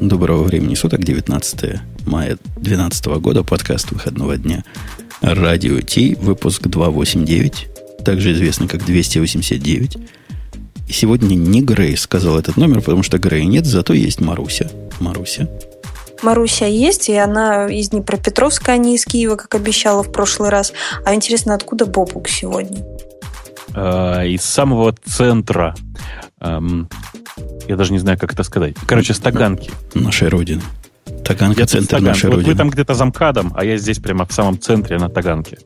Доброго времени суток, 19 мая 2012 года, подкаст выходного дня. Радио Ти, выпуск 289, также известный как 289. И сегодня не Грей сказал этот номер, потому что Грей нет, зато есть Маруся. Маруся. Маруся есть, и она из Днепропетровска, а не из Киева, как обещала в прошлый раз. А интересно, откуда Бобук сегодня? Э, из самого центра. Я даже не знаю, как это сказать. Короче, стаганки. Нашей Родины. Таганка Я центр Таганка. нашей вот Родины. Вы там где-то за МКАДом, а я здесь прямо в самом центре на Таганке.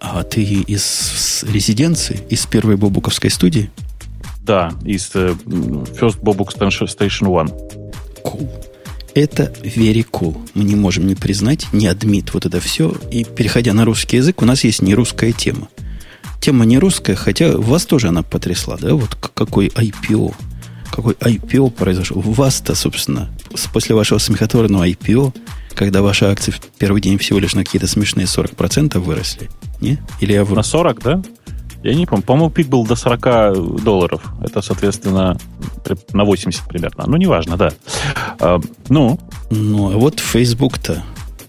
А ты из резиденции, из первой бобуковской студии? Да, из э, First Bobuk Station One. Cool. Это very cool. Мы не можем не признать, не адмит вот это все. И переходя на русский язык, у нас есть не русская тема. Тема не русская, хотя вас тоже она потрясла, да? Вот какой IPO. Какой IPO произошел. Вас-то, собственно, после вашего смехотворного IPO, когда ваши акции в первый день всего лишь на какие-то смешные 40% выросли. Не? Или я вру? На 40, да? Я не помню. По-моему, пик был до 40 долларов. Это, соответственно, на 80 примерно. Ну, неважно, да. А, ну, Ну, а вот Facebook-то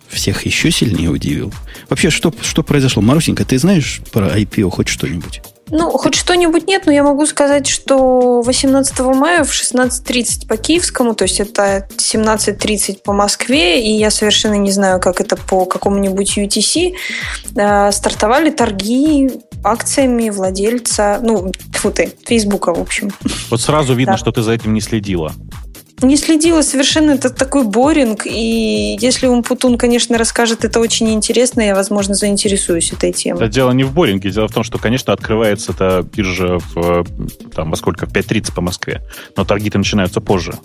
всех еще сильнее удивил. Вообще, что, что произошло? Марусенька, ты знаешь про IPO хоть что-нибудь? Ну, хоть что-нибудь нет, но я могу сказать, что 18 мая в 16.30 по киевскому, то есть это 17.30 по Москве, и я совершенно не знаю, как это по какому-нибудь UTC, э, стартовали торги акциями владельца, ну, фу ты, Фейсбука, в общем. вот сразу видно, Да. что ты за этим не следила. Не следила совершенно, это такой боринг, и если Умпутун, конечно, расскажет это очень интересно, я, возможно, заинтересуюсь этой Это темой. дело не в боринге. Дело в том, что, конечно, открывается эта биржа в, э, там, во сколько? В 5.30 по Москве. Но торги-то начинаются позже.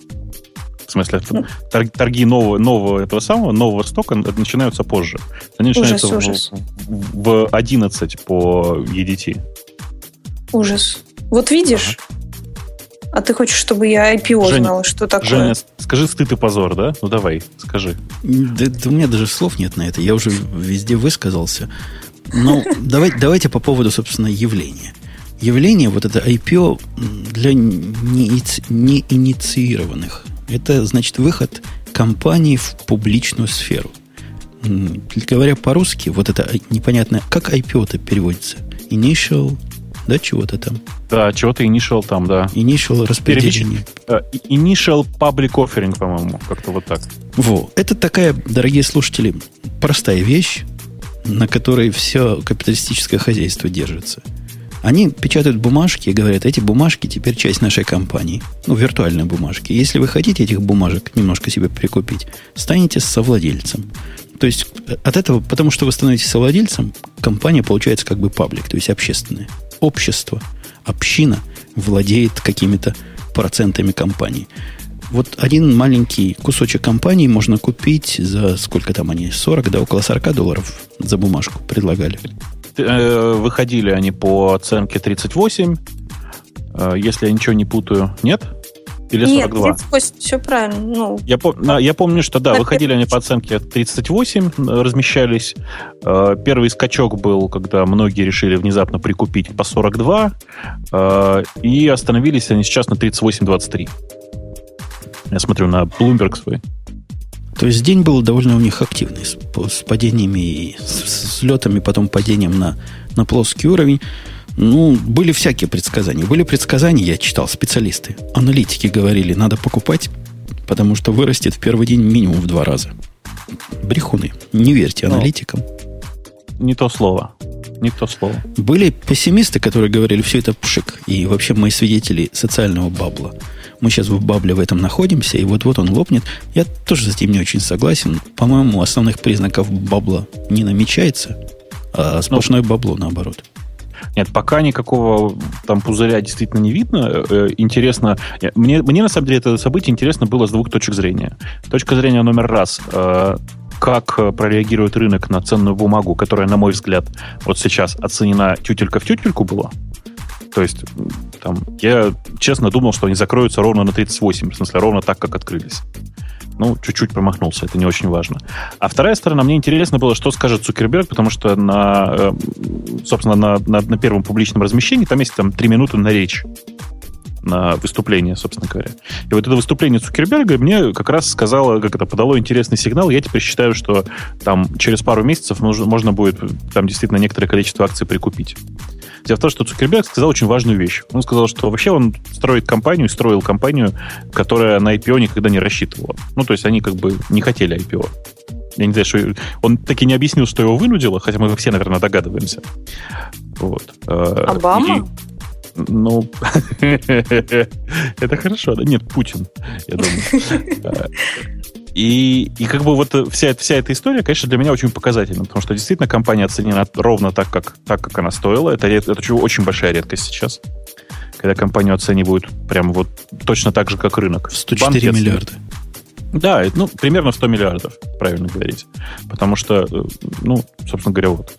В смысле, Ну. тор- торги нового, нового этого самого, нового стока начинаются позже. Они Ужас, начинаются в- ужас. В, в 11 по EDT. Ужас. Вот видишь? А ты хочешь, чтобы я IPO Женя, знала, что такое? Женя, скажи стыд и позор, да? Ну давай, скажи. Да, да у меня даже слов нет на это. Я уже везде высказался. Ну, давай, давайте по поводу, собственно, явления. Явление, вот это IPO для неинициированных. Это, значит, выход компании в публичную сферу. Говоря по-русски, вот это непонятно, как IPO-то переводится? Initial, да, чего-то там. Да, чего-то initial там, да. Initial распределение. Initial public offering, по-моему, как-то вот так. Во, это такая, дорогие слушатели, простая вещь, на которой все капиталистическое хозяйство держится. Они печатают бумажки и говорят, эти бумажки теперь часть нашей компании. Ну, виртуальные бумажки. Если вы хотите этих бумажек немножко себе прикупить, станете совладельцем. То есть э, от этого, потому что вы становитесь совладельцем, компания получается как бы паблик, то есть общественное. Общество, община владеет какими-то процентами компании. Вот один маленький кусочек компании можно купить за сколько там они, 40, да, около 40 долларов за бумажку предлагали. Э, Выходили они по оценке 38, э, если я ничего не путаю. Нет? Или 42? Нет, 38, все правильно. Ну, Я, пом- я помню, что да, выходили они по оценке 38, э, размещались. Э, Первый скачок был, когда многие решили внезапно прикупить по 42, э, и остановились они сейчас на 38-23. Я смотрю на Bloomberg свой. То есть день был довольно у них активный, с, с падениями и с, с взлетами, потом падением на, на плоский уровень. Ну, были всякие предсказания. Были предсказания, я читал, специалисты. Аналитики говорили, надо покупать, потому что вырастет в первый день минимум в два раза. Брехуны. Не верьте Ну. аналитикам. Не то слово. Не то слово. Были пессимисты, которые говорили, все это пшик. И вообще мы свидетели социального бабла. Мы сейчас в бабле в этом находимся, и вот-вот он лопнет. Я тоже с этим не очень согласен. По-моему, основных признаков бабла не намечается, а сплошное бабло наоборот. Нет, пока никакого там пузыря действительно не видно. Э, Интересно, э, мне, мне на самом деле это событие интересно было с двух точек зрения. Точка зрения номер раз. э, Как э, прореагирует рынок на ценную бумагу, которая, на мой взгляд, вот сейчас оценена тютелька в тютельку была. То есть, там, я честно думал, что они закроются ровно на 38, в смысле, ровно так, как открылись. Ну, чуть-чуть промахнулся, это не очень важно. А вторая сторона, мне интересно было, что скажет Цукерберг, потому что на, э, собственно, на, на, на первом публичном размещении там есть там три минуты на речь. на выступление, собственно говоря. И вот это выступление Цукерберга мне как раз сказало, как это подало интересный сигнал. Я теперь считаю, что там через пару месяцев можно, можно будет там действительно некоторое количество акций прикупить. Дело в том, что Цукерберг сказал очень важную вещь. Он сказал, что вообще он строит компанию, строил компанию, которая на IPO никогда не рассчитывала. Ну, то есть они как бы не хотели IPO. Я не знаю, что он таки не объяснил, что его вынудило, хотя мы все, наверное, догадываемся. Вот. Э, Обама? И, ну, это хорошо, да? Нет, Путин, я думаю. И, и как бы вот вся, вся эта история, конечно, для меня очень показательна, потому что действительно компания оценена ровно так, как, так, как она стоила. Это, это очень большая редкость сейчас, когда компанию оценивают прямо вот точно так же, как рынок. 104 Банки миллиарда. Да, ну, примерно 100 миллиардов, правильно говорить. Потому что, э, ну, собственно говоря, вот.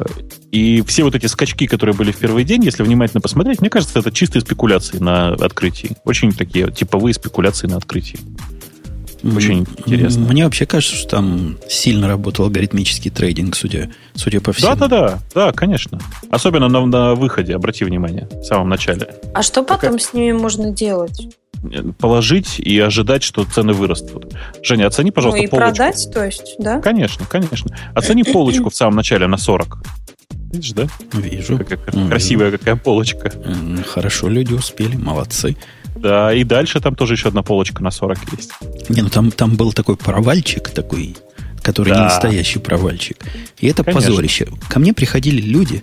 Э, и все вот эти скачки, которые были в первый день, если внимательно посмотреть, мне кажется, это чистые спекуляции на открытии. Очень такие типовые спекуляции на открытии. Очень интересно. Мне вообще кажется, что там сильно работал алгоритмический трейдинг, судя, судя по всему. Да-да-да, да, конечно. Особенно на, на выходе, обрати внимание, в самом начале. А что потом Какая... с ними можно делать? положить и ожидать, что цены вырастут. Женя, оцени, пожалуйста, ну, и полочку. продать, то есть, да? Конечно, конечно. Оцени полочку в самом начале на 40. Видишь, да? Вижу. Какая mm красивая какая полочка. Хорошо люди успели, молодцы. Да, и дальше там тоже еще одна полочка на 40 есть. Не, ну там, там был такой провальчик такой, который да. не настоящий провальчик. И это Конечно. позорище. Ко мне приходили люди,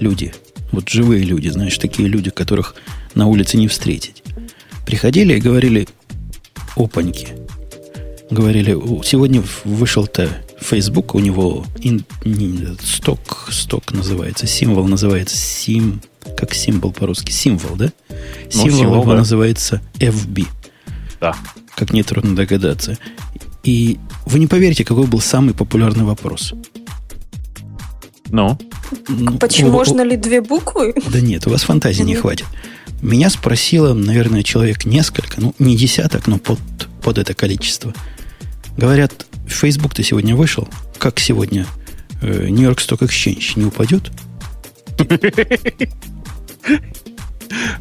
люди, вот живые люди, знаешь, такие люди, которых на улице не встретить. Приходили и говорили, опаньки. Говорили, сегодня вышел-то Facebook, у него ин, не, сток, сток называется, символ называется сим, как символ по-русски, символ, да? Ну, символ, символ его да. называется FB. Да. Как нетрудно догадаться. И вы не поверите, какой был самый популярный вопрос. Ну? Почему можно ли две буквы? Да нет, у вас фантазии не хватит. Меня спросило, наверное, человек несколько, ну, не десяток, но под, под это количество. Говорят, Facebook-то сегодня вышел. Как сегодня? Нью-Йорк Сток Exchange не упадет?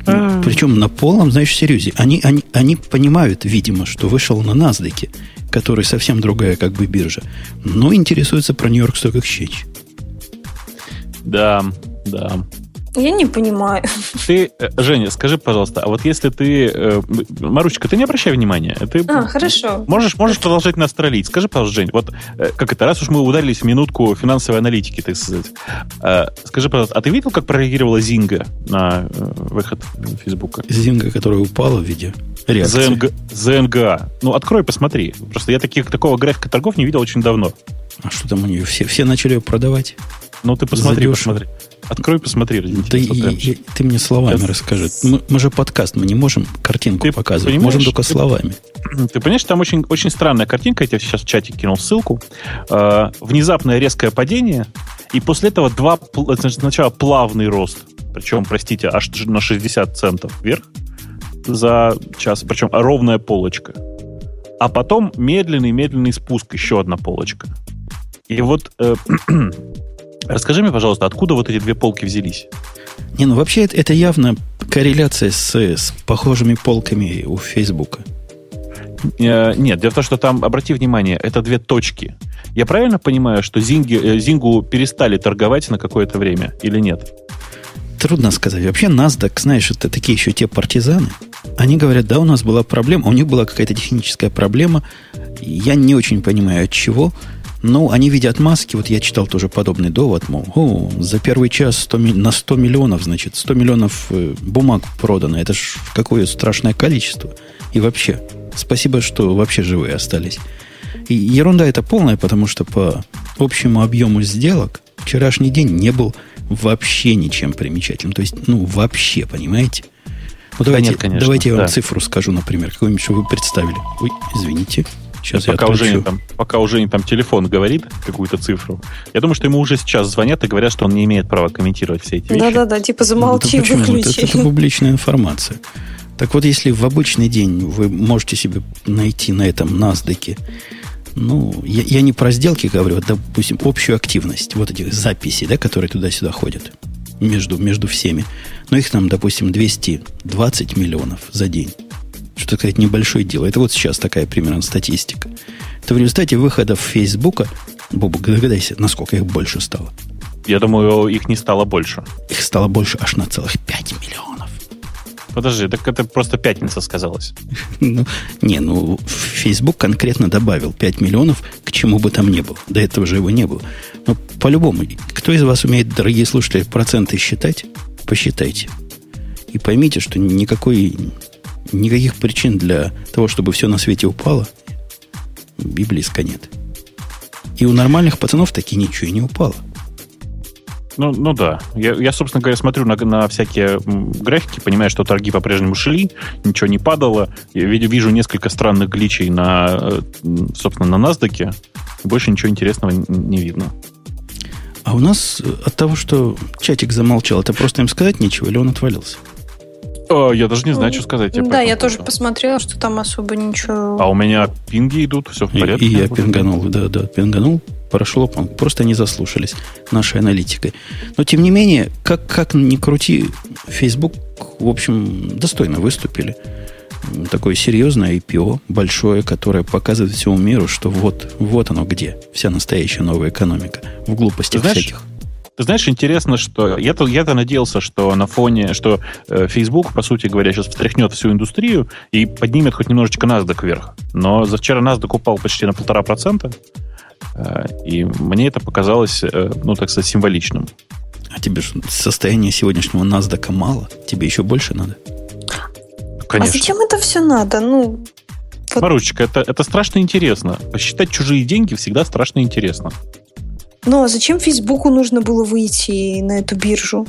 Причем на полном, знаешь, серьезе. Они, они, они понимают, видимо, что вышел на NASDAQ, который совсем другая как бы биржа, но интересуются про Нью-Йорк Сток Exchange. Да, да. Я не понимаю. Ты, э, Женя, скажи, пожалуйста, а вот если ты... Э, Маручка, ты не обращай внимания. Ты а, хорошо. Можешь, можешь продолжать нас троллить. Скажи, пожалуйста, Жень, вот э, как это, раз уж мы ударились в минутку финансовой аналитики, так сказать, скажи, пожалуйста, а ты видел, как прореагировала Зинга на выход Фейсбука? Зинга, которая упала в виде реакции. ЗНГ, ЗНГА. Ну, открой, посмотри. Просто я таких, такого графика торгов не видел очень давно. А что там у нее? Все, все начали ее продавать? Ну, ты посмотри, Задешево. посмотри. Открой, посмотри. И, и, ты мне словами Сейчас. расскажи. Мы, мы же подкаст, мы не можем картинку ты показывать, можем только ты, словами. Ты понимаешь, там очень, очень странная картинка, я тебе сейчас в чате кинул ссылку. Э, внезапное резкое падение, и после этого два, сначала плавный рост, причем, простите, аж на 60 центов вверх за час, причем ровная полочка. А потом медленный-медленный спуск, еще одна полочка. И вот э, Расскажи мне, пожалуйста, откуда вот эти две полки взялись? Не, ну вообще это, это явно корреляция с, с похожими полками у Фейсбука. Э, нет, дело в том, что там, обрати внимание, это две точки. Я правильно понимаю, что Зинги, э, Зингу перестали торговать на какое-то время или нет? Трудно сказать. Вообще NASDAQ, знаешь, это такие еще те партизаны. Они говорят, да, у нас была проблема, у них была какая-то техническая проблема. Я не очень понимаю, от чего. Ну, они видят маски, вот я читал тоже подобный довод, мол, о, за первый час 100, на 100 миллионов, значит, 100 миллионов э, бумаг продано. Это ж какое страшное количество. И вообще, спасибо, что вообще живые остались. И ерунда это полная, потому что по общему объему сделок вчерашний день не был вообще ничем примечательным. То есть, ну, вообще, понимаете? Давайте, да нет, конечно, давайте я вам да. цифру скажу, например, какую-нибудь, что вы представили. Ой, извините. Сейчас пока я уже, там, пока уже не там телефон говорит какую-то цифру. Я думаю, что ему уже сейчас звонят и говорят, что он не имеет права комментировать все эти вещи. Да-да-да, типа замолчи, ну, выключи. Это, это публичная информация. Так вот, если в обычный день вы можете себе найти на этом NASDAQ, ну, я, я не про сделки говорю, а, допустим, общую активность вот этих записей, да, которые туда-сюда ходят. между, между всеми. Но их там, допустим, 220 миллионов за день. Что, сказать, небольшое дело. Это вот сейчас такая примерно статистика. То в результате выходов Фейсбука, Бобу, догадайся, насколько их больше стало. Я думаю, их не стало больше. Их стало больше аж на целых 5 миллионов. Подожди, так это просто пятница сказалось. Ну, не, ну, Facebook конкретно добавил 5 миллионов к чему бы там ни было. До этого же его не было. Но по-любому, кто из вас умеет, дорогие слушатели, проценты считать? Посчитайте. И поймите, что никакой, никаких причин для того, чтобы все на свете упало, библейска нет. И у нормальных пацанов таки ничего и не упало. Ну, ну да. Я, я, собственно говоря, смотрю на, на всякие графики, понимаю, что торги по-прежнему шли, ничего не падало. Я вижу, вижу несколько странных гличей на, э, собственно, на NASDAQ. Больше ничего интересного не видно. А у нас от того, что чатик замолчал, это просто им сказать нечего, или он отвалился? О, я даже не знаю, что сказать. Я да, я тоже посмотрела, что там особо ничего... А у меня пинги идут, все в порядке. И, и я пинганул, да, да, пинганул прошло, просто не заслушались нашей аналитикой. Но, тем не менее, как, как ни крути, Facebook, в общем, достойно выступили. Такое серьезное IPO, большое, которое показывает всему миру, что вот, вот оно где, вся настоящая новая экономика. В глупостях знаешь, всяких. Ты знаешь, интересно, что я-то, я-то надеялся, что на фоне, что э, Facebook, по сути говоря, сейчас встряхнет всю индустрию и поднимет хоть немножечко NASDAQ вверх. Но за вчера NASDAQ упал почти на полтора процента. Э, и мне это показалось, э, ну, так сказать, символичным. А тебе же состояние сегодняшнего NASDAQ мало? Тебе еще больше надо? Конечно. А зачем это все надо? Ну, вот... Марусечка, это, это страшно интересно. Посчитать чужие деньги всегда страшно интересно. Ну, а зачем Фейсбуку нужно было выйти на эту биржу?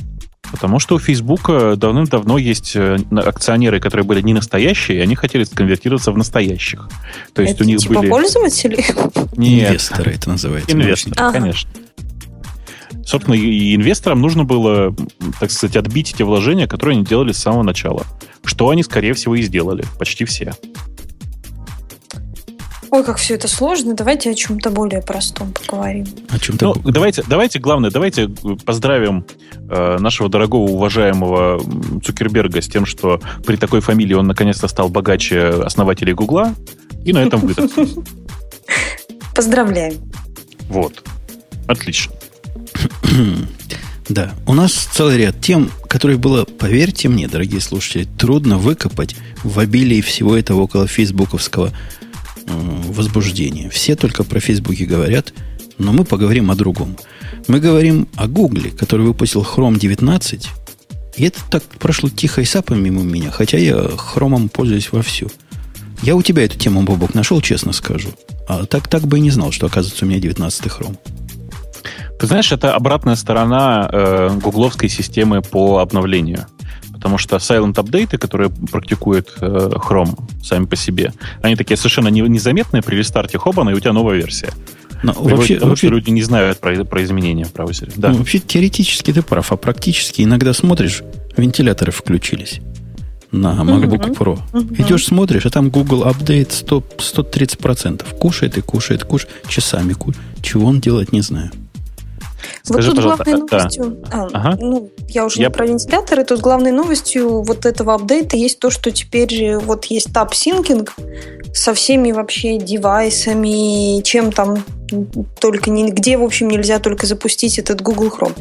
Потому что у Фейсбука давным-давно есть э, акционеры, которые были не настоящие, и они хотели сконвертироваться в настоящих. То есть это у них типа были... пользователи? Нет. Инвесторы это называется. Инвесторы, ага. конечно. Собственно, и инвесторам нужно было, так сказать, отбить эти вложения, которые они делали с самого начала. Что они, скорее всего, и сделали. Почти все. Ой, как все это сложно. Давайте о чем-то более простом поговорим. О чем-то. Ну, давайте, давайте, главное, давайте поздравим э, нашего дорогого, уважаемого Цукерберга с тем, что при такой фамилии он наконец-то стал богаче основателей Гугла. И на этом выдохнем. Поздравляем. Вот. Отлично. Да, у нас целый ряд тем, которые было, поверьте мне, дорогие слушатели, трудно выкопать в обилии всего этого около фейсбуковского возбуждение. Все только про Фейсбуке говорят, но мы поговорим о другом. Мы говорим о Гугле, который выпустил Chrome 19, и это так прошло тихо и сапом мимо меня, хотя я хромом пользуюсь вовсю. Я у тебя эту тему, Бобок, нашел, честно скажу. А так, так бы и не знал, что, оказывается, у меня 19-й хром. Ты знаешь, это обратная сторона э, гугловской системы по обновлению потому что silent апдейты, которые практикует э, Chrome сами по себе, они такие совершенно незаметные при рестарте Хобана, и у тебя новая версия. Но вообще, потому вообще, что люди не знают про, про изменения в браузере. Да. Ну, вообще теоретически ты прав, а практически иногда смотришь, вентиляторы включились на MacBook Pro. Идешь, смотришь, а там Google Update 100, 130%. Кушает и кушает, кушает, часами кушает. Чего он делает, не знаю. Скажи, вот тут главной новостью, да. а, ага. ну, я уже я... не про вентиляторы, тут главной новостью вот этого апдейта есть то, что теперь вот есть Syncing со всеми вообще девайсами, чем там только нигде, в общем, нельзя только запустить этот Google Chrome.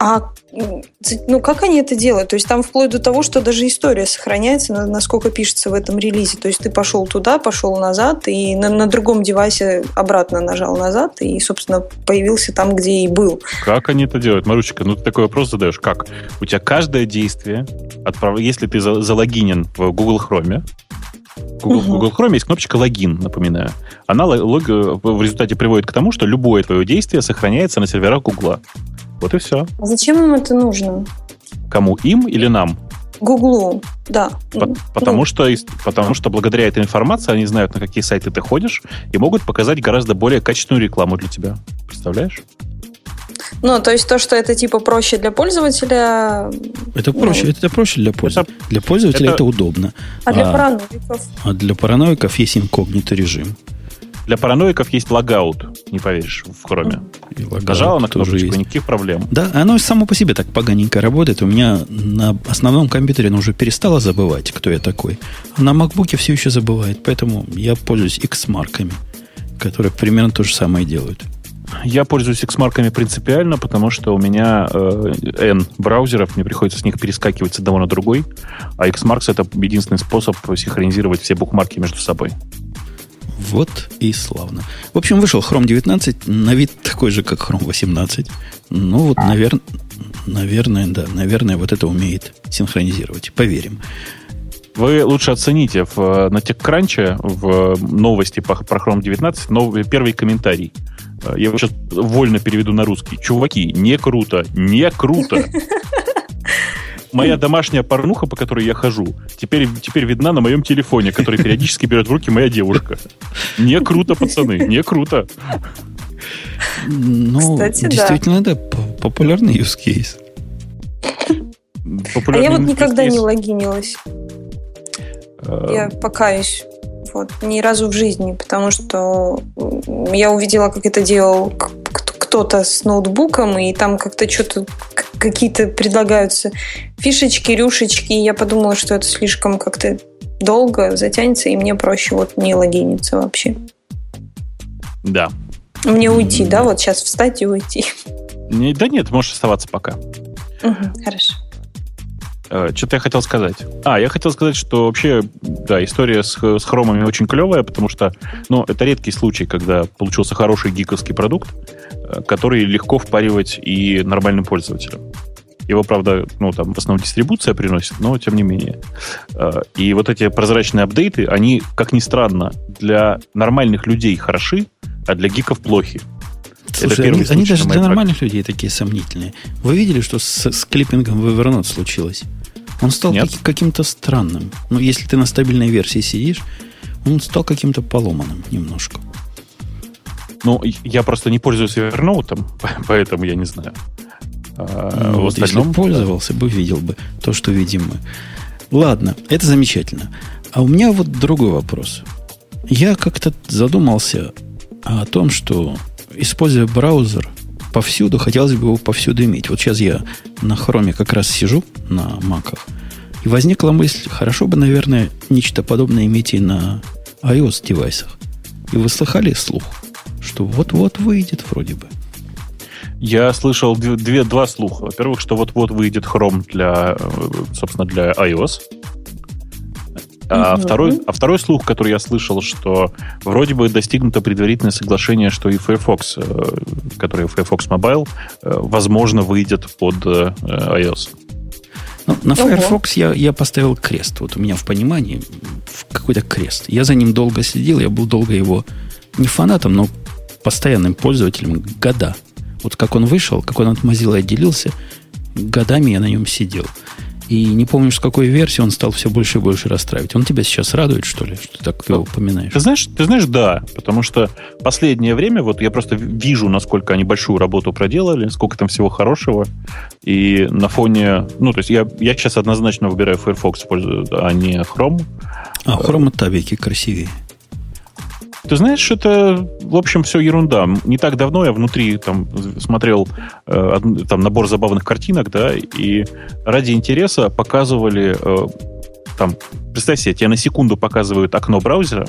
А ну, как они это делают? То есть там вплоть до того, что даже история сохраняется, насколько пишется в этом релизе. То есть ты пошел туда, пошел назад, и на, на другом девайсе обратно нажал назад, и, собственно, появился там, где и был. Как они это делают? Марусечка, ну ты такой вопрос задаешь. Как? У тебя каждое действие, отправ... если ты залогинен в Google Chrome, Google, угу. Google Chrome есть кнопочка логин, напоминаю. Она лог, в результате приводит к тому, что любое твое действие сохраняется на серверах Google. Вот и все. А зачем им это нужно? Кому? Им или нам? Гуглу, да. По- потому, ну. что, потому что благодаря этой информации они знают, на какие сайты ты ходишь, и могут показать гораздо более качественную рекламу для тебя. Представляешь? Ну, то есть то, что это типа проще для пользователя. Это проще, ну, это проще для пользователя. Это, для пользователя это, это удобно. А для а, параноиков? А для параноиков есть инкогнито режим. Для параноиков есть логаут, не поверишь, в хроме. Нажала на кнопочку, есть. никаких проблем. Да, оно само по себе так поганенько работает. У меня на основном компьютере оно уже перестало забывать, кто я такой. А на макбуке все еще забывает, поэтому я пользуюсь X-марками, которые примерно то же самое делают. Я пользуюсь X-марками принципиально, потому что у меня э, N браузеров, мне приходится с них перескакивать с одного на другой, а Xmarks это единственный способ синхронизировать все букмарки между собой. Вот и славно. В общем, вышел Chrome 19, на вид такой же, как Chrome 18. Ну вот, наверное, наверное, да, наверное, вот это умеет синхронизировать. Поверим. Вы лучше оцените в, на TechCrunch в новости про Chrome 19 новый, первый комментарий. Я его сейчас вольно переведу на русский. Чуваки, не круто, не круто. моя домашняя порнуха, по которой я хожу, теперь, теперь видна на моем телефоне, который периодически берет в руки моя девушка. Не круто, пацаны, не круто. Ну, Кстати, действительно, да. да, популярный use case. Популярный а я вот никогда не логинилась. А... Я покаюсь. Вот, ни разу в жизни, потому что я увидела, как это делал кто-то с ноутбуком, и там как-то что-то какие-то предлагаются фишечки, рюшечки, и я подумала, что это слишком как-то долго затянется, и мне проще вот не логиниться вообще. Да. Мне уйти, да, вот сейчас встать и уйти. Не, да нет, можешь оставаться пока. Угу, хорошо. Э, что-то я хотел сказать. А, я хотел сказать, что вообще, да, история с, с хромами очень клевая, потому что, ну, это редкий случай, когда получился хороший гиковский продукт, э, который легко впаривать и нормальным пользователям. Его, правда, ну, там в основном дистрибуция приносит, но тем не менее. Э, и вот эти прозрачные апдейты, они, как ни странно, для нормальных людей хороши, а для гиков плохи. Слушай, они, они даже для нормальных людей такие сомнительные. Вы видели, что с, с клиппингом в Evernote случилось? Он стал как, каким-то странным. Ну, если ты на стабильной версии сидишь, он стал каким-то поломанным немножко. Ну, я просто не пользуюсь Evernote, поэтому я не знаю. А, ну, вот остальном... Если пользовался бы, видел бы то, что видим мы. Ладно, это замечательно. А у меня вот другой вопрос. Я как-то задумался о том, что, используя браузер, повсюду, хотелось бы его повсюду иметь. Вот сейчас я на хроме как раз сижу на маках, и возникла мысль, хорошо бы, наверное, нечто подобное иметь и на iOS девайсах. И вы слыхали слух, что вот-вот выйдет вроде бы. Я слышал две, два слуха. Во-первых, что вот-вот выйдет Chrome для, э, собственно, для iOS. А, угу. второй, а второй слух, который я слышал, что вроде бы достигнуто предварительное соглашение, что и Firefox, э, который Firefox Mobile, э, возможно, выйдет под э, iOS. Ну, на Firefox я, я поставил крест. Вот у меня в понимании какой-то крест. Я за ним долго следил, я был долго его не фанатом, но постоянным пользователем года. Вот как он вышел, как он от Mozilla отделился, годами я на нем сидел. И не помню, с какой версии он стал все больше и больше расстраивать. Он тебя сейчас радует, что ли, что ты так его упоминаешь? Ты знаешь, ты знаешь, да. Потому что последнее время, вот я просто вижу, насколько они большую работу проделали, сколько там всего хорошего. И на фоне... Ну, то есть я, я сейчас однозначно выбираю Firefox, а не Chrome. А, Chrome табики красивее. Ты знаешь, это, в общем, все ерунда. Не так давно я внутри там смотрел э, там набор забавных картинок, да, и ради интереса показывали э, там, представь себе, тебе на секунду показывают окно браузера,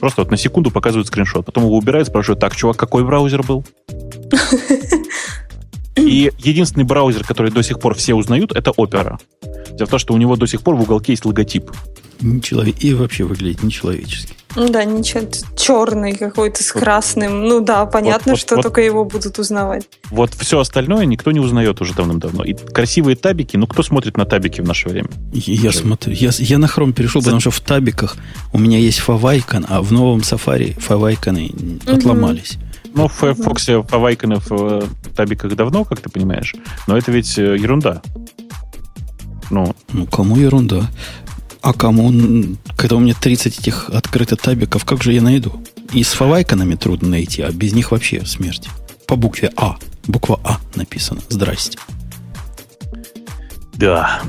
просто вот на секунду показывают скриншот, потом его убирают, спрашивают, так, чувак, какой браузер был? И единственный браузер, который до сих пор все узнают, это Opera. Дело в том, что у него до сих пор в уголке есть логотип. Нечеловек... И вообще выглядит нечеловечески. Ну да, ничего, черный какой-то с красным. Ну да, понятно, вот, вот, что вот, только его будут узнавать. Вот все остальное никто не узнает уже давным-давно. И красивые табики, ну кто смотрит на табики в наше время? Я, я смотрю, я, я на хром перешел, За... потому что в табиках у меня есть фавайкон, а в новом сафари фавайконы угу. отломались. Ну, в Firefox фавайконы в э, табиках давно, как ты понимаешь, но это ведь э, ерунда. Ну, ну кому ерунда? А кому, когда у меня 30 этих открытых табиков, как же я найду? И с фавайканами трудно найти, а без них вообще смерть. По букве А. Буква А написано. Здрасте. Да.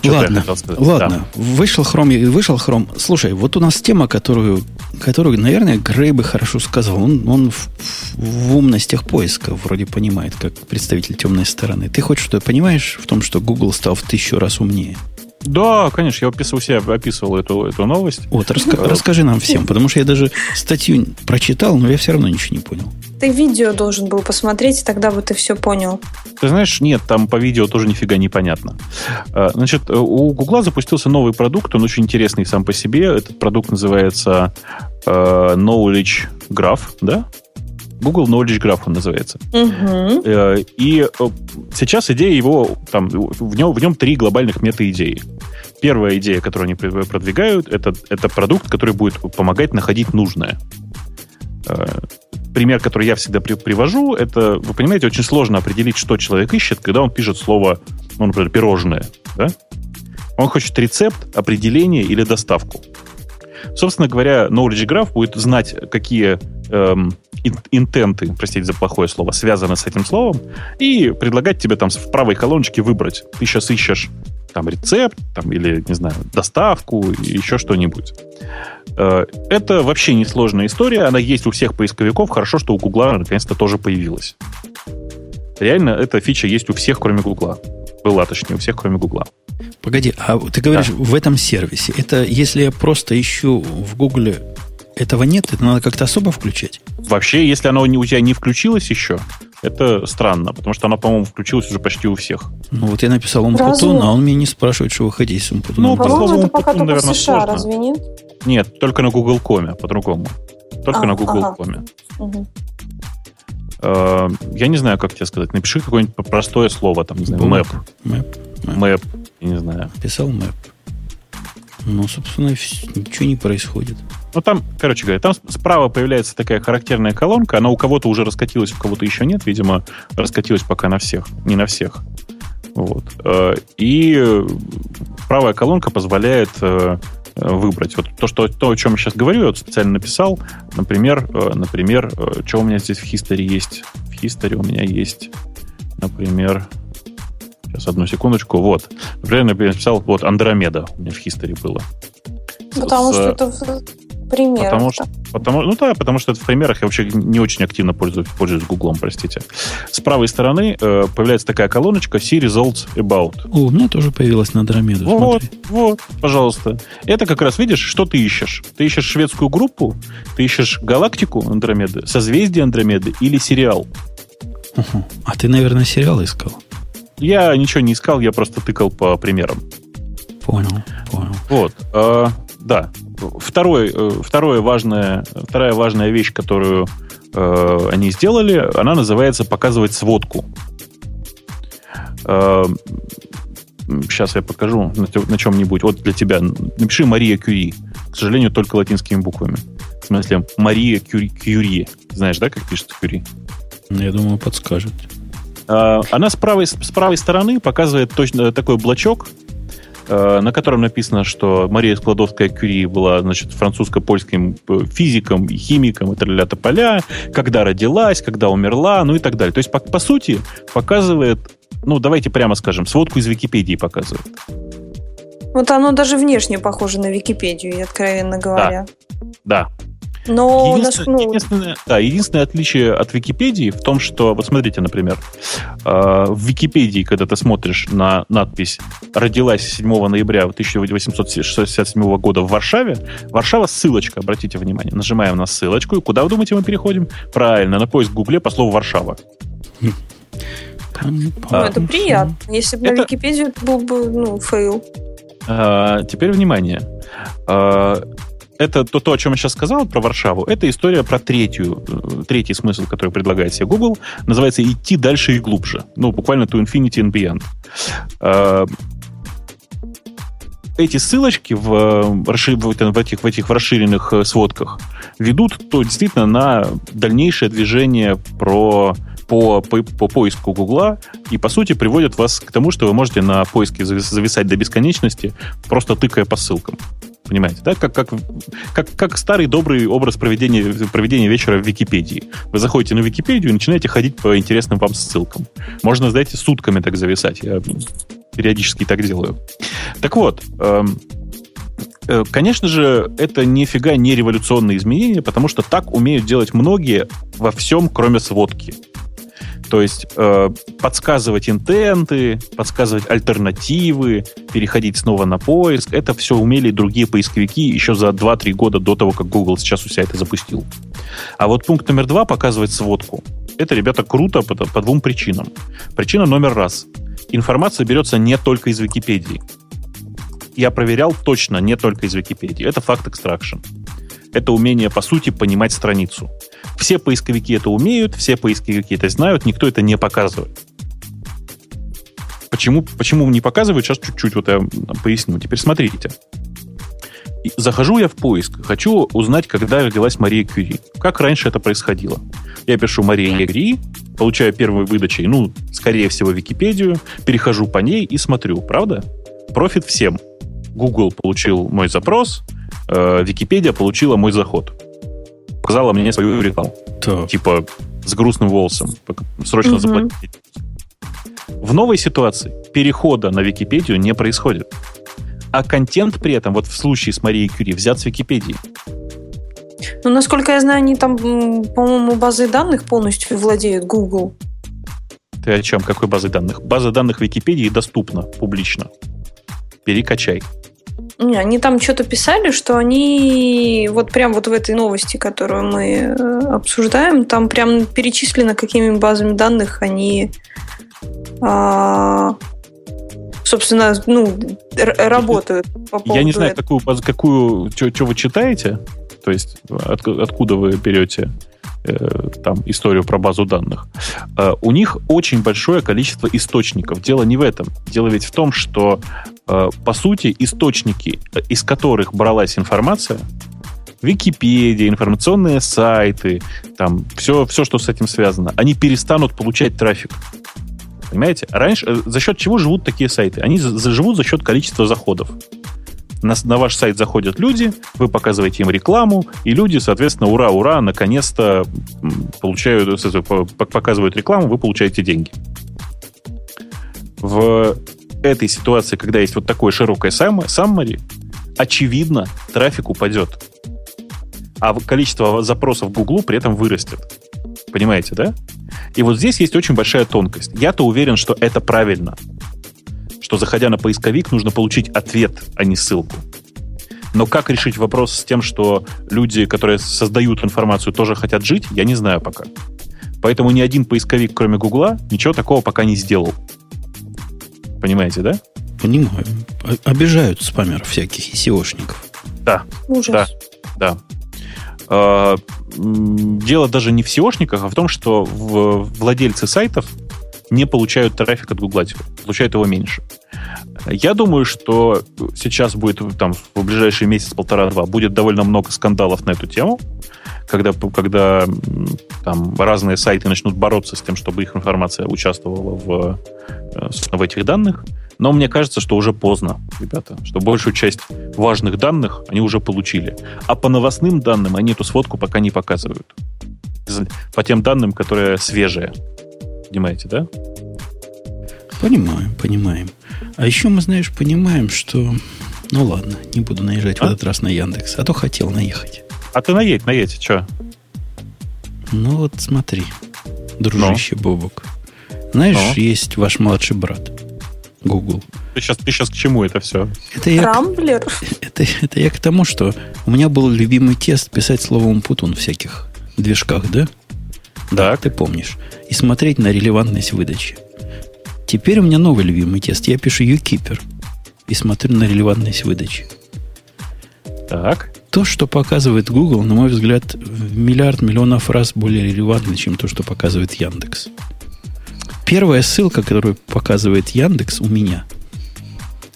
Что ладно, ладно. Да. Вышел Chrome, вышел Chrome. Слушай, вот у нас тема, которую, которую наверное, Грей бы хорошо сказал. Он, он в, в умностях поиска вроде понимает, как представитель темной стороны. Ты хоть что понимаешь в том, что Google стал в тысячу раз умнее? Да, конечно, я описывал себя, описывал эту, эту новость. Вот, раска- расскажи нам всем, потому что я даже статью прочитал, но я все равно ничего не понял. Ты видео должен был посмотреть, тогда бы ты все понял. Ты знаешь, нет, там по видео тоже нифига не понятно. А, значит, у Гугла запустился новый продукт, он очень интересный сам по себе. Этот продукт называется Knowledge Graph, да? Google Knowledge Graph он называется. Угу. И э, сейчас идея его, там, в нем, в нем три глобальных мета-идеи. Первая идея, которую они продвигают, это, это продукт, который будет помогать находить нужное. Э, пример, который я всегда при, привожу, это, вы понимаете, очень сложно определить, что человек ищет, когда он пишет слово, ну, например, пирожное. Да? Он хочет рецепт, определение или доставку. Собственно говоря, Knowledge Graph будет знать, какие эм, интенты, простите за плохое слово, связаны с этим словом, и предлагать тебе там в правой колоночке выбрать. Ты сейчас ищешь там рецепт, там, или, не знаю, доставку, еще что-нибудь. Э, это вообще несложная история, она есть у всех поисковиков, хорошо, что у Гугла наконец-то тоже появилась. Реально, эта фича есть у всех, кроме Гугла. Была, точнее, у всех, кроме Гугла. Погоди, а ты говоришь, да. в этом сервисе, это если я просто ищу в Гугле, этого нет, это надо как-то особо включать? Вообще, если оно у тебя не включилось еще, это странно, потому что оно, по-моему, включилось уже почти у всех. Ну вот я написал Умпутун, а он меня не спрашивает, что вы хотите с Умпутуном. Ну, по слову Умпутун, наверное, США, сложно. разве нет? Нет, только на Google Коме, по-другому. Только а, на Google ага. Коме. Угу. Я не знаю, как тебе сказать. Напиши какое-нибудь простое слово, там, не знаю, map. Map. Map. Я не знаю. Писал map. Ну, собственно, ничего не происходит. Ну, там, короче говоря, там справа появляется такая характерная колонка. Она у кого-то уже раскатилась, у кого-то еще нет. Видимо, раскатилась пока на всех. Не на всех. Вот. Э, и правая колонка позволяет э, выбрать. Вот то, что, то, о чем я сейчас говорю, я вот специально написал. Например, э, например, что у меня здесь в History есть? В History у меня есть, например, сейчас одну секундочку, вот. Например, я написал, вот, Андромеда у меня в History было. Потому с, что это примерах. Потому что, потому, ну да, потому что это в примерах я вообще не очень активно пользуюсь, пользуюсь Гуглом, простите. С правой стороны э, появляется такая колоночка See Results About. О, у меня тоже появилась на Андромеду. Вот, смотри. вот, пожалуйста. Это как раз, видишь, что ты ищешь? Ты ищешь шведскую группу, ты ищешь галактику Андромеды, созвездие Андромеды или сериал. Угу. А ты, наверное, сериал искал? Я ничего не искал, я просто тыкал по примерам. Понял, понял. Вот, э, да второй, э, второе важное, вторая важная вещь, которую э, они сделали, она называется показывать сводку. Э, сейчас я покажу на, на чем-нибудь. Вот для тебя. Напиши Мария Кюри. К сожалению, только латинскими буквами. В смысле, Мария Кюри. Кюри. Знаешь, да, как пишется Кюри? Я думаю, подскажет. Э, она с правой, с правой стороны показывает точно такой блочок, Э, на котором написано, что Мария Складовская-Кюри была, значит, французско-польским э, физиком и химиком и т.д. поля, когда родилась, когда умерла, ну и так далее. То есть, по, по сути, показывает, ну, давайте прямо скажем, сводку из Википедии показывает. Вот оно даже внешне похоже на Википедию, откровенно говоря. Да, да. Но единственное, нас, ну... единственное, да, единственное отличие от Википедии в том, что, вот смотрите, например, э, в Википедии, когда ты смотришь на надпись «Родилась 7 ноября 1867 года в Варшаве», Варшава ссылочка, обратите внимание. Нажимаем на ссылочку, и куда, вы думаете, мы переходим? Правильно, на поиск в Гугле по слову «Варшава». Ну, это приятно. Если бы это... на Википедию это был бы ну, фейл. А, теперь внимание. А, это то, то, о чем я сейчас сказал про Варшаву, это история про третью, э, третий смысл, который предлагает себе Google. Называется «идти дальше и глубже». Ну, буквально to infinity and beyond. Э, эти ссылочки в, в, этих, в этих расширенных э, сводках ведут то действительно на дальнейшее движение про, по, по, по поиску Гугла и, по сути, приводят вас к тому, что вы можете на поиске зависать до бесконечности, просто тыкая по ссылкам. Понимаете, да? Как, как, как, как старый добрый образ проведения, проведения вечера в Википедии. Вы заходите на Википедию и начинаете ходить по интересным вам ссылкам. Можно, знаете, сутками так зависать. Я периодически так делаю. Так вот, эм, э, конечно же, это нифига не революционные изменения, потому что так умеют делать многие во всем, кроме сводки. То есть э, подсказывать интенты, подсказывать альтернативы, переходить снова на поиск. Это все умели другие поисковики еще за 2-3 года до того, как Google сейчас у себя это запустил. А вот пункт номер два показывать сводку. Это, ребята, круто по, по двум причинам. Причина номер раз. Информация берется не только из Википедии. Я проверял точно не только из Википедии. Это факт экстракшн. Это умение, по сути, понимать страницу. Все поисковики это умеют, все поисковики это знают, никто это не показывает. Почему, почему не показывают, сейчас чуть-чуть вот я поясню. Теперь смотрите. Захожу я в поиск, хочу узнать, когда родилась Мария Кюри. Как раньше это происходило? Я пишу Мария Кюри, получаю первой выдачей, ну, скорее всего, Википедию, перехожу по ней и смотрю, правда? Профит всем. Google получил мой запрос, э, Википедия получила мой заход показала мне свою рекламу. Так. Типа с грустным волосом. Срочно угу. заплатить. В новой ситуации перехода на Википедию не происходит. А контент при этом, вот в случае с Марией Кюри, взят с Википедии. Ну, насколько я знаю, они там, по-моему, базы данных полностью владеют Google. Ты о чем? Какой базы данных? База данных Википедии доступна публично. Перекачай. Не, они там что-то писали, что они вот прям вот в этой новости, которую мы э, обсуждаем, там прям перечислено, какими базами данных они а, собственно, ну, работают по поводу Я не знаю, этого. какую, какую что вы читаете, то есть от, откуда вы берете э, там историю про базу данных. Э, у них очень большое количество источников. Дело не в этом. Дело ведь в том, что по сути, источники, из которых бралась информация, Википедия, информационные сайты, там все, все, что с этим связано, они перестанут получать трафик. Понимаете? Раньше э, за счет чего живут такие сайты? Они живут за счет количества заходов. На, на ваш сайт заходят люди, вы показываете им рекламу, и люди, соответственно, ура, ура, наконец-то получают, показывают рекламу, вы получаете деньги. В этой ситуации, когда есть вот такое широкое summary, очевидно, трафик упадет. А количество запросов в Гуглу при этом вырастет. Понимаете, да? И вот здесь есть очень большая тонкость. Я-то уверен, что это правильно. Что, заходя на поисковик, нужно получить ответ, а не ссылку. Но как решить вопрос с тем, что люди, которые создают информацию, тоже хотят жить, я не знаю пока. Поэтому ни один поисковик, кроме Гугла, ничего такого пока не сделал. Понимаете, да? Понимаю. Обижают спамеров всяких и SEOшников. Да. Ужас. Да, да. А, дело даже не в SEOшниках, а в том, что владельцы сайтов не получают трафик от Google, получают его меньше. Я думаю, что сейчас будет там в ближайший месяц-полтора-два будет довольно много скандалов на эту тему, когда, когда там разные сайты начнут бороться с тем, чтобы их информация участвовала в, э, в этих данных. Но мне кажется, что уже поздно, ребята, что большую часть важных данных они уже получили. А по новостным данным они эту сводку пока не показывают. По тем данным, которые свежие. Понимаете, да? Понимаем, понимаем. А еще мы, знаешь, понимаем, что... Ну ладно, не буду наезжать а? в этот раз на Яндекс, а то хотел наехать. А ты наедь, наедь, что? Ну вот смотри, дружище Но. Бобок. Знаешь, Но. есть ваш младший брат, Google. Ты сейчас, ты сейчас к чему это все? Это я, Рамблер? Это, это я к тому, что у меня был любимый тест писать словом Путун в всяких движках, да? Да. Ты помнишь. И смотреть на релевантность выдачи. Теперь у меня новый любимый тест. Я пишу UKeeper и смотрю на релевантность выдачи. Так. То, что показывает Google, на мой взгляд, в миллиард миллионов раз более релевантно, чем то, что показывает Яндекс. Первая ссылка, которую показывает Яндекс у меня,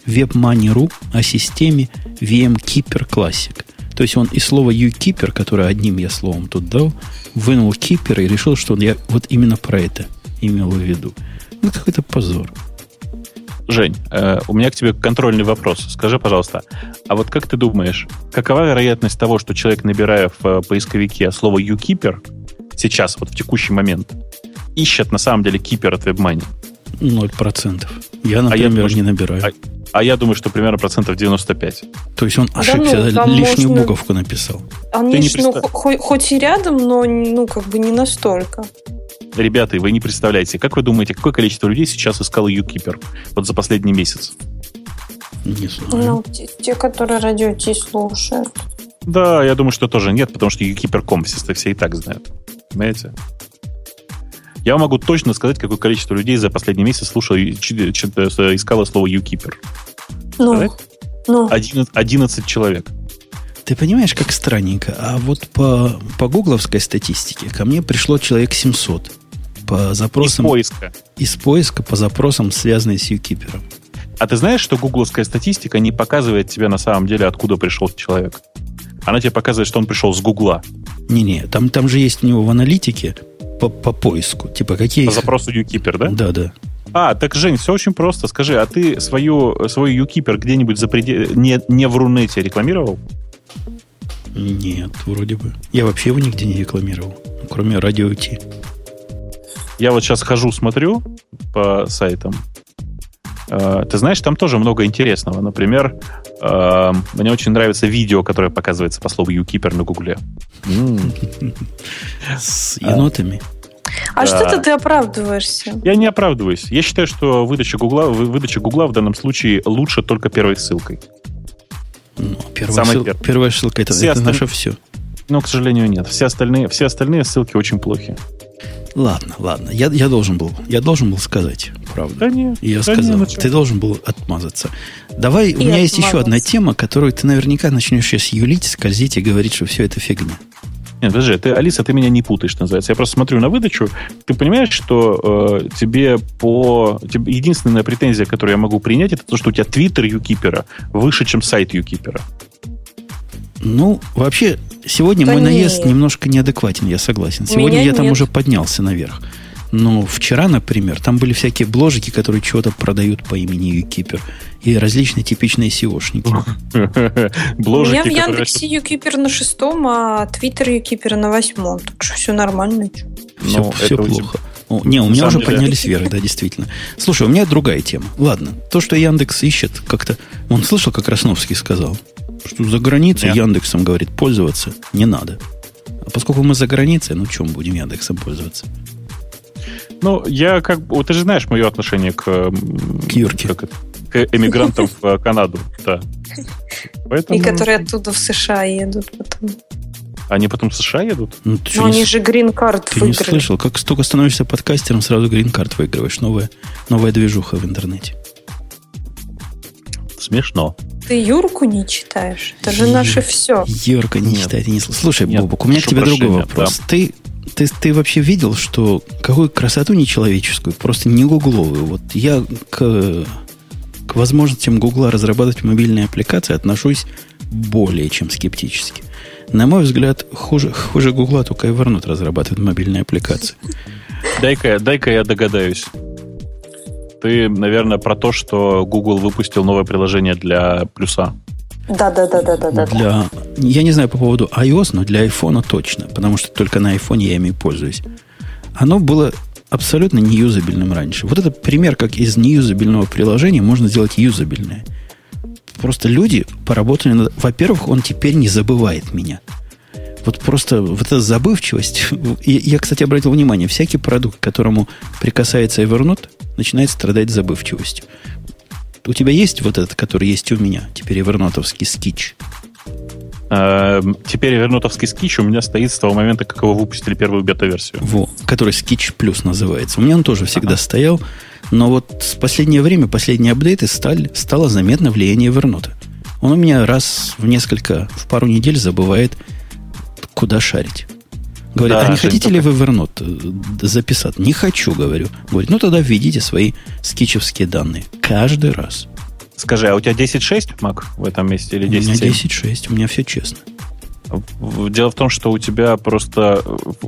WebMoney.ru о системе VMKeeper Classic. То есть он из слова UKeeper, которое одним я словом тут дал, вынул Keeper и решил, что я вот именно про это имел в виду. Ну, какой-то позор. Жень, э, у меня к тебе контрольный вопрос. Скажи, пожалуйста, а вот как ты думаешь, какова вероятность того, что человек, набирая в э, поисковике слово «юкипер», сейчас, вот в текущий момент, ищет на самом деле кипер от WebMoney? 0%. Я, например, а я думаю, не набираю. А, а я думаю, что примерно процентов 95. То есть он ошибся, да, ну, лишнюю можно... буковку написал. Они ж, ну, хоть, хоть и рядом, но ну, как бы не настолько. Ребята, вы не представляете, как вы думаете, какое количество людей сейчас искало YouKeeper вот за последний месяц? Не знаю. Ну, те, те которые радио Ти слушают. Да, я думаю, что тоже нет, потому что YouKeeper.com все, все и так знают. Понимаете? Я могу точно сказать, какое количество людей за последний месяц слушало, искало слово YouKeeper. Ну, ну. 11, 11 человек. Ты понимаешь, как странненько. А вот по, по гугловской статистике ко мне пришло человек 700 по запросам... Из поиска. Из поиска по запросам, связанным с YouKeeper. А ты знаешь, что гугловская статистика не показывает тебе на самом деле, откуда пришел человек? Она тебе показывает, что он пришел с Гугла. Не-не, там, там же есть у него в аналитике по, по поиску. Типа какие... По запросу YouKeeper, да? Да, да. А, так, Жень, все очень просто. Скажи, а ты свою, свой YouKeeper где-нибудь за предел... не, не в Рунете рекламировал? Нет, вроде бы. Я вообще его нигде не рекламировал, кроме радио Ти. Я вот сейчас хожу, смотрю по сайтам. Э, ты знаешь, там тоже много интересного. Например, э, мне очень нравится видео, которое показывается по слову YouKeeper на Гугле. С енотами. А да. что-то ты оправдываешься. Я не оправдываюсь. Я считаю, что выдача Гугла, выдача Гугла в данном случае лучше только первой ссылкой. Ну, первая, ссыл, первая ссылка это, это осталь... наше все. Но, к сожалению, нет. Все остальные, все остальные ссылки очень плохи. Ладно, ладно. Я, я должен был. Я должен был сказать, правда. Да нет. Я да сказал. Нет, ты должен был отмазаться. Давай, и у меня отмазался. есть еще одна тема, которую ты наверняка начнешь сейчас юлить, скользить и говорить, что все это фигня. Нет, подожди, ты, Алиса, ты меня не путаешь, называется. Я просто смотрю на выдачу. Ты понимаешь, что э, тебе по... Тебе, единственная претензия, которую я могу принять, это то, что у тебя твиттер юкипера выше, чем сайт юкипера. Ну, вообще, сегодня да мой наезд нет. немножко неадекватен, я согласен. Сегодня я там уже поднялся наверх. Но вчера, например, там были всякие бложики, которые чего-то продают по имени Юкипер. И различные типичные SEOшники. Бложики, Я в Яндексе Юкипер на шестом, а Твиттер Юкипер на восьмом. Так что все нормально. Все, ну, все плохо. О, не, у меня уже деле. поднялись вверх, да, действительно. Слушай, у меня другая тема. Ладно, то, что Яндекс ищет, как-то... Он слышал, как Красновский сказал? Что за границей Нет. Яндексом, говорит, пользоваться не надо. А поскольку мы за границей, ну, чем будем Яндексом пользоваться? Ну, я как бы... Вот ты же знаешь мое отношение к... К Юрке. Как, к эмигрантам в Канаду, да. Поэтому... И которые оттуда в США едут потом. Они потом в США едут? Ну, ты Но они не... же грин-карт Ты выиграли. не слышал, как только становишься подкастером, сразу грин-карт выигрываешь. Новая, новая движуха в интернете. Смешно. Ты Юрку не читаешь? Это же Ю... наше все. Юрка не Нет. читает и не слушает. Слушай, Нет, Бобок, у меня к тебе другой вопрос. Да. Ты, ты, ты вообще видел, что какую красоту нечеловеческую, просто не гугловую. Вот я к, к возможностям Гугла разрабатывать мобильные аппликации отношусь более чем скептически. На мой взгляд, хуже, хуже Гугла только Evernote разрабатывает мобильные аппликации. Дай-ка, дай-ка я догадаюсь. Ты, наверное, про то, что Google выпустил новое приложение для плюса. Да, да, да, да, да, да. Для, я не знаю по поводу iOS, но для iPhone точно, потому что только на iPhone я ими пользуюсь. Оно было абсолютно неюзабельным раньше. Вот это пример, как из неюзабельного приложения можно сделать юзабельное. Просто люди поработали над... Во-первых, он теперь не забывает меня. Вот просто вот эта забывчивость. Я, я, кстати, обратил внимание, всякий продукт, к которому прикасается Evernote, начинает страдать забывчивостью. У тебя есть вот этот, который есть у меня, теперь эвернотовский скич? Эм, теперь эвернотовский скич у меня стоит с того момента, как его выпустили первую бета-версию. Во, который скич плюс называется. У меня он тоже всегда ага. стоял, но вот с последнее время, последние апдейты стали, стало заметно влияние Evernote. Он у меня раз в несколько, в пару недель забывает, куда шарить. Говорит, да, а не хотите ли вы Evernote э, записать? Не хочу, говорю. Говорит, ну тогда введите свои скетчевские данные. Каждый раз. Скажи, а у тебя 10.6 Mac в этом месте или 10.7? У меня 10.6, у меня все честно. Дело в том, что у тебя просто...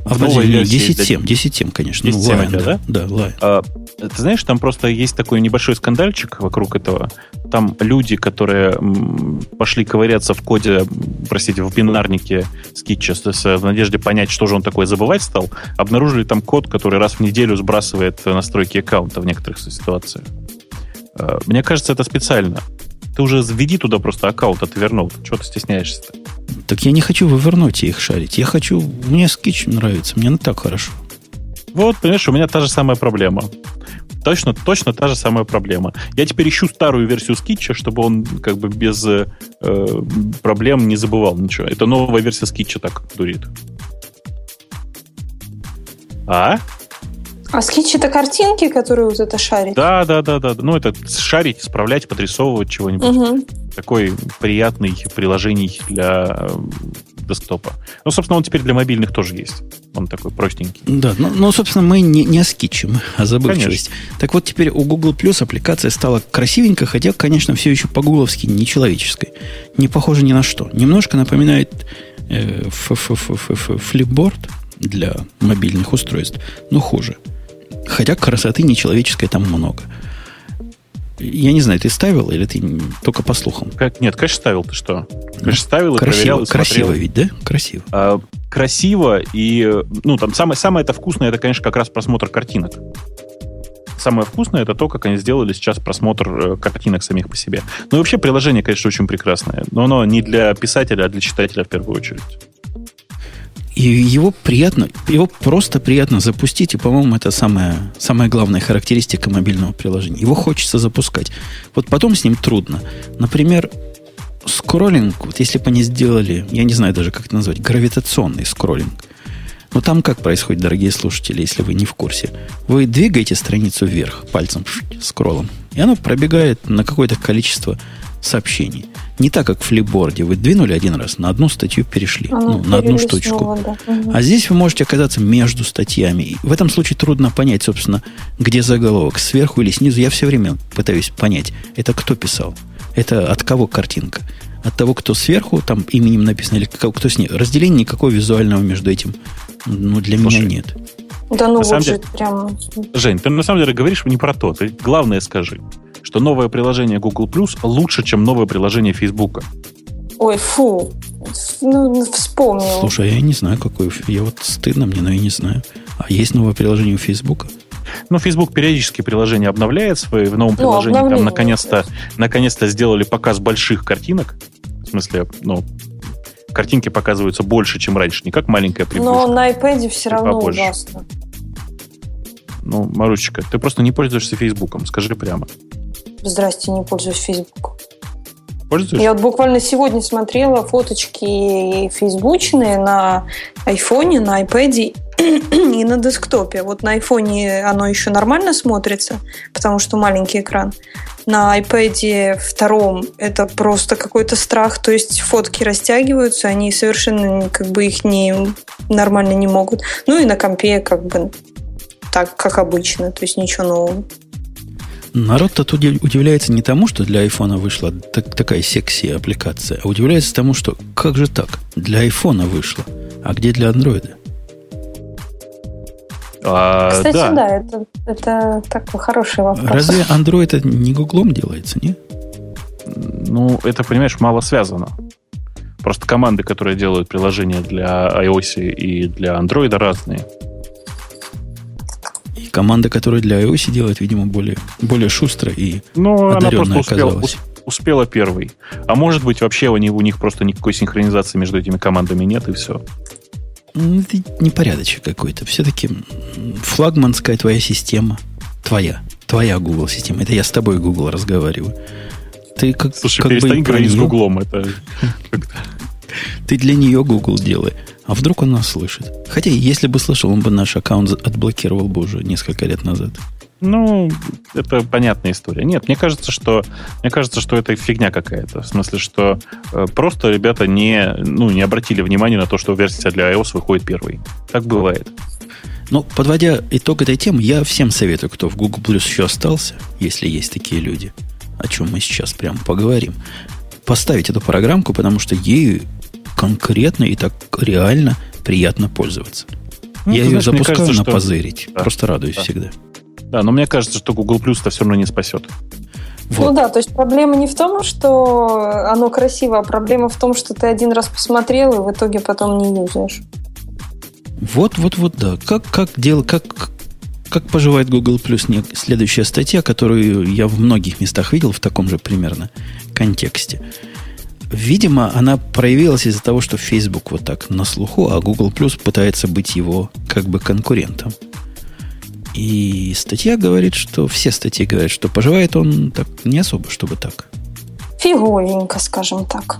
А в новой версии 10.7, 10.7, конечно. 10.7 ну, Lion, да? Да, Lion. А, ты знаешь, там просто есть такой небольшой скандальчик вокруг этого. там люди, которые пошли ковыряться в коде, простите, в бинарнике скетча в надежде понять, что же он такое забывать стал, обнаружили там код, который раз в неделю сбрасывает настройки аккаунта в некоторых ситуациях. Э, мне кажется, это специально. Ты уже введи туда просто аккаунт, а ты вернул. Чего ты стесняешься-то? Так я не хочу вывернуть их шарить. Я хочу... Мне Skitch нравится. Мне так хорошо. Вот, понимаешь, у меня та же самая проблема. Точно, точно та же самая проблема. Я теперь ищу старую версию Skitch а, чтобы он как бы без э, проблем не забывал ничего. Это новая версия Skitch а так дурит. А? А Skitch это картинки, которые вот это шарить? Да, да, да, да. Ну, это шарить, исправлять, подрисовывать чего-нибудь. Угу. Такой приятный приложений для э, десктопа. Ну, собственно, он теперь для мобильных тоже есть. Он такой простенький. Да, ну, ну собственно, мы не, не о скетче, о забывчивости. Конечно. Так вот, теперь у Google Plus аппликация стала красивенькой, хотя, конечно, все еще по-гугловски нечеловеческой. Не похоже ни на что. Немножко напоминает э, флипборд для мобильных устройств, но хуже. Хотя красоты нечеловеческой там много. Я не знаю, ты ставил или ты только по слухам? Как, нет, конечно, ставил. Ты что? Конечно, ставил красиво, и проверял. И красиво ведь, да? Красиво. А, красиво и, ну, там самое, самое это вкусное, это, конечно, как раз просмотр картинок. Самое вкусное это то, как они сделали сейчас просмотр э, картинок самих по себе. Ну и вообще приложение, конечно, очень прекрасное. Но оно не для писателя, а для читателя в первую очередь. И его приятно, его просто приятно запустить, и, по-моему, это самая, самая главная характеристика мобильного приложения. Его хочется запускать. Вот потом с ним трудно. Например, скроллинг, вот если бы они сделали, я не знаю даже, как это назвать, гравитационный скроллинг. Но там как происходит, дорогие слушатели, если вы не в курсе? Вы двигаете страницу вверх пальцем, скроллом, и оно пробегает на какое-то количество сообщений. Не так, как в флипборде. Вы двинули один раз, на одну статью перешли. Оно ну, на одну штучку. Да. А здесь вы можете оказаться между статьями. И в этом случае трудно понять, собственно, где заголовок, сверху или снизу. Я все время пытаюсь понять, это кто писал. Это от кого картинка. От того, кто сверху, там именем написано, или кто снизу. Разделения никакого визуального между этим ну, для Слушай, меня нет. Да ну вот же прям... Жень, ты на самом деле говоришь не про то. Ты главное скажи что новое приложение Google Plus лучше, чем новое приложение Facebook. Ой, фу. Ну, вспомнил. Слушай, я не знаю, какой. Я вот стыдно мне, но я не знаю. А есть новое приложение у Facebook? Ну, Facebook периодически приложение обновляет свои в новом ну, приложении. Там наконец-то, наконец-то сделали показ больших картинок. В смысле, ну, картинки показываются больше, чем раньше, не как маленькая приближка. Но на iPad все равно побольше. ужасно. Ну, Марусечка, ты просто не пользуешься Фейсбуком, скажи прямо. Здрасте, не пользуюсь Фейсбуком. Пользуешься? Я вот буквально сегодня смотрела фоточки фейсбучные на айфоне, на iPad и на десктопе. Вот на айфоне оно еще нормально смотрится, потому что маленький экран. На iPad втором это просто какой-то страх. То есть фотки растягиваются, они совершенно как бы их не нормально не могут. Ну и на компе как бы так, как обычно, то есть ничего нового. Народ тут удивляется не тому, что для айфона вышла так, такая секси-аппликация, а удивляется тому, что как же так? Для айфона вышла, а где для андроида? А, Кстати, да, да это, это такой хороший вопрос. Разве Android это не гуглом делается, не? Ну, это, понимаешь, мало связано. Просто команды, которые делают приложения для iOS и для Android, разные команда, которая для iOS делает, видимо, более, более шустро и Ну, она просто успела, успела первой. А может быть, вообще у них, у них просто никакой синхронизации между этими командами нет, и все. Ну, это непорядочек какой-то. Все-таки флагманская твоя система. Твоя. Твоя Google система. Это я с тобой, Google, разговариваю. Ты как, Слушай, как перестань бы говорить с Гуглом. Это Ты для нее Google делай. А вдруг он нас слышит? Хотя, если бы слышал, он бы наш аккаунт отблокировал бы уже несколько лет назад. Ну, это понятная история. Нет, мне кажется, что мне кажется, что это фигня какая-то. В смысле, что э, просто ребята не, ну, не обратили внимания на то, что версия для iOS выходит первой. Так бывает. Ну, подводя итог этой темы, я всем советую, кто в Google Plus еще остался, если есть такие люди, о чем мы сейчас прямо поговорим, поставить эту программку, потому что ею конкретно и так реально приятно пользоваться. Ну, Я ее знаешь, запускаю кажется, на что... позырить. Да, Просто радуюсь да. всегда. Да, но мне кажется, что Google Plus это все равно не спасет. Вот. Ну да, то есть проблема не в том, что оно красиво, а проблема в том, что ты один раз посмотрел и в итоге потом не юзаешь. Вот, вот, вот, да. Как, как дело, как, как поживает Google Plus? Следующая статья, которую я в многих местах видел в таком же примерно контексте. Видимо, она проявилась из-за того, что Facebook вот так на слуху, а Google Plus пытается быть его как бы конкурентом. И статья говорит, что все статьи говорят, что поживает он так не особо, чтобы так. Фиговенько, скажем так.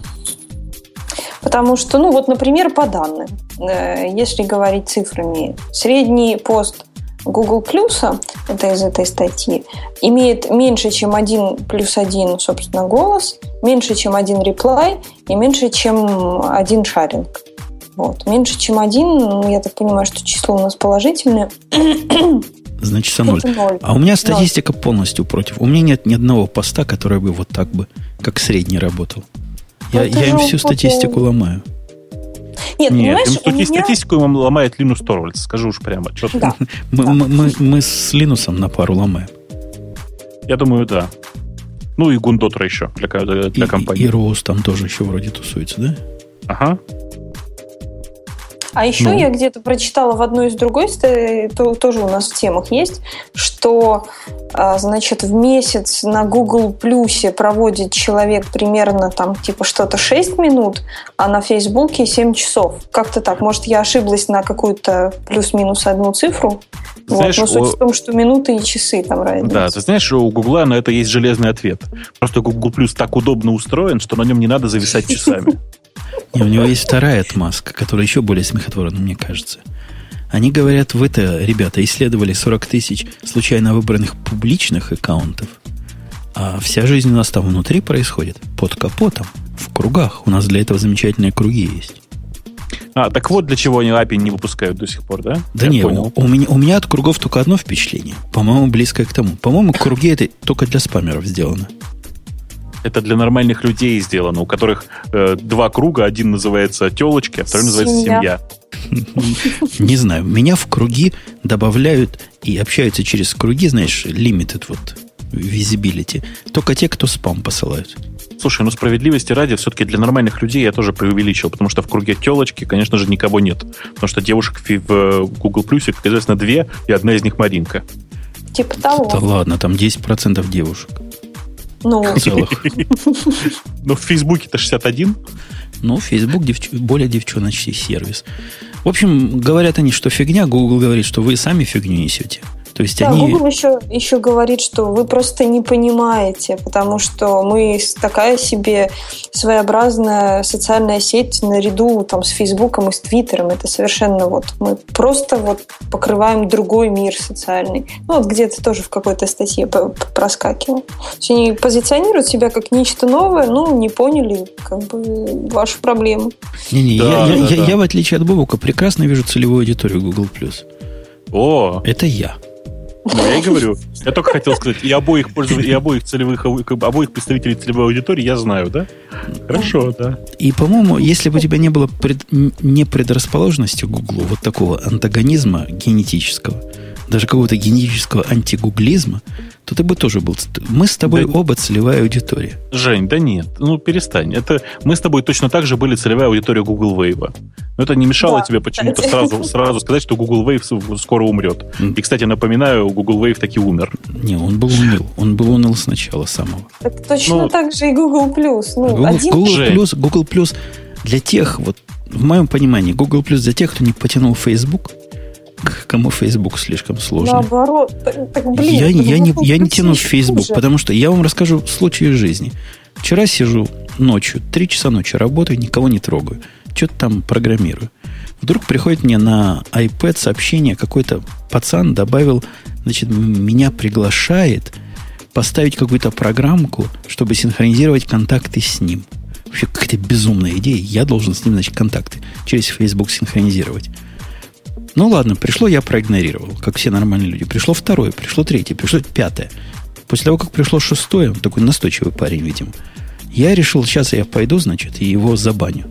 Потому что, ну вот, например, по данным, э, если говорить цифрами, средний пост Google Plus, это из этой статьи, имеет меньше, чем один плюс один, собственно, голос, меньше, чем один реплай и меньше, чем один шаринг. Вот. Меньше, чем один, ну, я так понимаю, что число у нас положительное. Значит, ноль. А у меня статистика 0. полностью против. У меня нет ни одного поста, который бы вот так бы, как средний работал. Я, я им всю статистику ломаю. Нет, Нет понимаешь, им меня... статистику им ломает Линус Торвальдс, скажу уж прямо. Да. мы, да. Мы, мы, мы с Линусом на пару ломаем. Я думаю, да. Ну и Гундотра еще для, для и, компании. И Роуз там тоже еще вроде тусуется, да? Ага. А еще ну. я где-то прочитала в одной из другой, то, тоже у нас в темах есть, что а, значит, в месяц на Google Плюсе проводит человек примерно там типа что-то 6 минут, а на Фейсбуке 7 часов. Как-то так. Может, я ошиблась на какую-то плюс-минус одну цифру. Знаешь, вот. Но суть о... в том, что минуты и часы там разница. Да, ты знаешь, у Гугла на это есть железный ответ. Просто Google Плюс так удобно устроен, что на нем не надо зависать часами. И у него есть вторая отмазка, которая еще более смехотворна, мне кажется. Они говорят, вы-то, ребята, исследовали 40 тысяч случайно выбранных публичных аккаунтов, а вся жизнь у нас там внутри происходит, под капотом, в кругах. У нас для этого замечательные круги есть. А, так вот для чего они API не выпускают до сих пор, да? Да нет, у, у, меня, у меня от кругов только одно впечатление. По-моему, близкое к тому. По-моему, круги это только для спамеров сделано. Это для нормальных людей сделано, у которых э, два круга, один называется телочки, а второй называется семья. Не знаю, меня в круги добавляют и общаются через круги, знаешь, limited вот visibility. Только те, кто спам посылают. Слушай, ну справедливости ради, все-таки для нормальных людей я тоже преувеличил, потому что в круге телочки, конечно же, никого нет. Потому что девушек в Google Plus, как известно, две, и одна из них Маринка. Типа того. Да ладно, там 10% девушек. Ну, Но в Фейсбуке-то 61. Ну, Facebook девч... более девчоночный сервис. В общем, говорят они, что фигня. Google говорит, что вы сами фигню несете. То есть да, они... Google еще, еще говорит, что вы просто не понимаете, потому что мы такая себе своеобразная социальная сеть наряду там, с Фейсбуком и с Твиттером. Это совершенно вот мы просто вот покрываем другой мир социальный. Ну вот где-то тоже в какой-то статье проскакивал. То есть они позиционируют себя как нечто новое, ну не поняли как бы вашу проблему. Не-не, да, я, да, я, да. я, в отличие от Бобука прекрасно вижу целевую аудиторию Google+. О! Это я. Ну, я и говорю. Я только хотел сказать, и обоих пользователей, и обоих целевых, обоих представителей целевой аудитории я знаю, да? Хорошо, да. И, по-моему, если бы у тебя не было пред, не предрасположенности к Гуглу, вот такого антагонизма генетического, даже какого-то генетического антигуглизма, то ты бы тоже был... Мы с тобой да, оба целевая аудитория. Жень, да нет, ну перестань. Это мы с тобой точно так же были целевая аудитория Google Wave. Но это не мешало да, тебе почему-то сразу, сразу сказать, что Google Wave скоро умрет. И, кстати, напоминаю, Google Wave таки умер. Не, он был уныл. Он был уныл сначала самого. Так точно ну, так же и Google Plus. Ну, Google, один... Google Plus, Google Plus для тех, вот в моем понимании, Google Plus для тех, кто не потянул Facebook, кому Facebook слишком сложно. Наоборот. Так, блин, я, я, не, я не тяну в Facebook, хуже. потому что я вам расскажу случай из жизни. Вчера сижу ночью, три часа ночи работаю, никого не трогаю. Что-то там программирую. Вдруг приходит мне на iPad сообщение, какой-то пацан добавил, значит, меня приглашает поставить какую-то программку, чтобы синхронизировать контакты с ним. Вообще какая-то безумная идея. Я должен с ним, значит, контакты через Facebook синхронизировать. Ну ладно, пришло, я проигнорировал, как все нормальные люди. Пришло второе, пришло третье, пришло пятое. После того, как пришло шестое, он такой настойчивый парень, видимо, я решил, сейчас я пойду, значит, и его забаню.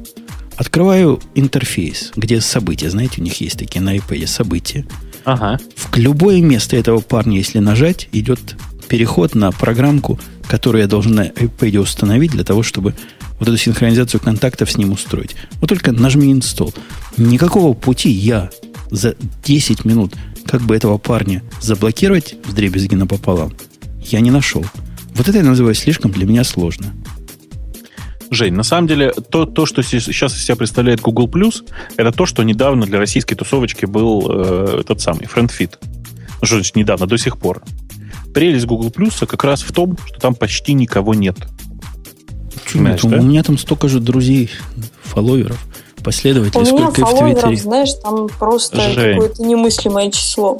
Открываю интерфейс, где события. Знаете, у них есть такие на iPad события. Ага. В любое место этого парня, если нажать, идет переход на программку которую я должен на iPad установить для того, чтобы вот эту синхронизацию контактов с ним устроить. Вот только нажми install. Никакого пути я за 10 минут как бы этого парня заблокировать в дребезги напополам, я не нашел. Вот это я называю слишком для меня сложно. Жень, на самом деле, то, то что сейчас из себя представляет Google это то, что недавно для российской тусовочки был э, этот самый FriendFit. Ну, что значит недавно, до сих пор. Прелесть Google Plus как раз в том, что там почти никого нет. Понимаешь, нет, да? У меня там столько же друзей, фолловеров, последователей, у сколько меня в Твиттере. знаешь, там просто какое-то немыслимое число.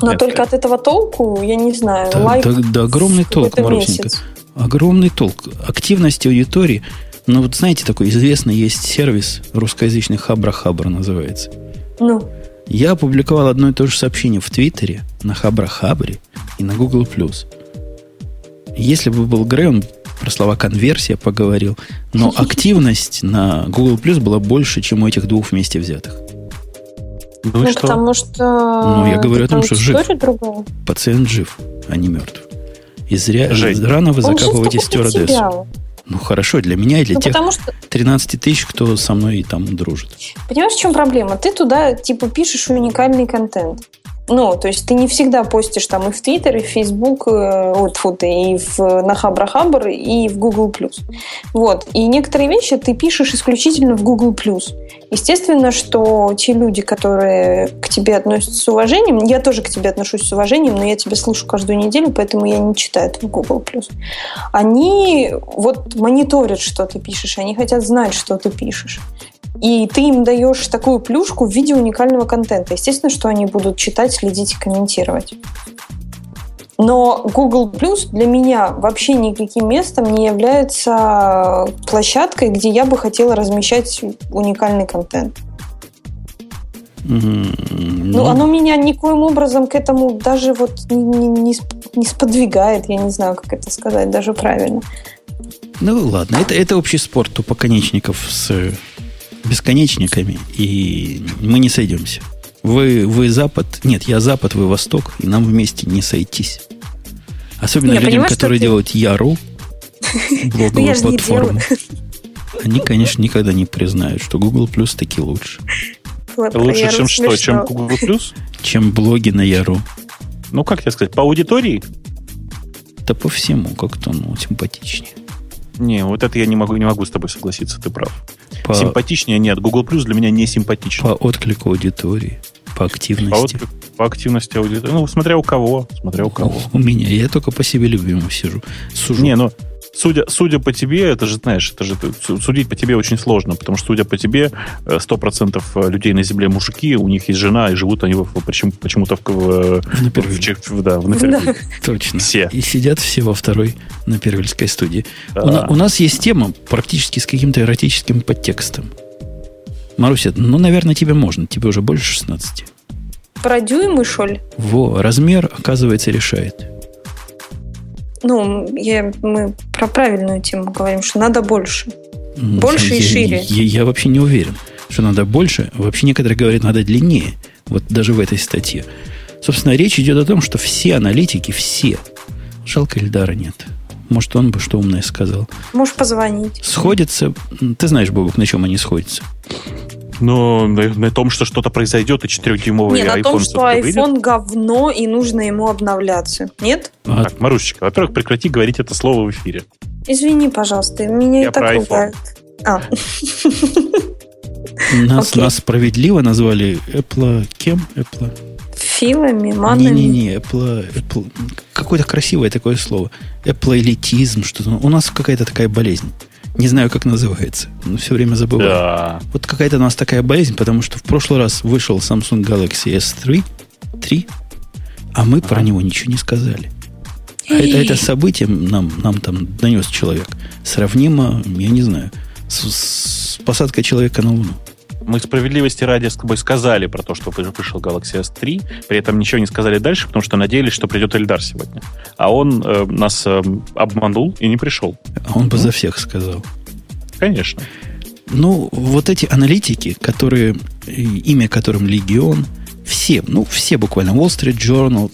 Но Нет, только от этого толку, я не знаю, да, лайк да, да, огромный толк, Марусенька. Огромный толк. Активность аудитории. Ну, вот знаете, такой известный есть сервис русскоязычный Хабра-Хабра называется. Ну. Я опубликовал одно и то же сообщение в Твиттере, на Хабра-Хабре и на Google+. Если бы был Грей, он про слова конверсия поговорил, но активность на Google Plus была больше, чем у этих двух вместе взятых. Ну, ну что? потому что... Ну, я говорю о том, что жив. Другая. Пациент жив, а не мертв. И зря, Жень. рано вы Он закапываете стюардессу. Ну, хорошо, для меня и для ну, тех что... 13 тысяч, кто со мной там дружит. Понимаешь, в чем проблема? Ты туда, типа, пишешь уникальный контент. Ну, то есть ты не всегда постишь там и в Твиттер, и в Фейсбук, э, вот, вот, и в, на Хабра-Хабр, и в Google+. Вот. И некоторые вещи ты пишешь исключительно в Google+. Естественно, что те люди, которые к тебе относятся с уважением, я тоже к тебе отношусь с уважением, но я тебя слышу каждую неделю, поэтому я не читаю это в Google+. Они вот мониторят, что ты пишешь, они хотят знать, что ты пишешь. И ты им даешь такую плюшку в виде уникального контента. Естественно, что они будут читать, следить и комментировать. Но Google Plus для меня вообще никаким местом не является площадкой, где я бы хотела размещать уникальный контент. Mm-hmm. Ну, оно меня никоим образом к этому даже вот не, не, не, сподвигает. Я не знаю, как это сказать даже правильно. Ну ладно, это, это общий спорт тупоконечников с бесконечниками, и мы не сойдемся. Вы, вы Запад, нет, я Запад, вы Восток, и нам вместе не сойтись. Особенно я людям, понимаю, которые ты... делают Яру, блоговую платформу. Они, конечно, никогда не признают, что Google Plus таки лучше. Лучше, чем что? Чем Google Plus? Чем блоги на Яру. Ну, как тебе сказать, по аудитории? Да по всему как-то, ну, симпатичнее. Не, вот это я не могу, не могу с тобой согласиться, ты прав. По... Симпатичнее нет. Google Plus для меня не симпатичный. По отклику аудитории, по активности. По, отклику, по активности аудитории. Ну, смотря у кого. Смотря у кого. У меня. Я только по себе любимому сижу. Сужу. Не, ну, судя, судя по тебе, это же, знаешь, это же судить по тебе очень сложно, потому что, судя по тебе, 100% э, людей на Земле мужики, у них есть жена, и живут они причем, почему-то в, в, в, в, да, в да. Точно. Все. И сидят все во второй на Первильской студии. Да. У, у нас есть тема практически с каким-то эротическим подтекстом. Маруся, ну, наверное, тебе можно. Тебе уже больше 16. Про дюймы, шоль? Во, размер, оказывается, решает. Ну, я, мы про правильную тему говорим, что надо больше. Больше я, и шире. Я, я, я вообще не уверен, что надо больше. Вообще некоторые говорят, надо длиннее. Вот даже в этой статье. Собственно, речь идет о том, что все аналитики, все, жалко Эльдара нет. Может, он бы что умное сказал. Можешь позвонить. Сходятся. Ты знаешь, Бобок, на чем они сходятся? Но на, на том, что что-то произойдет, и 4-дюймовый iPhone... Не, на том, что iPhone выйдет. говно, и нужно ему обновляться. Нет? А... Так, Марусечка, во-первых, прекрати говорить это слово в эфире. Извини, пожалуйста, меня Я и так ругают. А. Нас, okay. нас справедливо назвали Apple кем? Apple? Филами, манами. Не-не-не, Apple, Apple. Какое-то красивое такое слово. Apple элитизм, что-то. У нас какая-то такая болезнь. Не знаю, как называется, но все время забываю. Да. Вот какая-то у нас такая болезнь, потому что в прошлый раз вышел Samsung Galaxy S3, 3, а мы ага. про него ничего не сказали. А это, это событие нам, нам там донес человек. Сравнимо, я не знаю, с, с посадкой человека на Луну мы справедливости ради с тобой сказали про то, что вышел Galaxy S3, при этом ничего не сказали дальше, потому что надеялись, что придет Эльдар сегодня. А он э, нас э, обманул и не пришел. А он бы за всех сказал. Конечно. Ну, вот эти аналитики, которые, имя которым Легион, все, ну, все буквально, Wall Street Journal,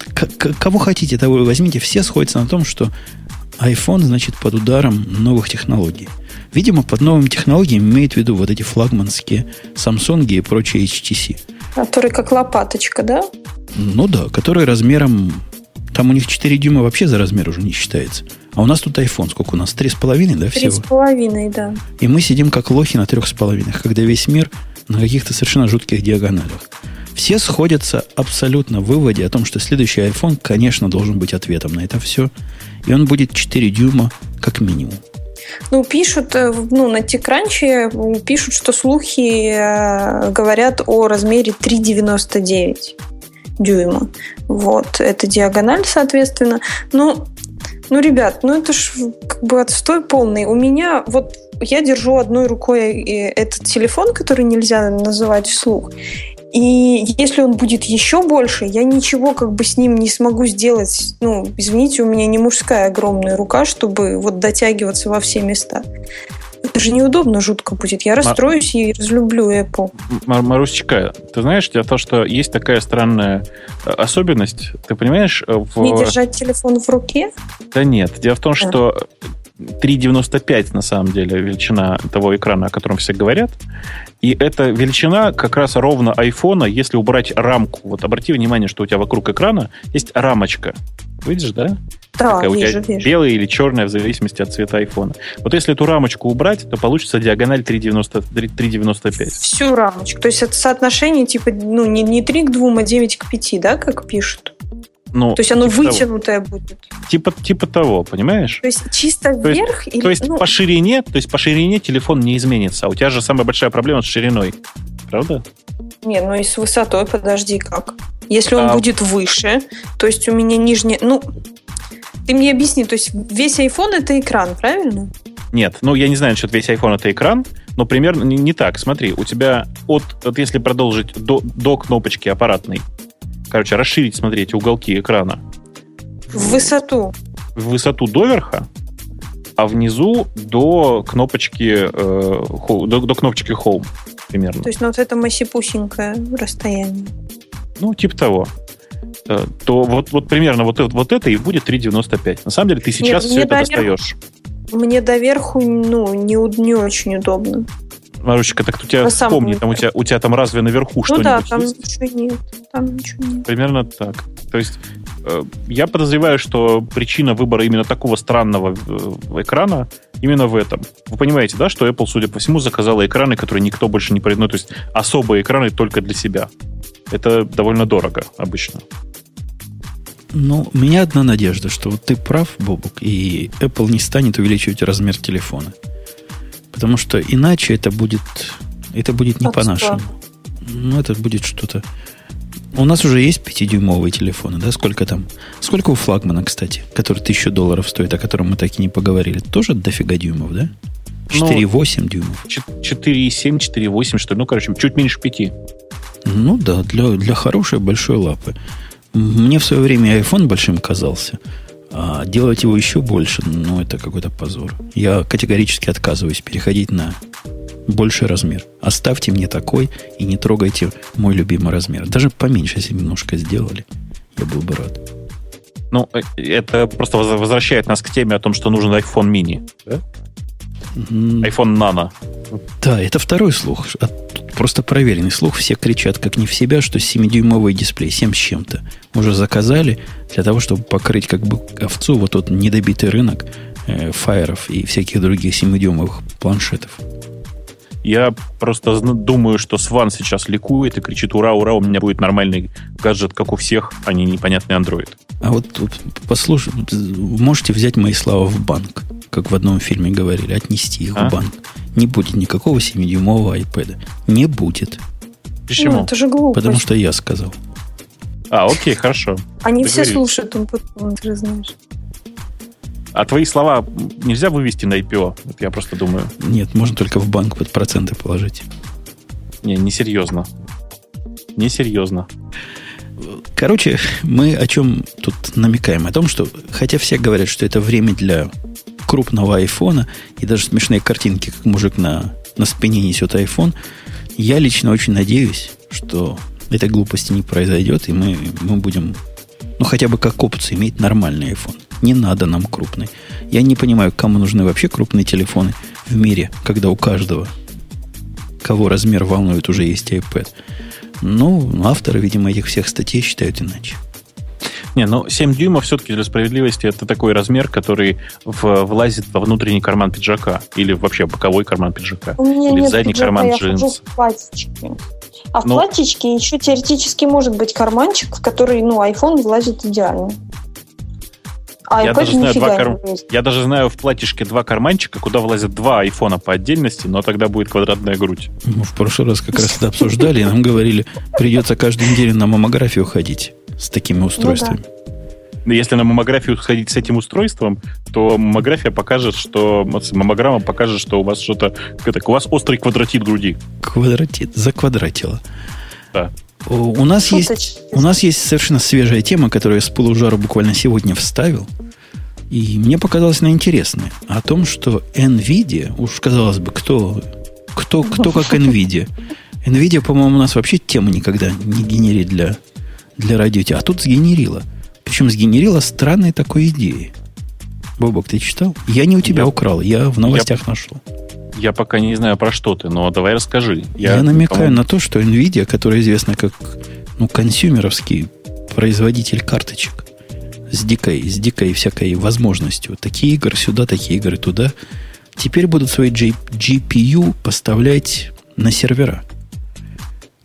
кого хотите, того и возьмите, все сходятся на том, что iPhone, значит, под ударом новых технологий. Видимо, под новыми технологиями имеет в виду вот эти флагманские Samsung и прочие HTC. Которые как лопаточка, да? Ну да, которые размером... Там у них 4 дюйма вообще за размер уже не считается. А у нас тут iPhone. Сколько у нас? 3,5, да, всего? 3,5, да. И мы сидим как лохи на 3,5, когда весь мир на каких-то совершенно жутких диагоналях. Все сходятся абсолютно в выводе о том, что следующий iPhone, конечно, должен быть ответом на это все. И он будет 4 дюйма как минимум. Ну, пишут, э, ну, на TechCrunch пишут, что слухи э, говорят о размере 3,99 дюйма. Вот, это диагональ, соответственно. Ну, ну, ребят, ну это ж как бы отстой полный. У меня вот я держу одной рукой э, этот телефон, который нельзя называть вслух. И если он будет еще больше, я ничего как бы с ним не смогу сделать. Ну, извините, у меня не мужская огромная рука, чтобы вот дотягиваться во все места. Это же неудобно жутко будет. Я расстроюсь Мар... и разлюблю Apple. Мар Марусечка, ты знаешь, дело то, что есть такая странная э, особенность. Ты понимаешь? Э, в... Не держать телефон в руке? Да нет. Дело в том, да. что 3,95 на самом деле величина того экрана, о котором все говорят. И эта величина как раз ровно айфона, если убрать рамку. Вот обрати внимание, что у тебя вокруг экрана есть рамочка. Видишь, да? Да, Такая вижу, у тебя вижу. белая или черная, в зависимости от цвета айфона. Вот если эту рамочку убрать, то получится диагональ 3,95. Всю рамочку. То есть это соотношение типа, ну, не, не 3 к 2, а 9 к 5, да, как пишут? Ну, то есть оно типа вытянутое того. будет. Типа, типа того, понимаешь? То есть чисто то вверх есть, или. То есть ну... по ширине, то есть по ширине телефон не изменится. А у тебя же самая большая проблема с шириной. Правда? Не, ну и с высотой, подожди, как? Если он а... будет выше, то есть у меня нижняя. Ну, ты мне объясни, то есть весь iPhone это экран, правильно? Нет, ну я не знаю, что весь iPhone это экран, но примерно не, не так. Смотри, у тебя от, от если продолжить до, до кнопочки аппаратной, короче, расширить, смотреть уголки экрана. В высоту. В высоту доверха, а внизу до кнопочки, э, до, до кнопочки Home примерно. То есть, ну, вот это масипусенькое расстояние. Ну, типа того. Э, то вот, вот примерно вот, вот это и будет 3,95. На самом деле ты сейчас Нет, все это доверху, достаешь. Мне доверху, ну, не, не очень удобно. Марусечка, так у тебя По вспомни, там у тебя, у тебя там разве наверху ну что-нибудь да, там есть? ничего нет. Там ничего нет. Примерно так. То есть э, я подозреваю, что причина выбора именно такого странного э, экрана именно в этом. Вы понимаете, да, что Apple, судя по всему, заказала экраны, которые никто больше не производит, то есть особые экраны только для себя. Это довольно дорого обычно. Ну, у меня одна надежда, что вот ты прав, Бобук, и Apple не станет увеличивать размер телефона. Потому что иначе это будет, это будет не по-нашему. Ну, это будет что-то... У нас уже есть 5-дюймовые телефоны, да? Сколько там? Сколько у флагмана, кстати, который 1000 долларов стоит, о котором мы так и не поговорили? Тоже дофига дюймов, да? 4,8 ну, дюймов. 4,7, 4,8, что ли. Ну, короче, чуть меньше 5. Ну да, для, для хорошей большой лапы. Мне в свое время iPhone большим казался. А делать его еще больше, ну, это какой-то позор. Я категорически отказываюсь переходить на больший размер. Оставьте мне такой и не трогайте мой любимый размер. Даже поменьше, если немножко сделали, я был бы рад. Ну, э, это просто возвращает нас к теме о том, что нужен iPhone mini. Да? iPhone Nano. Да, это второй слух. А просто проверенный слух. Все кричат, как не в себя, что 7-дюймовый дисплей, 7 с чем-то. Уже заказали для того, чтобы покрыть как бы овцу вот тот недобитый рынок э, фаеров и всяких других 7-дюймовых планшетов. Я просто думаю, что Сван сейчас ликует и кричит, ура, ура, у меня будет нормальный гаджет, как у всех, а не непонятный Android. А вот, вот послушай, можете взять мои слова в банк, как в одном фильме говорили, отнести их а? в банк. Не будет никакого 7-дюймового iPad. Не будет. Почему? Ну, это же глупо. Потому что я сказал. А, окей, хорошо. Они все слушают, он, ты же знаешь. А твои слова нельзя вывести на IPO? Это я просто думаю. Нет, можно только в банк под проценты положить. Не, несерьезно. Несерьезно. Короче, мы о чем тут намекаем? О том, что, хотя все говорят, что это время для крупного айфона, и даже смешные картинки, как мужик на, на спине несет iPhone, я лично очень надеюсь, что этой глупости не произойдет, и мы, мы будем, ну, хотя бы как опцию иметь нормальный iPhone. Не надо нам крупный. Я не понимаю, кому нужны вообще крупные телефоны в мире, когда у каждого, кого размер волнует, уже есть iPad. Ну, авторы, видимо, этих всех статей считают иначе. Не, ну 7 дюймов все-таки для справедливости это такой размер, который в, влазит во внутренний карман пиджака или вообще боковой карман пиджака. У меня или нет в задний пиджака, карман я джинс. хожу в платьичке. А в Ну. платьичке еще теоретически может быть карманчик, в который, ну, iPhone влазит идеально. А Я даже знаю два влезет. Я даже знаю в платьишке два карманчика, куда влазят два айфона по отдельности, но тогда будет квадратная грудь. Мы в прошлый раз как раз это обсуждали, и нам говорили, придется каждую неделю на маммографию ходить с такими устройствами. Если на маммографию сходить с этим устройством, то маммография покажет, что маммограмма покажет, что у вас что-то, это, у вас острый квадратит груди. Квадратит, заквадратило. Да. У нас есть. У нас есть совершенно свежая тема, которую я с полужару буквально сегодня вставил. И мне показалось она интересной. О том, что NVIDIA, уж казалось бы, кто, кто, кто как NVIDIA. NVIDIA, по-моему, у нас вообще тему никогда не генерит для, для радио. А тут сгенерила. Причем сгенерила странной такой идеей. Бобок, ты читал? Я не у тебя Я- украл, я в новостях нашел. Я пока не знаю, про что ты, но давай расскажи. Я, намекаю по-моему, на то, что NVIDIA, которая известна как ну, консюмеровский производитель карточек с дикой, с дикой всякой возможностью. Такие игры сюда, такие игры туда. Теперь будут свои G- GPU поставлять на сервера.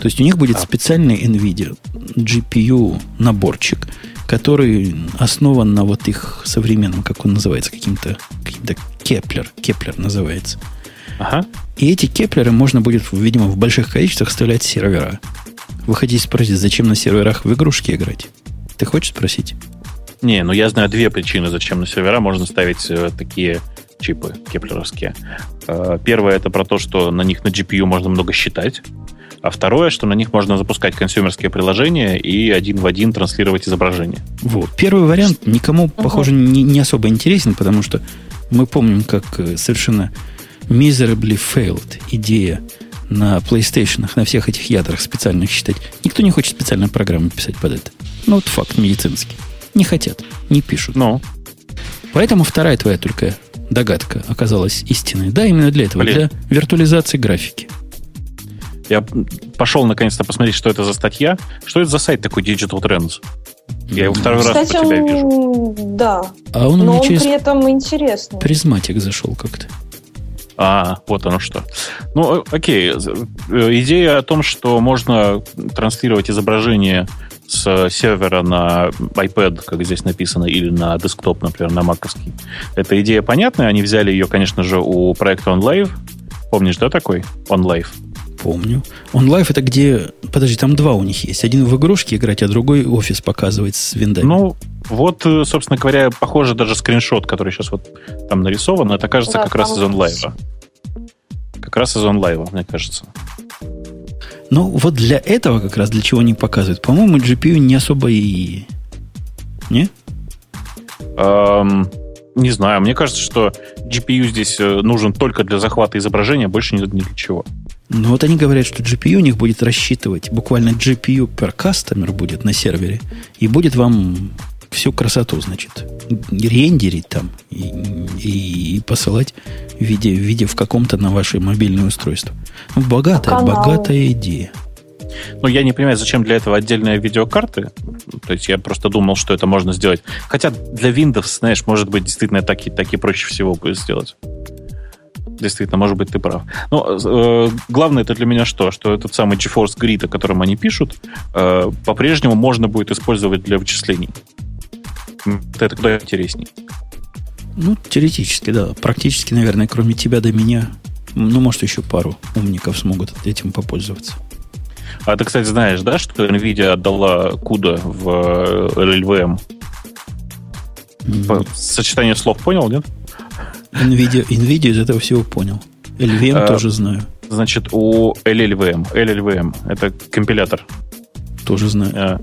То есть у них будет специальный NVIDIA GPU наборчик, который основан на вот их современном, как он называется, каким-то каким-то Кеплер. Кеплер называется. Ага. И эти кеплеры можно будет, видимо, в больших количествах вставлять в сервера. Вы хотите спросить, зачем на серверах в игрушки играть? Ты хочешь спросить? Не, ну я знаю две причины, зачем на сервера можно ставить э, такие чипы кеплеровские. Э, первое это про то, что на них на GPU можно много считать. А второе, что на них можно запускать консюмерские приложения и один в один транслировать изображение. Вот. Первый вариант никому, похоже, не, не особо интересен, потому что мы помним, как э, совершенно miserably failed идея на PlayStation, на всех этих ядрах специальных считать. Никто не хочет специальную программу писать под это. Ну, вот факт медицинский. Не хотят, не пишут. Ну, Поэтому вторая твоя только догадка оказалась истинной. Да, именно для этого, Блин. для виртуализации графики. Я пошел наконец-то посмотреть, что это за статья. Что это за сайт такой Digital Trends? Я его второй раз Кстати, про тебя вижу. да. А он у Но меня он через при этом интересный. Prismatic зашел как-то. А, вот оно что. Ну, э, окей. Э, Идея о том, что можно транслировать изображение с сервера на iPad, как здесь написано, или на десктоп, например, на маковский. Эта идея понятная. Они взяли ее, конечно же, у проекта OnLive. Помнишь, да, такой? OnLive. Помню. OnLive это где... Подожди, там два у них есть. Один в игрушки играть, а другой офис показывать с виндами. Ну, вот, э, собственно говоря, похоже, даже скриншот, который сейчас вот там нарисован, это кажется Да, как раз из OnLive. Как раз из OnLive, мне кажется. Ну, вот для этого как раз, для чего они показывают. По-моему, GPU не особо и... Не? Эм, не знаю, мне кажется, что GPU здесь э, нужен только для захвата изображения, больше ни, ни для чего. Ну, вот они говорят, что GPU у них будет рассчитывать, буквально GPU per customer будет на сервере, и будет вам всю красоту, значит, рендерить там и, и- и посылать в виде, в виде в каком-то на ваше мобильное устройство. Ну, богатая, Канал. богатая идея. Но я не понимаю, зачем для этого отдельные видеокарты. То есть я просто думал, что это можно сделать. Хотя для Windows, знаешь, может быть, действительно так и, так и проще всего будет сделать. Действительно, может быть, ты прав. Но э, главное это для меня что? Что этот самый GeForce Grid, о котором они пишут, э, по-прежнему можно будет использовать для вычислений. Это куда интересней. Ну, теоретически, да. Практически, наверное, кроме тебя до меня, ну, может, еще пару умников смогут этим попользоваться. А ты, кстати, знаешь, да, что NVIDIA отдала CUDA в э, LLVM? По- Сочетание слов понял, нет? NVIDIA, NVIDIA из этого всего понял. LVM А, тоже знаю. Значит, у LLVM, LLVM, это компилятор. Тоже знаю. Э,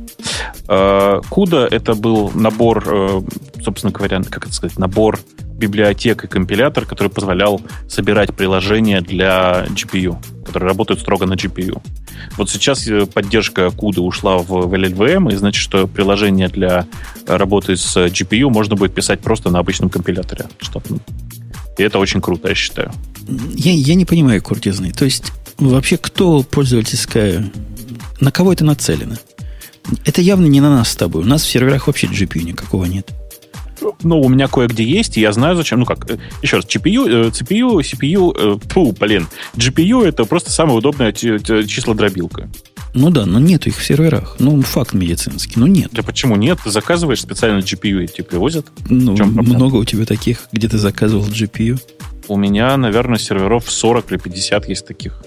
э, CUDA это был набор, э, собственно говоря, как это сказать, набор библиотек и компилятор, который позволял собирать приложения для GPU, которые работают строго на GPU. Вот сейчас э, поддержка CUDA ушла в, в LLVM, и значит, что приложение для работы с GPU можно будет писать просто на обычном компиляторе. Что и это очень круто, я считаю. Я, я не понимаю, Куртизный. То есть, вообще, кто пользовательская... На кого это нацелено? Это явно не на нас с тобой. У нас в серверах вообще GPU никакого нет. Ну, у меня кое-где есть, и я знаю, зачем. Ну как, э, еще раз, GPU, CPU, CPU, фу, блин, GPU это просто самая удобная числодробилка. Ну да, но нету их в серверах. Ну, факт медицинский, ну нет. Да почему нет? Ты заказываешь специально GPU и тебе привозят. Ну, много у тебя таких, где ты заказывал GPU? У меня, наверное, серверов 40 или 50 есть таких.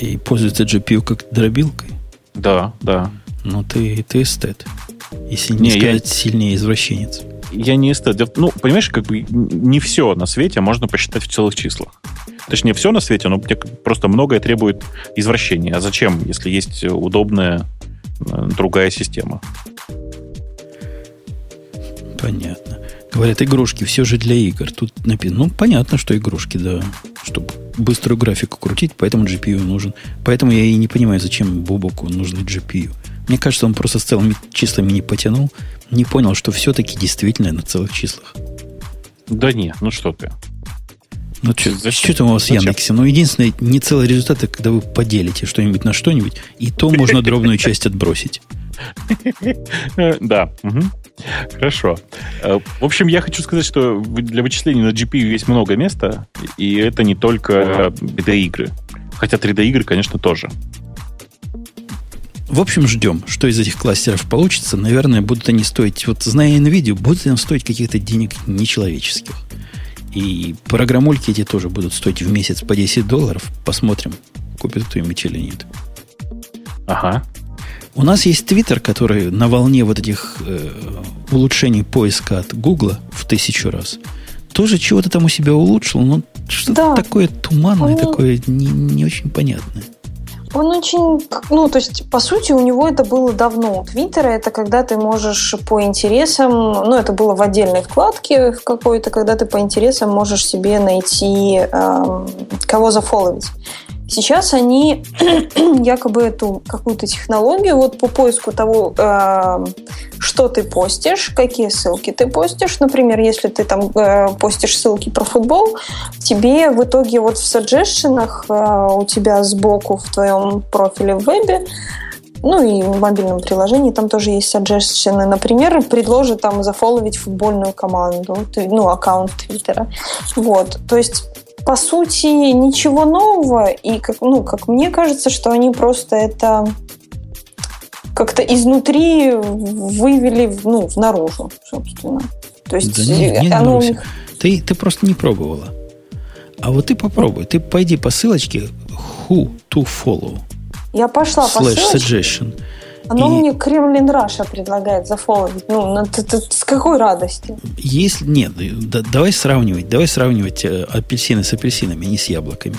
И пользуется GPU как дробилкой? Да, да. Ну, ты, ты эстет. Если не, не сказать, я... сильнее извращенец я не эстет. Ну, понимаешь, как бы не все на свете можно посчитать в целых числах. Точнее, все на свете, но просто многое требует извращения. А зачем, если есть удобная э, другая система? Понятно. Говорят, игрушки все же для игр. Тут написано, ну, понятно, что игрушки, да. Чтобы быструю графику крутить, поэтому GPU нужен. Поэтому я и не понимаю, зачем Бубоку нужны GPU. Мне кажется, он просто с целыми числами не потянул, не понял, что все-таки действительно на целых числах. Да нет, ну что ты. Ну что, что там у вас в Яндексе? Ну, единственное, не целый результат, это когда вы поделите что-нибудь на что-нибудь, и то можно дробную часть отбросить. Да. Хорошо. Э, в общем, я хочу сказать, что для вычислений на GPU есть много места, и это не только 3D-игры. Хотя 3D-игры, конечно, тоже. В общем, ждем, что из этих кластеров получится. Наверное, будут они стоить, вот зная NVIDIA, будут они стоить каких-то денег нечеловеческих. И программульки эти тоже будут стоить в месяц по 10 долларов. Посмотрим, купит кто-нибудь или нет. Ага. У нас есть Твиттер, который на волне вот этих э, улучшений поиска от Гугла в тысячу раз тоже чего-то там у себя улучшил, но что-то да. такое туманное, Он... такое не, не очень понятное. Он очень, ну, то есть, по сути, у него это было давно. Твиттера это когда ты можешь по интересам, ну, это было в отдельной вкладке в какой-то, когда ты по интересам можешь себе найти, э, кого зафоловить. Сейчас они якобы эту какую-то технологию вот по поиску того, э, что ты постишь, какие ссылки ты постишь. Например, если ты там э, постишь ссылки про футбол, тебе в итоге вот в саджешенах э, у тебя сбоку в твоем профиле в вебе ну и в мобильном приложении там тоже есть suggestions. Например, предложит там зафоловить футбольную команду, ну, аккаунт Твиттера. Вот. То есть по сути, ничего нового, и как, ну, как мне кажется, что они просто это как-то изнутри вывели ну, наружу, собственно. То есть да не, не оно у них... ты, ты просто не пробовала. А вот ты попробуй. Ты пойди по ссылочке who to follow. Я пошла по ссылочке. suggestion. Оно и... мне Kremlin Russia предлагает зафоловить. Ну, на, т, т, с какой радости? Если, нет, да, давай сравнивать. Давай сравнивать э, апельсины с апельсинами, не с яблоками.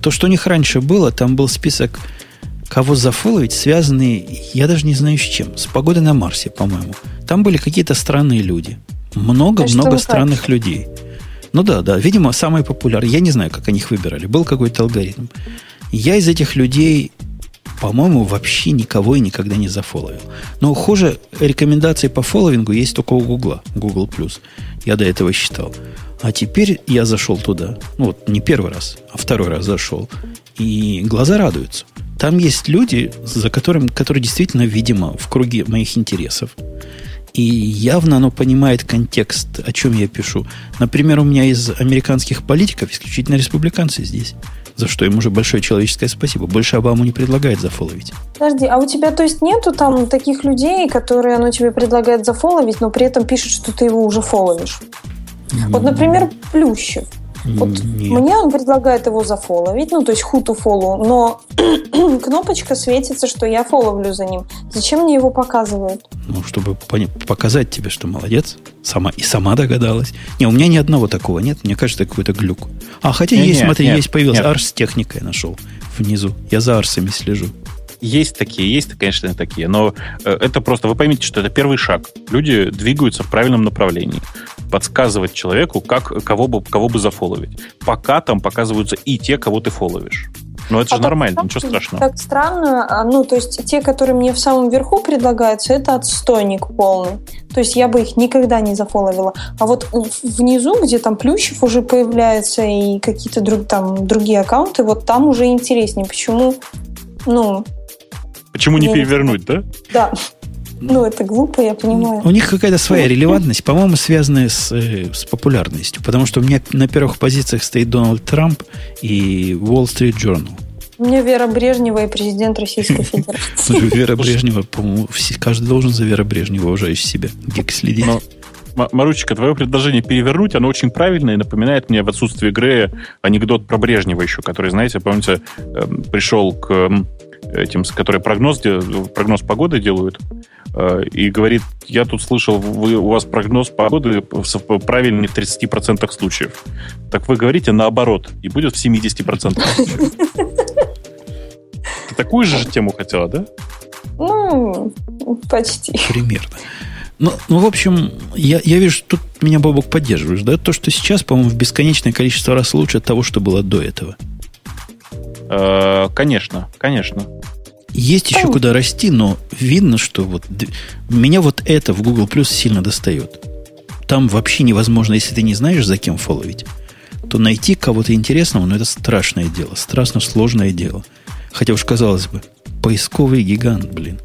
То, что у них раньше было, там был список, кого зафоловить, связанный, я даже не знаю с чем, с погодой на Марсе, по-моему. Там были какие-то странные люди. Много-много странных хотите? людей. Ну да, да, видимо, самые популярные. Я не знаю, как они их выбирали. Был какой-то алгоритм. Я из этих людей по-моему, вообще никого и никогда не зафоловил. Но хуже рекомендации по фолловингу есть только у Гугла, Google+. Я до этого считал. А теперь я зашел туда. Ну, вот не первый раз, а второй раз зашел. И глаза радуются. Там есть люди, за которым, которые действительно, видимо, в круге моих интересов. И явно оно понимает контекст, о чем я пишу. Например, у меня из американских политиков исключительно республиканцы здесь. За что им уже большое человеческое спасибо. Больше Обаму не предлагает зафоловить. Подожди, а у тебя, то есть, нету там таких людей, которые оно тебе предлагает зафоловить, но при этом пишет, что ты его уже фоловишь? Вот, например, Плющев. Вот Нет. мне он предлагает его зафоловить, ну, то есть хуту фолу, но кнопочка светится, что я фоловлю за ним. Зачем мне его показывают? Ну, чтобы показать тебе, что молодец. Сама, и сама догадалась. Не, у меня ни одного такого нет. Мне кажется, какой-то глюк. А, хотя не, есть, нет, смотри, нет, есть, появился. Нет. Арс с техникой нашел внизу. Я за арсами слежу. Есть такие, есть, конечно, такие, но э, это просто, вы поймите, что это первый шаг. Люди двигаются в правильном направлении. Подсказывать человеку, как, кого, бы, кого бы зафоловить. Пока там показываются и те, кого ты фоловишь. Но это а же нормально, так, ничего страшного. Так странно. А, ну, то есть те, которые мне в самом верху предлагаются, это отстойник полный. То есть я бы их никогда не зафоловила. А вот внизу, где там Плющев уже появляется и какие-то друг, там другие аккаунты, вот там уже интереснее. Почему? Ну... Почему не перевернуть, да? Да. Ну, это глупо, я понимаю. У них какая-то своя релевантность, по-моему, связанная с, э, с популярностью. Потому что у меня на первых позициях стоит Дональд Трамп и Wall Street Journal. У меня Вера Брежнева и президент Российской Федерации. Вера Брежнева, по-моему, каждый должен за Вера Брежнева, уважающий себя, гик следить. Маручика, твое предложение перевернуть, оно очень правильное и напоминает мне в отсутствии Грея анекдот про Брежнева еще, который, знаете, помните, эм, пришел к эм, этим, которые прогноз, прогноз погоды делают, э, и говорит, я тут слышал, вы, у вас прогноз погоды правильный в 30% случаев. Так вы говорите наоборот, и будет в 70% случаев. Ты такую же тему хотела, да? Ну, почти. Примерно. Ну, ну, в общем, я, я вижу, тут меня, Бобок, поддерживаешь, да? То, что сейчас, по-моему, в бесконечное количество раз лучше от того, что было до этого. Э, конечно, конечно. Есть еще куда расти, но видно, что вот меня вот это в Google Plus сильно достает. Там вообще невозможно, если ты не знаешь, за кем фолловить, то найти кого-то интересного, ну, это страшное дело, страшно сложное дело. Хотя уж казалось бы, поисковый гигант, блин.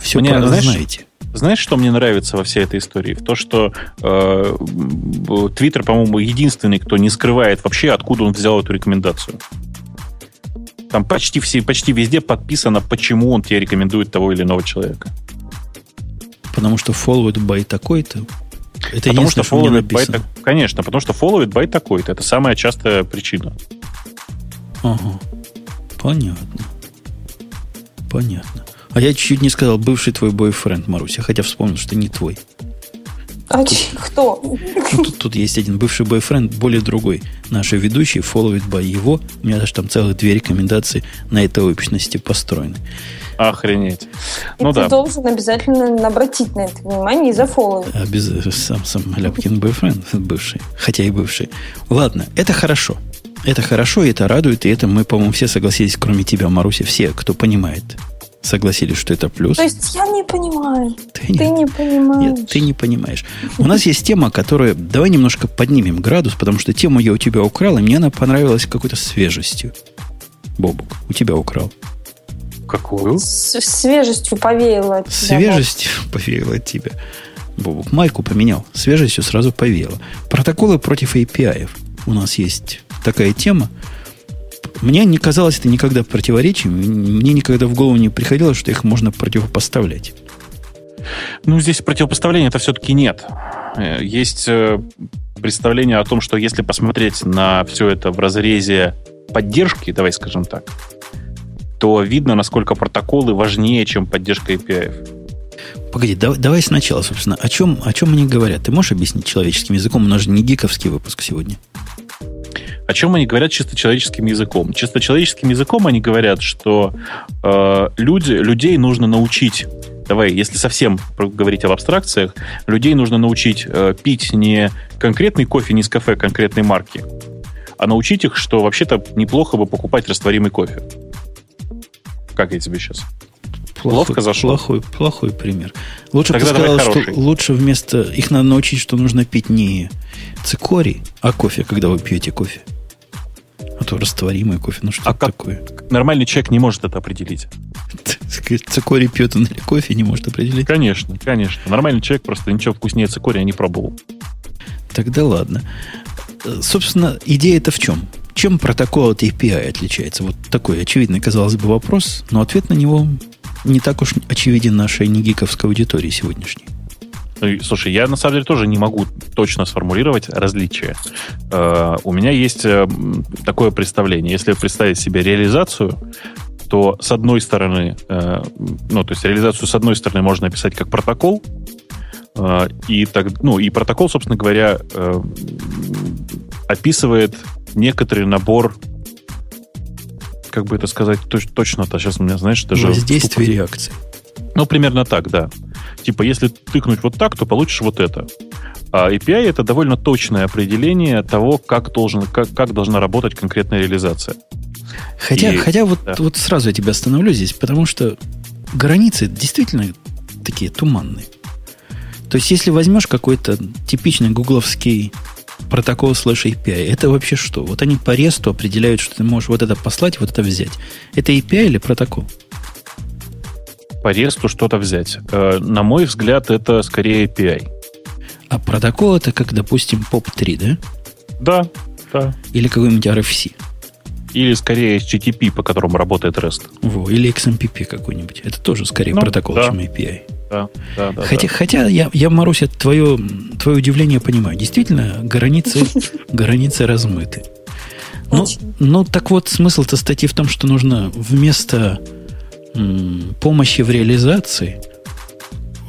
Все Мне, про знаешь, знаете. Знаешь, что мне нравится во всей этой истории? В то, что э, Твиттер, по-моему, единственный, кто не скрывает вообще, откуда он взял эту рекомендацию. Там почти, все, почти везде подписано, почему он тебе рекомендует того или иного человека. Потому что followed by такой-то. Это потому что followed by, конечно, потому что followed by такой-то. Это самая частая причина. Ага. Понятно. Понятно. А я чуть не сказал бывший твой бойфренд, Маруся, хотя вспомнил, что не твой. А тут, кто? Ну, тут, тут есть один бывший бойфренд, более другой. Наши ведущие, followed by его. У меня даже там целых две рекомендации на этой общности построены. Охренеть. И ну, ты да. должен обязательно обратить на это внимание и зафолловить. Обязательно. Сам, сам Ляпкин бойфренд бывший. Хотя и бывший. Ладно, это хорошо. Это хорошо, и это радует, и это мы, по-моему, все согласились, кроме тебя, Маруся, все, кто понимает согласились, что это плюс. То есть я не понимаю. Ты, ты не, не понимаешь. Нет, ты не понимаешь. У нас есть тема, которая... Давай немножко поднимем градус, потому что тему я у тебя украл, и мне она понравилась какой-то свежестью. Бобук, у тебя украл. Какую? С свежестью повеяло от тебя. Свежестью повеяло от тебя. Бобук, майку поменял. Свежестью сразу повеяло. Протоколы против API. У нас есть такая тема. Мне не казалось это никогда противоречием. Мне никогда в голову не приходило, что их можно противопоставлять. Ну, здесь противопоставления это все-таки нет. Э, есть э, представление о том, что если посмотреть на все это в разрезе поддержки, давай скажем так, то видно, насколько протоколы важнее, чем поддержка API. Погоди, давай, давай сначала, собственно, о чем, о чем они говорят? Ты можешь объяснить человеческим языком? У нас же не гиковский выпуск сегодня. О чем они говорят чисто человеческим языком? Чисто человеческим языком они говорят, что э, люди, людей нужно научить давай, если совсем говорить об абстракциях, людей нужно научить э, пить не конкретный кофе не с кафе конкретной марки, а научить их, что вообще-то неплохо бы покупать растворимый кофе. Как я тебе сейчас? Плохой, Ловко зашел. Плохой, плохой пример. Лучше бы сказал, что лучше вместо... Их надо научить, что нужно пить не цикорий, а кофе, когда вы пьете кофе. А то растворимый кофе, ну что а как такое? Нормальный человек не может это определить. Цикорий пьет он или кофе, не может определить? Конечно, конечно. Нормальный человек просто ничего вкуснее цикория не пробовал. Тогда ладно. Собственно, идея-то в чем? Чем протокол от API отличается? Вот такой очевидный, казалось бы, вопрос, но ответ на него не так уж очевиден нашей негиковской аудитории сегодняшней. Ну, слушай, я на самом деле тоже не могу точно сформулировать различия. Э, у меня есть э, такое представление. Если представить себе реализацию, то с одной стороны, э, ну, то есть реализацию с одной стороны можно описать как протокол, и, так, ну, и протокол, собственно говоря, описывает некоторый набор как бы это сказать точно-то. Сейчас у меня, знаешь, даже... Воздействие реакции. Ну, примерно так, да. Типа, если тыкнуть вот так, то получишь вот это. А API — это довольно точное определение того, как, должен, как, как должна работать конкретная реализация. Хотя, и, хотя вот, да. вот сразу я тебя остановлю здесь, потому что границы действительно такие туманные. То есть, если возьмешь какой-то типичный гугловский протокол слэш API, это вообще что? Вот они по ресту определяют, что ты можешь вот это послать, вот это взять. Это API или протокол? По ресту что-то взять. Э, на мой взгляд, это скорее API. А протокол это как, допустим, POP3, да? Да, да. Или какой-нибудь RFC. Или скорее HTTP, по которому работает REST. Во, или XMPP какой-нибудь. Это тоже скорее ну, протокол, да. чем API. Да, да, да, хотя, да. хотя я, я Маруся, твое, твое удивление понимаю. Действительно, границы, границы размыты. Ну, ну, так вот, смысл-то статьи в том, что нужно вместо помощи в реализации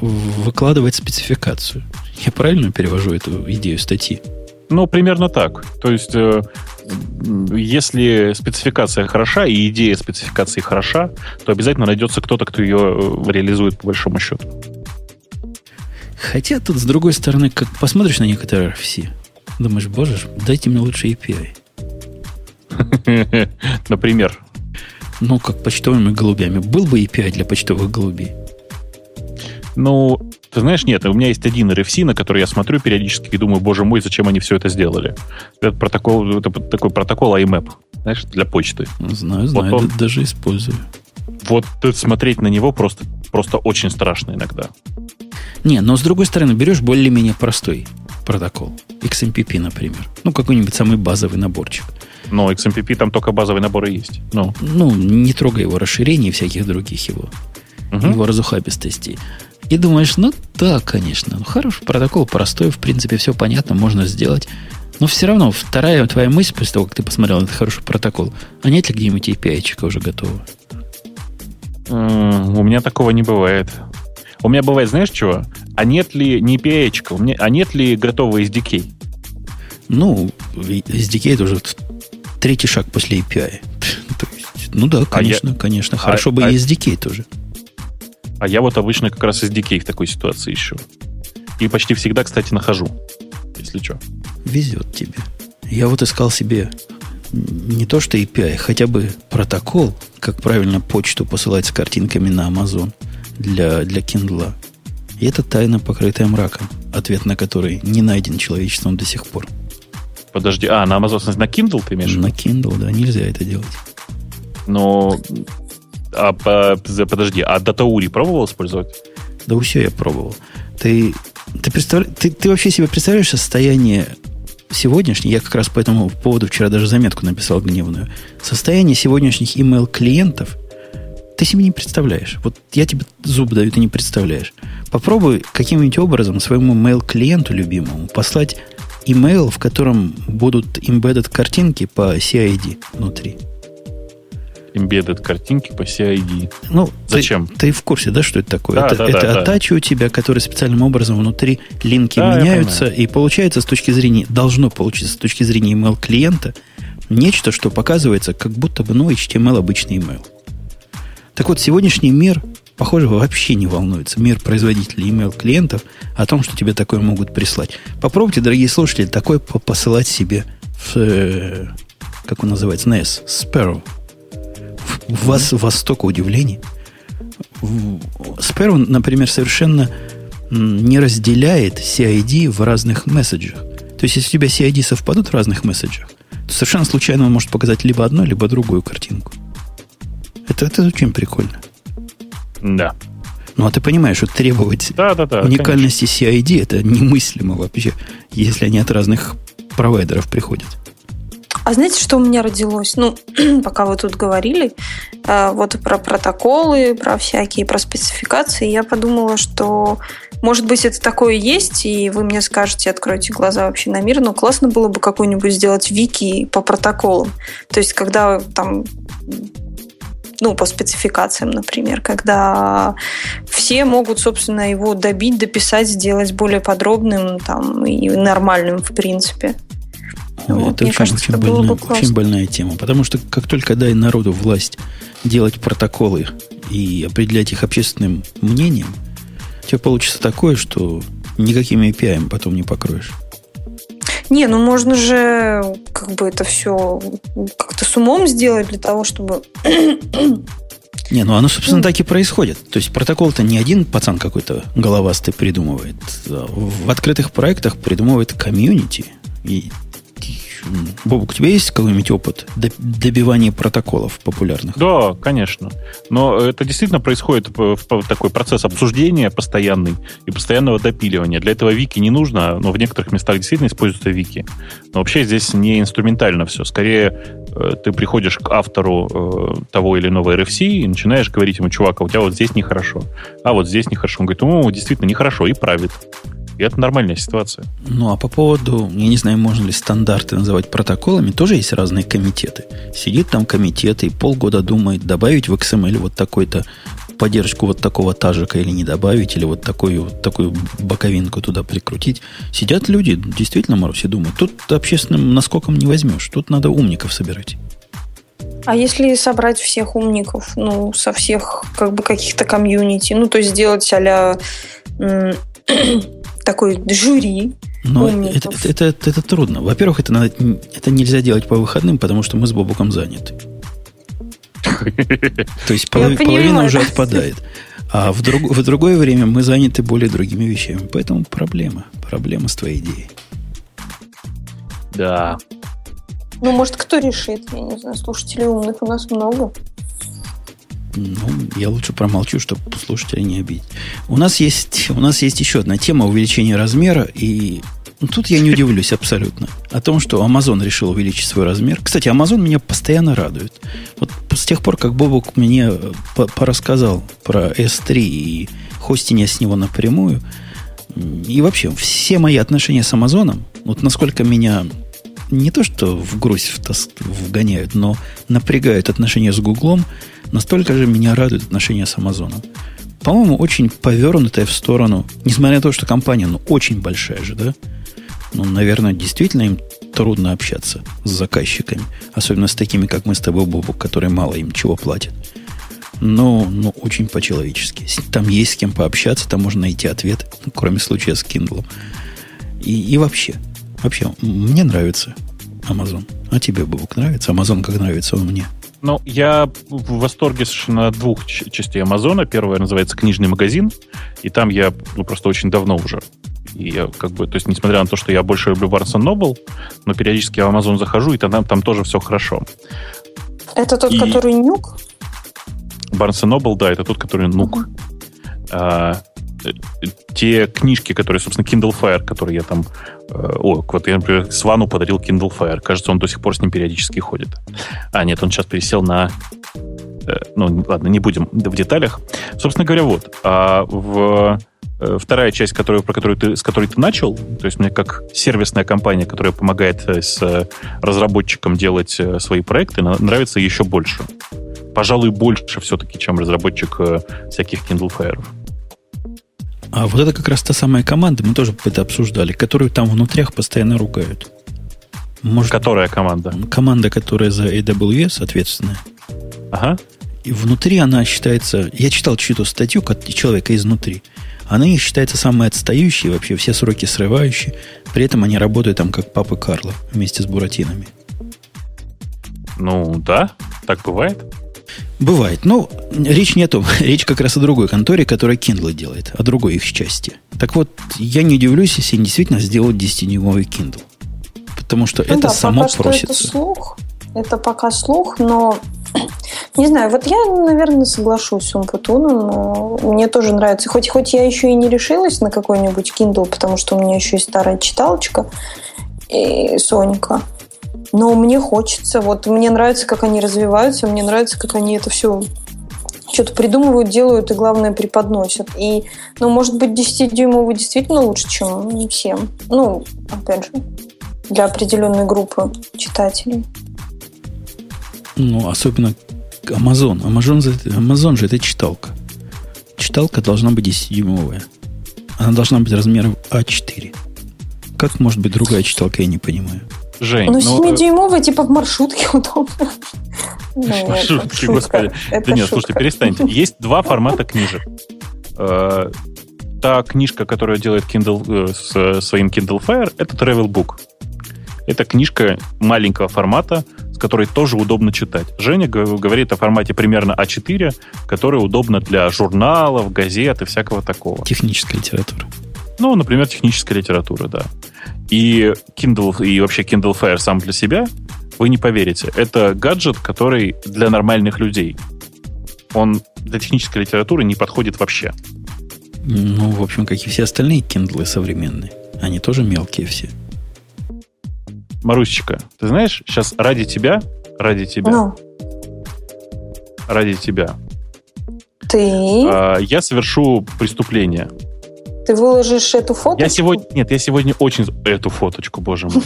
выкладывать спецификацию. Я правильно перевожу эту идею статьи? Ну, примерно так. То есть, э, если спецификация хороша и идея спецификации хороша, то обязательно найдется кто-то, кто ее э, реализует по большому счету. Хотя тут, с другой стороны, как посмотришь на некоторые RFC, думаешь, боже, дайте мне лучше API. Например? Ну, как почтовыми голубями. Был бы API для почтовых голубей? Ну, ты знаешь, нет, у меня есть один RFC, на который я смотрю периодически и думаю, боже мой, зачем они все это сделали? Это протокол, это такой протокол IMAP, знаешь, для почты. Знаю, знаю, вот он, даже использую. Вот смотреть на него просто, просто очень страшно иногда. Не, но с другой стороны, берешь более-менее простой протокол. XMPP, например. Ну, какой-нибудь самый базовый наборчик. Но XMPP там только базовый набор и есть. Ну, ну не трогай его расширений и всяких других его. Угу. Его разухабистостей. И думаешь, ну да, конечно, ну, хороший протокол, простой, в принципе, все понятно, можно сделать. Но все равно, вторая твоя мысль, после того, как ты посмотрел этот хороший протокол, а нет ли где-нибудь API уже готового? у меня такого не бывает. У меня бывает, знаешь чего? А нет ли не меня, а нет ли готового SDK? Ну, SDK это уже третий шаг после API. ну да, конечно, а я... конечно. Хорошо а, бы а... и SDK тоже. А я вот обычно как раз SDK в такой ситуации ищу. И почти всегда, кстати, нахожу, если что. Везет тебе. Я вот искал себе не то что API, хотя бы протокол, как правильно почту посылать с картинками на Amazon для, для Kindle. И это тайна, покрытая мраком, ответ на который не найден человечеством до сих пор. Подожди, а, на Amazon, на Kindle ты имеешь? На Kindle, да, нельзя это делать. Но а, подожди, а Датаури пробовал использовать? Да все я пробовал. Ты, ты, представля... ты, ты вообще себе представляешь состояние сегодняшнее, я как раз по этому поводу вчера даже заметку написал гневную, состояние сегодняшних email клиентов ты себе не представляешь. Вот я тебе зуб даю, ты не представляешь. Попробуй каким-нибудь образом своему mail клиенту любимому послать email, в котором будут embedded картинки по CID внутри embedded картинки по CID. Ну, Зачем? Ты, ты в курсе, да, что это такое? Да, это да, это да, атачи да. у тебя, которые специальным образом внутри линки да, меняются, и получается с точки зрения, должно получиться с точки зрения email клиента нечто, что показывается, как будто бы, ну, HTML обычный email. Так вот, сегодняшний мир, похоже, вообще не волнуется. Мир производителей email клиентов о том, что тебе такое могут прислать. Попробуйте, дорогие слушатели, такое посылать себе в, э, как он называется, NES, Sparrow. У вас, у вас столько удивлений. Sparrow, например, совершенно не разделяет CID в разных месседжах. То есть, если у тебя CID совпадут в разных месседжах, то совершенно случайно он может показать либо одну, либо другую картинку. Это, это очень прикольно. Да. Ну, а ты понимаешь, что требовать да, да, да, уникальности конечно. CID это немыслимо вообще, если они от разных провайдеров приходят. А знаете, что у меня родилось? Ну, пока вы тут говорили, э, вот про протоколы, про всякие, про спецификации, я подумала, что, может быть, это такое есть, и вы мне скажете, откройте глаза вообще на мир, но классно было бы какой-нибудь сделать вики по протоколам. То есть, когда там ну, по спецификациям, например, когда все могут, собственно, его добить, дописать, сделать более подробным там, и нормальным, в принципе. вот, это очень, кажется, очень, это больная, очень больная тема. Потому что как только дай народу власть делать протоколы и определять их общественным мнением, у тебя получится такое, что никаким API потом не покроешь. Не, ну можно же как бы это все как-то с умом сделать для того, чтобы... Не, ну оно, собственно, так и происходит. То есть протокол-то не один пацан какой-то головастый придумывает. В открытых проектах придумывает комьюнити. И Бобук, у тебя есть какой-нибудь опыт добивания протоколов популярных? Да, конечно. Но это действительно происходит такой процесс обсуждения постоянный и постоянного допиливания. Для этого вики не нужно, но в некоторых местах действительно используются вики. Но вообще здесь не инструментально все. Скорее, э, ты приходишь к автору э, того или иного RFC и начинаешь говорить ему, чувак, а у тебя вот здесь нехорошо, а вот здесь нехорошо. Он говорит, ну, действительно нехорошо, и правит. И это нормальная ситуация. Ну, а по поводу, я не знаю, можно ли стандарты называть протоколами, тоже есть разные комитеты. Сидит там комитет и полгода думает, добавить в XML вот такой-то поддержку вот такого тажика или не добавить, или вот такую, вот такую боковинку туда прикрутить. Сидят люди, действительно, Маруси, думают, тут общественным наскоком не возьмешь, тут надо умников собирать. А если собрать всех умников, ну, со всех как бы каких-то комьюнити, ну, то есть сделать а такой жюри. Но это, это, это, это трудно. Во-первых, это, надо, это нельзя делать по выходным, потому что мы с Бобуком заняты. То есть половина уже отпадает. А в, друг, в другое время мы заняты более другими вещами. Поэтому проблема. Проблема с твоей идеей. Да. Ну, может, кто решит? Я не знаю, слушателей умных у нас много. Ну, я лучше промолчу, чтобы слушателя не обидеть. У нас есть, у нас есть еще одна тема увеличения размера, и ну, тут я не удивлюсь абсолютно. О том, что Amazon решил увеличить свой размер. Кстати, Amazon меня постоянно радует. Вот с тех пор, как Бобок мне э, порассказал про S3 и хостинг с него напрямую, и вообще все мои отношения с Амазоном, вот насколько меня не то что в грусть в тоск, вгоняют, но напрягают отношения с Гуглом, настолько же меня радует отношения с Амазоном. По-моему, очень повернутая в сторону, несмотря на то, что компания, ну, очень большая же, да? Ну, наверное, действительно им трудно общаться с заказчиками. Особенно с такими, как мы с тобой, Бобу, которые мало им чего платят. Но, ну, очень по-человечески. Там есть с кем пообщаться, там можно найти ответ, кроме случая с Kindle. И, и вообще, вообще, мне нравится Amazon. А тебе, Бобук, нравится? Amazon как нравится он мне. Ну, я в восторге совершенно двух частей Амазона. Первая называется «Книжный магазин», и там я ну, просто очень давно уже. И я как бы, то есть, несмотря на то, что я больше люблю Barnes Noble, но периодически в Amazon захожу, и там, там тоже все хорошо. Это тот, и... который нюк? Barnes Noble, да, это тот, который нук. Uh-huh. А, те книжки, которые, собственно, Kindle Fire, которые я там... Э, о, вот я, например, Свану подарил Kindle Fire. Кажется, он до сих пор с ним периодически ходит. А, нет, он сейчас пересел на... Э, ну, ладно, не будем в деталях. Собственно говоря, вот. А в э, вторая часть, которую, про которую ты, с которой ты начал, то есть мне как сервисная компания, которая помогает с разработчикам делать свои проекты, нравится еще больше. Пожалуй, больше все-таки, чем разработчик всяких Kindle Fire. А вот это как раз та самая команда, мы тоже это обсуждали, которую там внутрях постоянно ругают. Может, Которая команда? Команда, которая за AWS ответственная. Ага. И внутри она считается... Я читал чью-то статью как человека изнутри. Она их считается самой отстающей, вообще все сроки срывающие. При этом они работают там как папы Карла вместе с Буратинами. Ну, да, так бывает. Бывает. Но речь не о том. Речь как раз о другой конторе, которая Kindle делает, о другой их части. Так вот, я не удивлюсь, если они действительно сделают 10-дюймовый Kindle. Потому что ну это да, само пока просится. Что это слух. Это пока слух, но не знаю, вот я, наверное, соглашусь с Умпутуном, но мне тоже нравится. Хоть, хоть я еще и не решилась на какой-нибудь Kindle, потому что у меня еще есть старая читалочка и Соника. Но мне хочется, вот мне нравится, как они развиваются, мне нравится, как они это все что-то придумывают, делают и, главное, преподносят. И, ну, может быть, 10-дюймовый действительно лучше, чем всем. Ну, опять же, для определенной группы читателей. Ну, особенно Amazon. Amazon, Amazon же это читалка. Читалка должна быть 10-дюймовая. Она должна быть размером А4. Как может быть другая читалка, я не понимаю. Жень, ну, 7-дюймовый, типа в маршрутке удобно. Ну, маршрутке, господи. Да нет, слушайте, перестаньте. Есть два формата книжек. Э, та книжка, которая делает Kindle с своим Kindle Fire, это Travel Book. Это книжка маленького формата, с которой тоже удобно читать. Женя говорит о формате примерно А4, который удобно для журналов, газет и всякого такого. Техническая литература. Ну, например, техническая литература, да. И Kindle, и вообще Kindle Fire сам для себя, вы не поверите, это гаджет, который для нормальных людей. Он для технической литературы не подходит вообще. Ну, в общем, как и все остальные Kindle современные. Они тоже мелкие все. Марусечка, ты знаешь, сейчас ради тебя, ради тебя, ну. ради тебя, ты? Э, я совершу преступление. Ты выложишь эту фоточку? Я сегодня, нет, я сегодня очень... Эту фоточку, боже мой.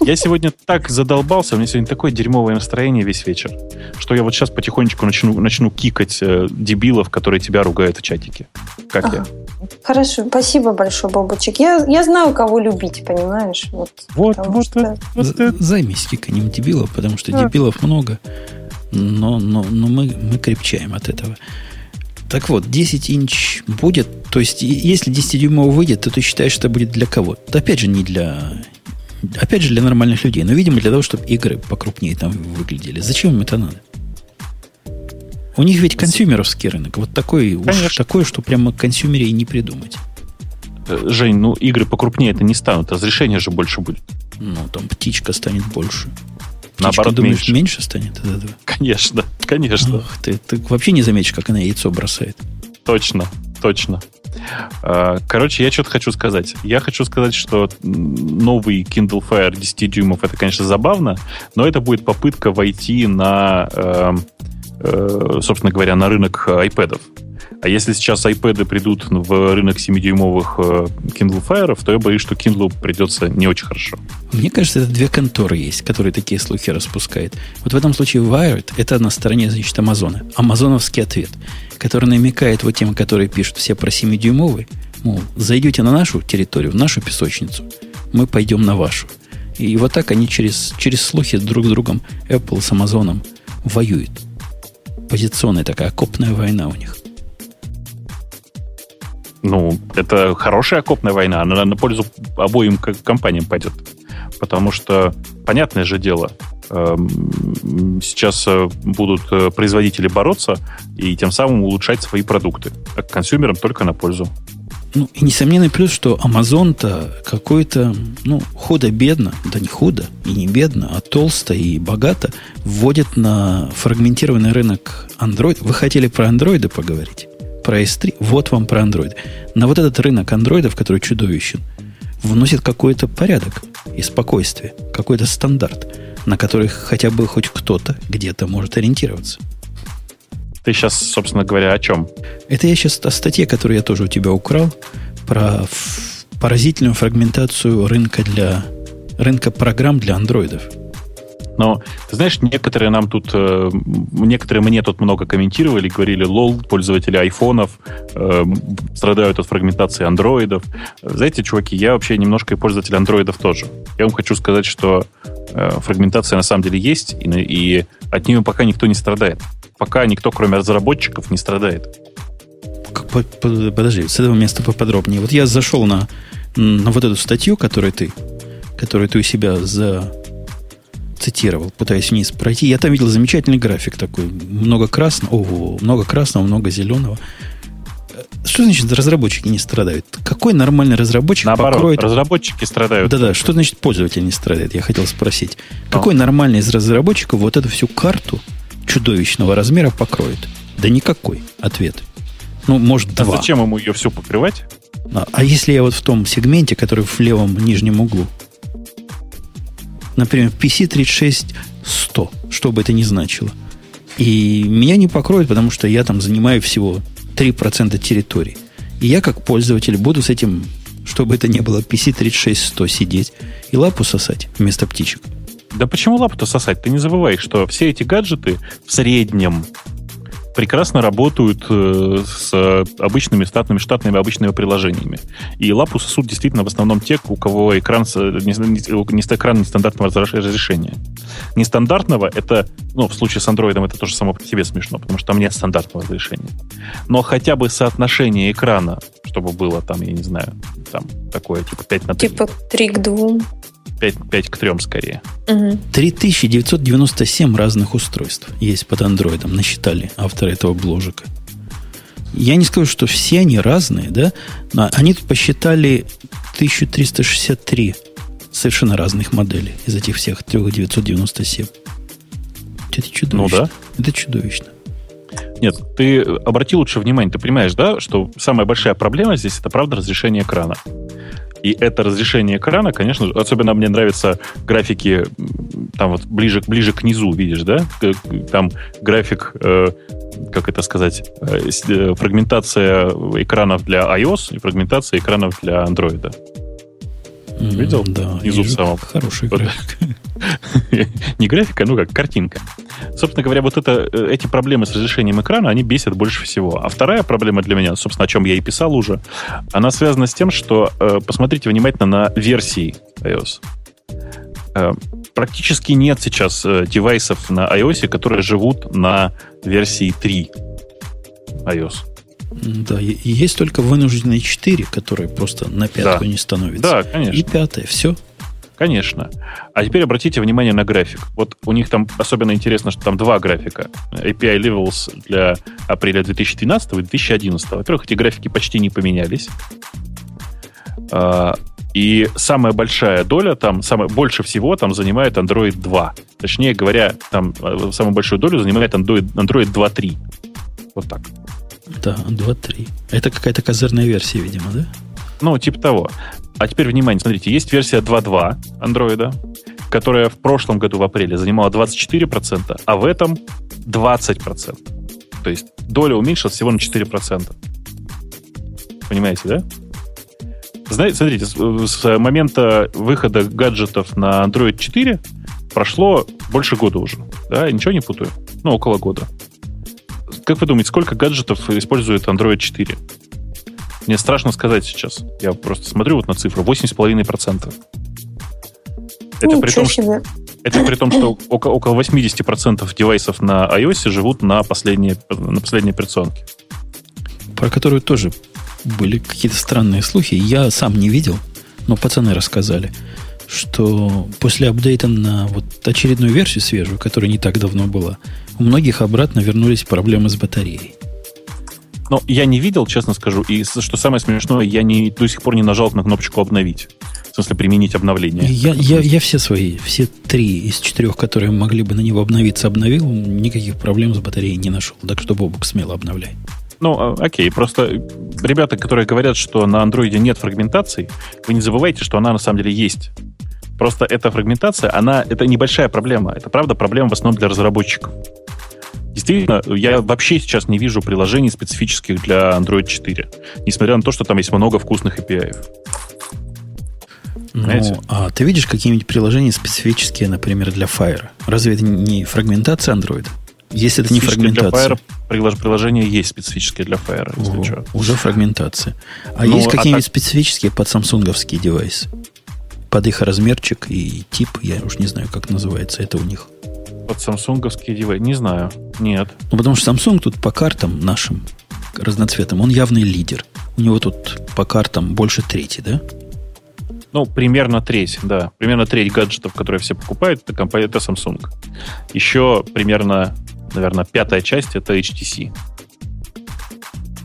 Я сегодня так задолбался, у меня сегодня такое дерьмовое настроение весь вечер, что я вот сейчас потихонечку начну, начну кикать э, дебилов, которые тебя ругают в чатике. Как ага. я? Хорошо, спасибо большое, Бобочек. Я, я знаю, кого любить, понимаешь? Вот, вот, вот, что... вот, вот Займись киканием дебилов, потому что а. дебилов много, но, но, но мы, мы крепчаем от этого. Так вот, 10 инч будет, то есть, если 10-дюймовый выйдет, то ты считаешь, что это будет для кого? Опять же, не для... Опять же, для нормальных людей. Но, видимо, для того, чтобы игры покрупнее там выглядели. Зачем им это надо? У них ведь консюмеровский рынок. Вот такой, уж такое, что прямо консюмере и не придумать. Э, Жень, ну игры покрупнее это не станут. Разрешение же больше будет. Ну, там птичка станет больше. Наоборот, думаешь, меньше. меньше станет от этого? Конечно, конечно. Ох ты, ты вообще не заметишь, как она яйцо бросает. Точно, точно. А, короче, я что-то хочу сказать. Я хочу сказать, что новый Kindle Fire 10 дюймов это, конечно, забавно, но это будет попытка войти на, э, э, собственно говоря, на рынок iPad. А если сейчас iPad придут в рынок 7-дюймовых э, Kindle Fire, то я боюсь, что Kindle придется не очень хорошо. Мне кажется, это две конторы есть, которые такие слухи распускают. Вот в этом случае Wired – это на стороне, значит, Амазона. Амазоновский ответ, который намекает вот тем, которые пишут все про 7-дюймовый, мол, зайдете на нашу территорию, в нашу песочницу, мы пойдем на вашу. И вот так они через, через слухи друг с другом, Apple с Амазоном, воюют. Позиционная такая окопная война у них. Ну, это хорошая окопная война, она на пользу обоим компаниям пойдет. Потому что, понятное же дело, эм, сейчас э, будут э, производители бороться и тем самым улучшать свои продукты. А консюмерам только на пользу. Ну, и несомненный плюс, что Amazon-то какой-то, ну, худо-бедно, да не худо и не бедно, а толсто и богато вводит на фрагментированный рынок Android. Вы хотели про андроиды поговорить? Про S3, вот вам про Android. На вот этот рынок андроидов, который чудовищен, вносит какой-то порядок и спокойствие, какой-то стандарт, на который хотя бы хоть кто-то где-то может ориентироваться. Ты сейчас, собственно говоря, о чем? Это я сейчас о статье, которую я тоже у тебя украл, про поразительную фрагментацию рынка для рынка программ для андроидов. Но, ты знаешь, некоторые нам тут, э, некоторые мне тут много комментировали, говорили, лол, пользователи айфонов э, страдают от фрагментации андроидов. Знаете, чуваки, я вообще немножко и пользователь андроидов тоже. Я вам хочу сказать, что э, фрагментация на самом деле есть, и, и от нее пока никто не страдает. Пока никто, кроме разработчиков, не страдает. Подожди, с этого места поподробнее. Вот я зашел на, на вот эту статью, которую ты, которую ты у себя за, цитировал, пытаясь вниз пройти. Я там видел замечательный график такой. Много красного, о, много красного, много зеленого. Что значит разработчики не страдают? Какой нормальный разработчик Наоборот, покроет... разработчики страдают. Да-да, что значит пользователь не страдает? Я хотел спросить. Но. Какой нормальный из разработчиков вот эту всю карту чудовищного размера покроет? Да никакой. Ответ. Ну, может, а два. зачем ему ее все покрывать? А, а если я вот в том сегменте, который в левом нижнем углу, например, PC36 100, что бы это ни значило. И меня не покроет, потому что я там занимаю всего 3% территории. И я, как пользователь, буду с этим, чтобы это не было PC36 100, сидеть и лапу сосать вместо птичек. Да почему лапу-то сосать? Ты не забывай, что все эти гаджеты в среднем прекрасно работают э, с обычными штатными, штатными обычными приложениями. И лапу сосут действительно в основном те, у кого экран, не, экран нестандартного разрешения. Нестандартного это, ну, в случае с андроидом это тоже само по себе смешно, потому что там нет стандартного разрешения. Но хотя бы соотношение экрана, чтобы было там, я не знаю, там такое, типа 5 на 3. Типа 3 к 2. 5, 5 к 3 скорее. Угу. 3997 разных устройств есть под андроидом, насчитали авторы этого бложика. Я не скажу, что все они разные, да, но они тут посчитали 1363 совершенно разных моделей из этих всех 3997. Это чудовищно. Ну да. Это чудовищно. Нет, ты обрати лучше внимание, ты понимаешь, да, что самая большая проблема здесь это правда разрешение экрана. И это разрешение экрана, конечно, особенно мне нравятся графики там вот ближе, ближе к низу, видишь, да? Там график, э, как это сказать, э, э фрагментация экранов для iOS и фрагментация экранов для Android. Видел? Да. Внизу в самом. Хороший график. Не графика, ну как, картинка. Собственно говоря, вот это, э, эти проблемы с разрешением экрана, они бесят больше всего. А вторая проблема для меня, собственно, о чем я и писал уже, она связана с тем, что э, посмотрите внимательно на версии iOS. Э, практически нет сейчас девайсов на iOS, которые живут на версии 3 iOS. Да, и есть только вынужденные 4, которые просто на пятую да. не становятся. Да, конечно. И пятая, все. Конечно. А теперь обратите внимание на график. Вот у них там особенно интересно, что там два графика. API Levels для апреля 2012 и 2011. Во-первых, эти графики почти не поменялись. А, и самая большая доля там, самая, больше всего там занимает Android 2. Точнее говоря, там э, самую большую долю занимает Android, Android 2.3. Вот так. Да, 2.3. Это какая-то козырная версия, видимо, да? Ну, типа того. А теперь, внимание, смотрите, есть версия 2.2 андроида, которая в прошлом году в апреле занимала 24%, а в этом 20%. То есть доля уменьшилась всего на 4%. Понимаете, да? Знаете, смотрите, с момента выхода гаджетов на Android 4 прошло больше года уже. Да, ничего не путаю? Ну, около года. Как вы думаете, сколько гаджетов использует Android 4? Мне страшно сказать сейчас. Я просто смотрю вот на цифру. 8,5%. Это Ничего при том, себе. что, это при том, что около, около 80% девайсов на iOS живут на последней, на последней операционке. Про которую тоже были какие-то странные слухи. Я сам не видел, но пацаны рассказали, что после апдейта на вот очередную версию свежую, которая не так давно была, у многих обратно вернулись проблемы с батареей. Но я не видел, честно скажу, и что самое смешное, я не, до сих пор не нажал на кнопочку «Обновить». В смысле, применить обновление. Я, я, я все свои, все три из четырех, которые могли бы на него обновиться, обновил. Никаких проблем с батареей не нашел. Так что, Бобук, смело обновляй. Ну, а, окей, просто ребята, которые говорят, что на андроиде нет фрагментации, вы не забывайте, что она на самом деле есть. Просто эта фрагментация, она, это небольшая проблема. Это, правда, проблема в основном для разработчиков. Действительно, я вообще сейчас не вижу приложений специфических для Android 4, несмотря на то, что там есть много вкусных API. Ну, а ты видишь какие-нибудь приложения специфические, например, для Fire? Разве это не фрагментация Android? Если это не фрагментация. Для Fire приложения есть специфические для Fire, если О, что. Уже фрагментация. А ну, есть а какие-нибудь а так... специфические под самсунговские девайсы? Под их размерчик и тип, я уж не знаю, как называется это у них под самсунговские девайсы? Не знаю. Нет. Ну, потому что Samsung тут по картам нашим разноцветным, он явный лидер. У него тут по картам больше трети, да? Ну, примерно треть, да. Примерно треть гаджетов, которые все покупают, это компания, это Samsung. Еще примерно, наверное, пятая часть это HTC.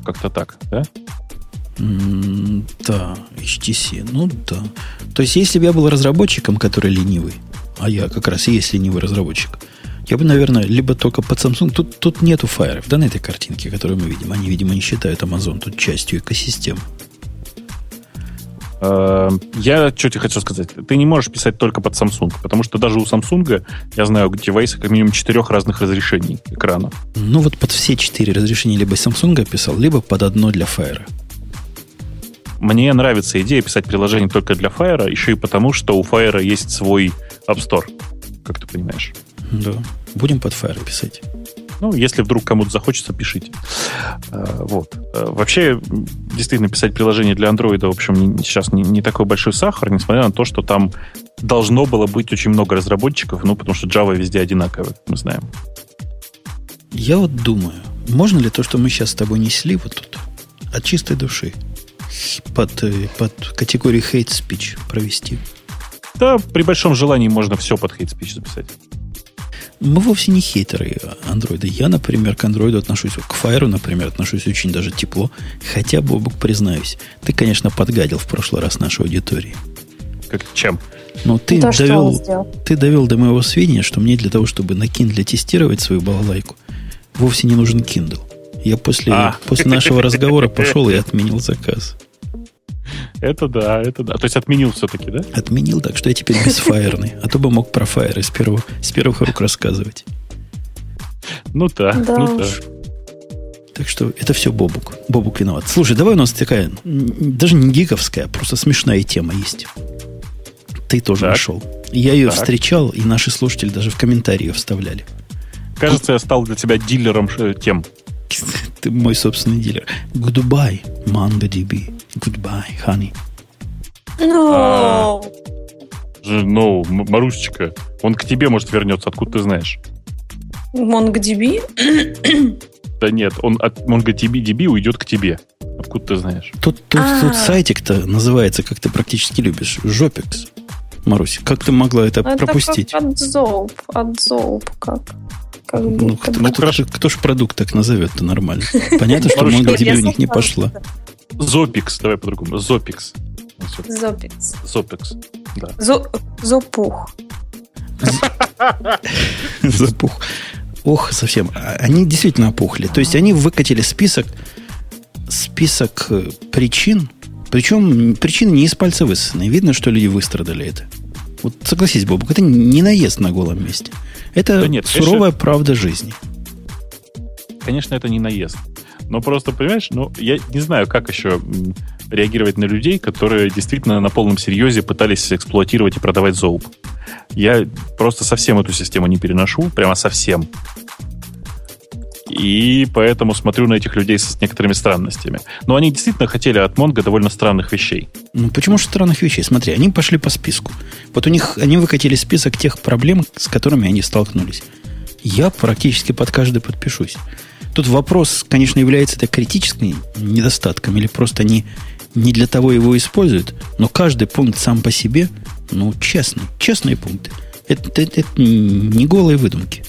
Как-то так, да? Mm, да, HTC, ну да. То есть, если бы я был разработчиком, который ленивый, а я как раз и есть ленивый разработчик, я бы, наверное, либо только под Samsung. Тут, тут нету фаеров, да, на этой картинке, которую мы видим. Они, видимо, не считают Amazon тут частью экосистемы. Эм, я что тебе хочу сказать. Ты не можешь писать только под Samsung, потому что даже у Samsung, я знаю, девайсы как минимум четырех разных разрешений экрана. Ну вот под все четыре разрешения либо Samsung писал, либо под одно для Fire. Мне нравится идея писать приложение только для Fire, еще и потому, что у Fire есть свой App Store, как ты понимаешь. Да. Будем под Fire писать. Ну, если вдруг кому-то захочется, пишите. Э, вот. Э, вообще, действительно, писать приложение для Android, в общем, сейчас не, не такой большой сахар, несмотря на то, что там должно было быть очень много разработчиков, ну, потому что Java везде одинаковая, мы знаем. Я вот думаю, можно ли то, что мы сейчас с тобой несли вот тут, от чистой души, под, э, под категорию hate speech провести? Да, при большом желании можно все под hate speech записать. Мы вовсе не хейтеры андроида. Я, например, к андроиду отношусь, к Fire, например, отношусь очень даже тепло. Хотя, Бобок, признаюсь, ты, конечно, подгадил в прошлый раз нашей аудитории. Как чем? Но ты да довел, ты довел до моего сведения, что мне для того, чтобы на Kindle тестировать свою балалайку, вовсе не нужен Kindle. Я после, а. после нашего разговора пошел и отменил заказ. Это да, это да. То есть отменил все-таки, да? Отменил, так что я теперь бесфайерный. А то бы мог про фаеры с, первого, с первых рук рассказывать. Ну да, да ну да. Так что это все Бобук. Бобук виноват. Слушай, давай у нас такая, даже не гиковская, а просто смешная тема есть. Ты тоже так. нашел. Я ее так. встречал, и наши слушатели даже в комментарии ее вставляли. Кажется, я стал для тебя дилером э, тем. Ты мой собственный дилер. Goodbye, MongoDB. Goodbye, honey. No. А, ну, Марусечка, он к тебе, может, вернется, откуда ты знаешь? MongoDB? Да нет, он от MongoDB уйдет к тебе. Откуда ты знаешь? Тут, тут, тут сайтик-то называется, как ты практически любишь, Жопикс. Марусь, как ты могла это, это пропустить? Как от золб, от золб, как как ну, кто, ну, кто, ж, кто ж продукт так назовет-то нормально? Понятно, что MongoDB у них не пошла. Зопикс, давай по-другому. Зопикс. Зопикс. Зопикс, да. Зопух. Запух. Ох, совсем. А, они действительно опухли. То есть они выкатили список, список э, причин, причем причины не из пальца высосаны. Видно, что люди выстрадали это. Вот согласись, Бобок, это не наезд на голом месте. Это да нет, суровая конечно, правда жизни. Конечно, это не наезд. Но просто, понимаешь, ну, я не знаю, как еще реагировать на людей, которые действительно на полном серьезе пытались эксплуатировать и продавать зоуп. Я просто совсем эту систему не переношу, прямо совсем. И поэтому смотрю на этих людей с некоторыми странностями. Но они действительно хотели от Монго довольно странных вещей. Ну, почему же странных вещей? Смотри, они пошли по списку. Вот у них, они выкатили список тех проблем, с которыми они столкнулись. Я практически под каждый подпишусь. Тут вопрос, конечно, является это критическим недостатком, или просто они не для того его используют, но каждый пункт сам по себе, ну, честный, честные пункты. Это, это, это не голые выдумки.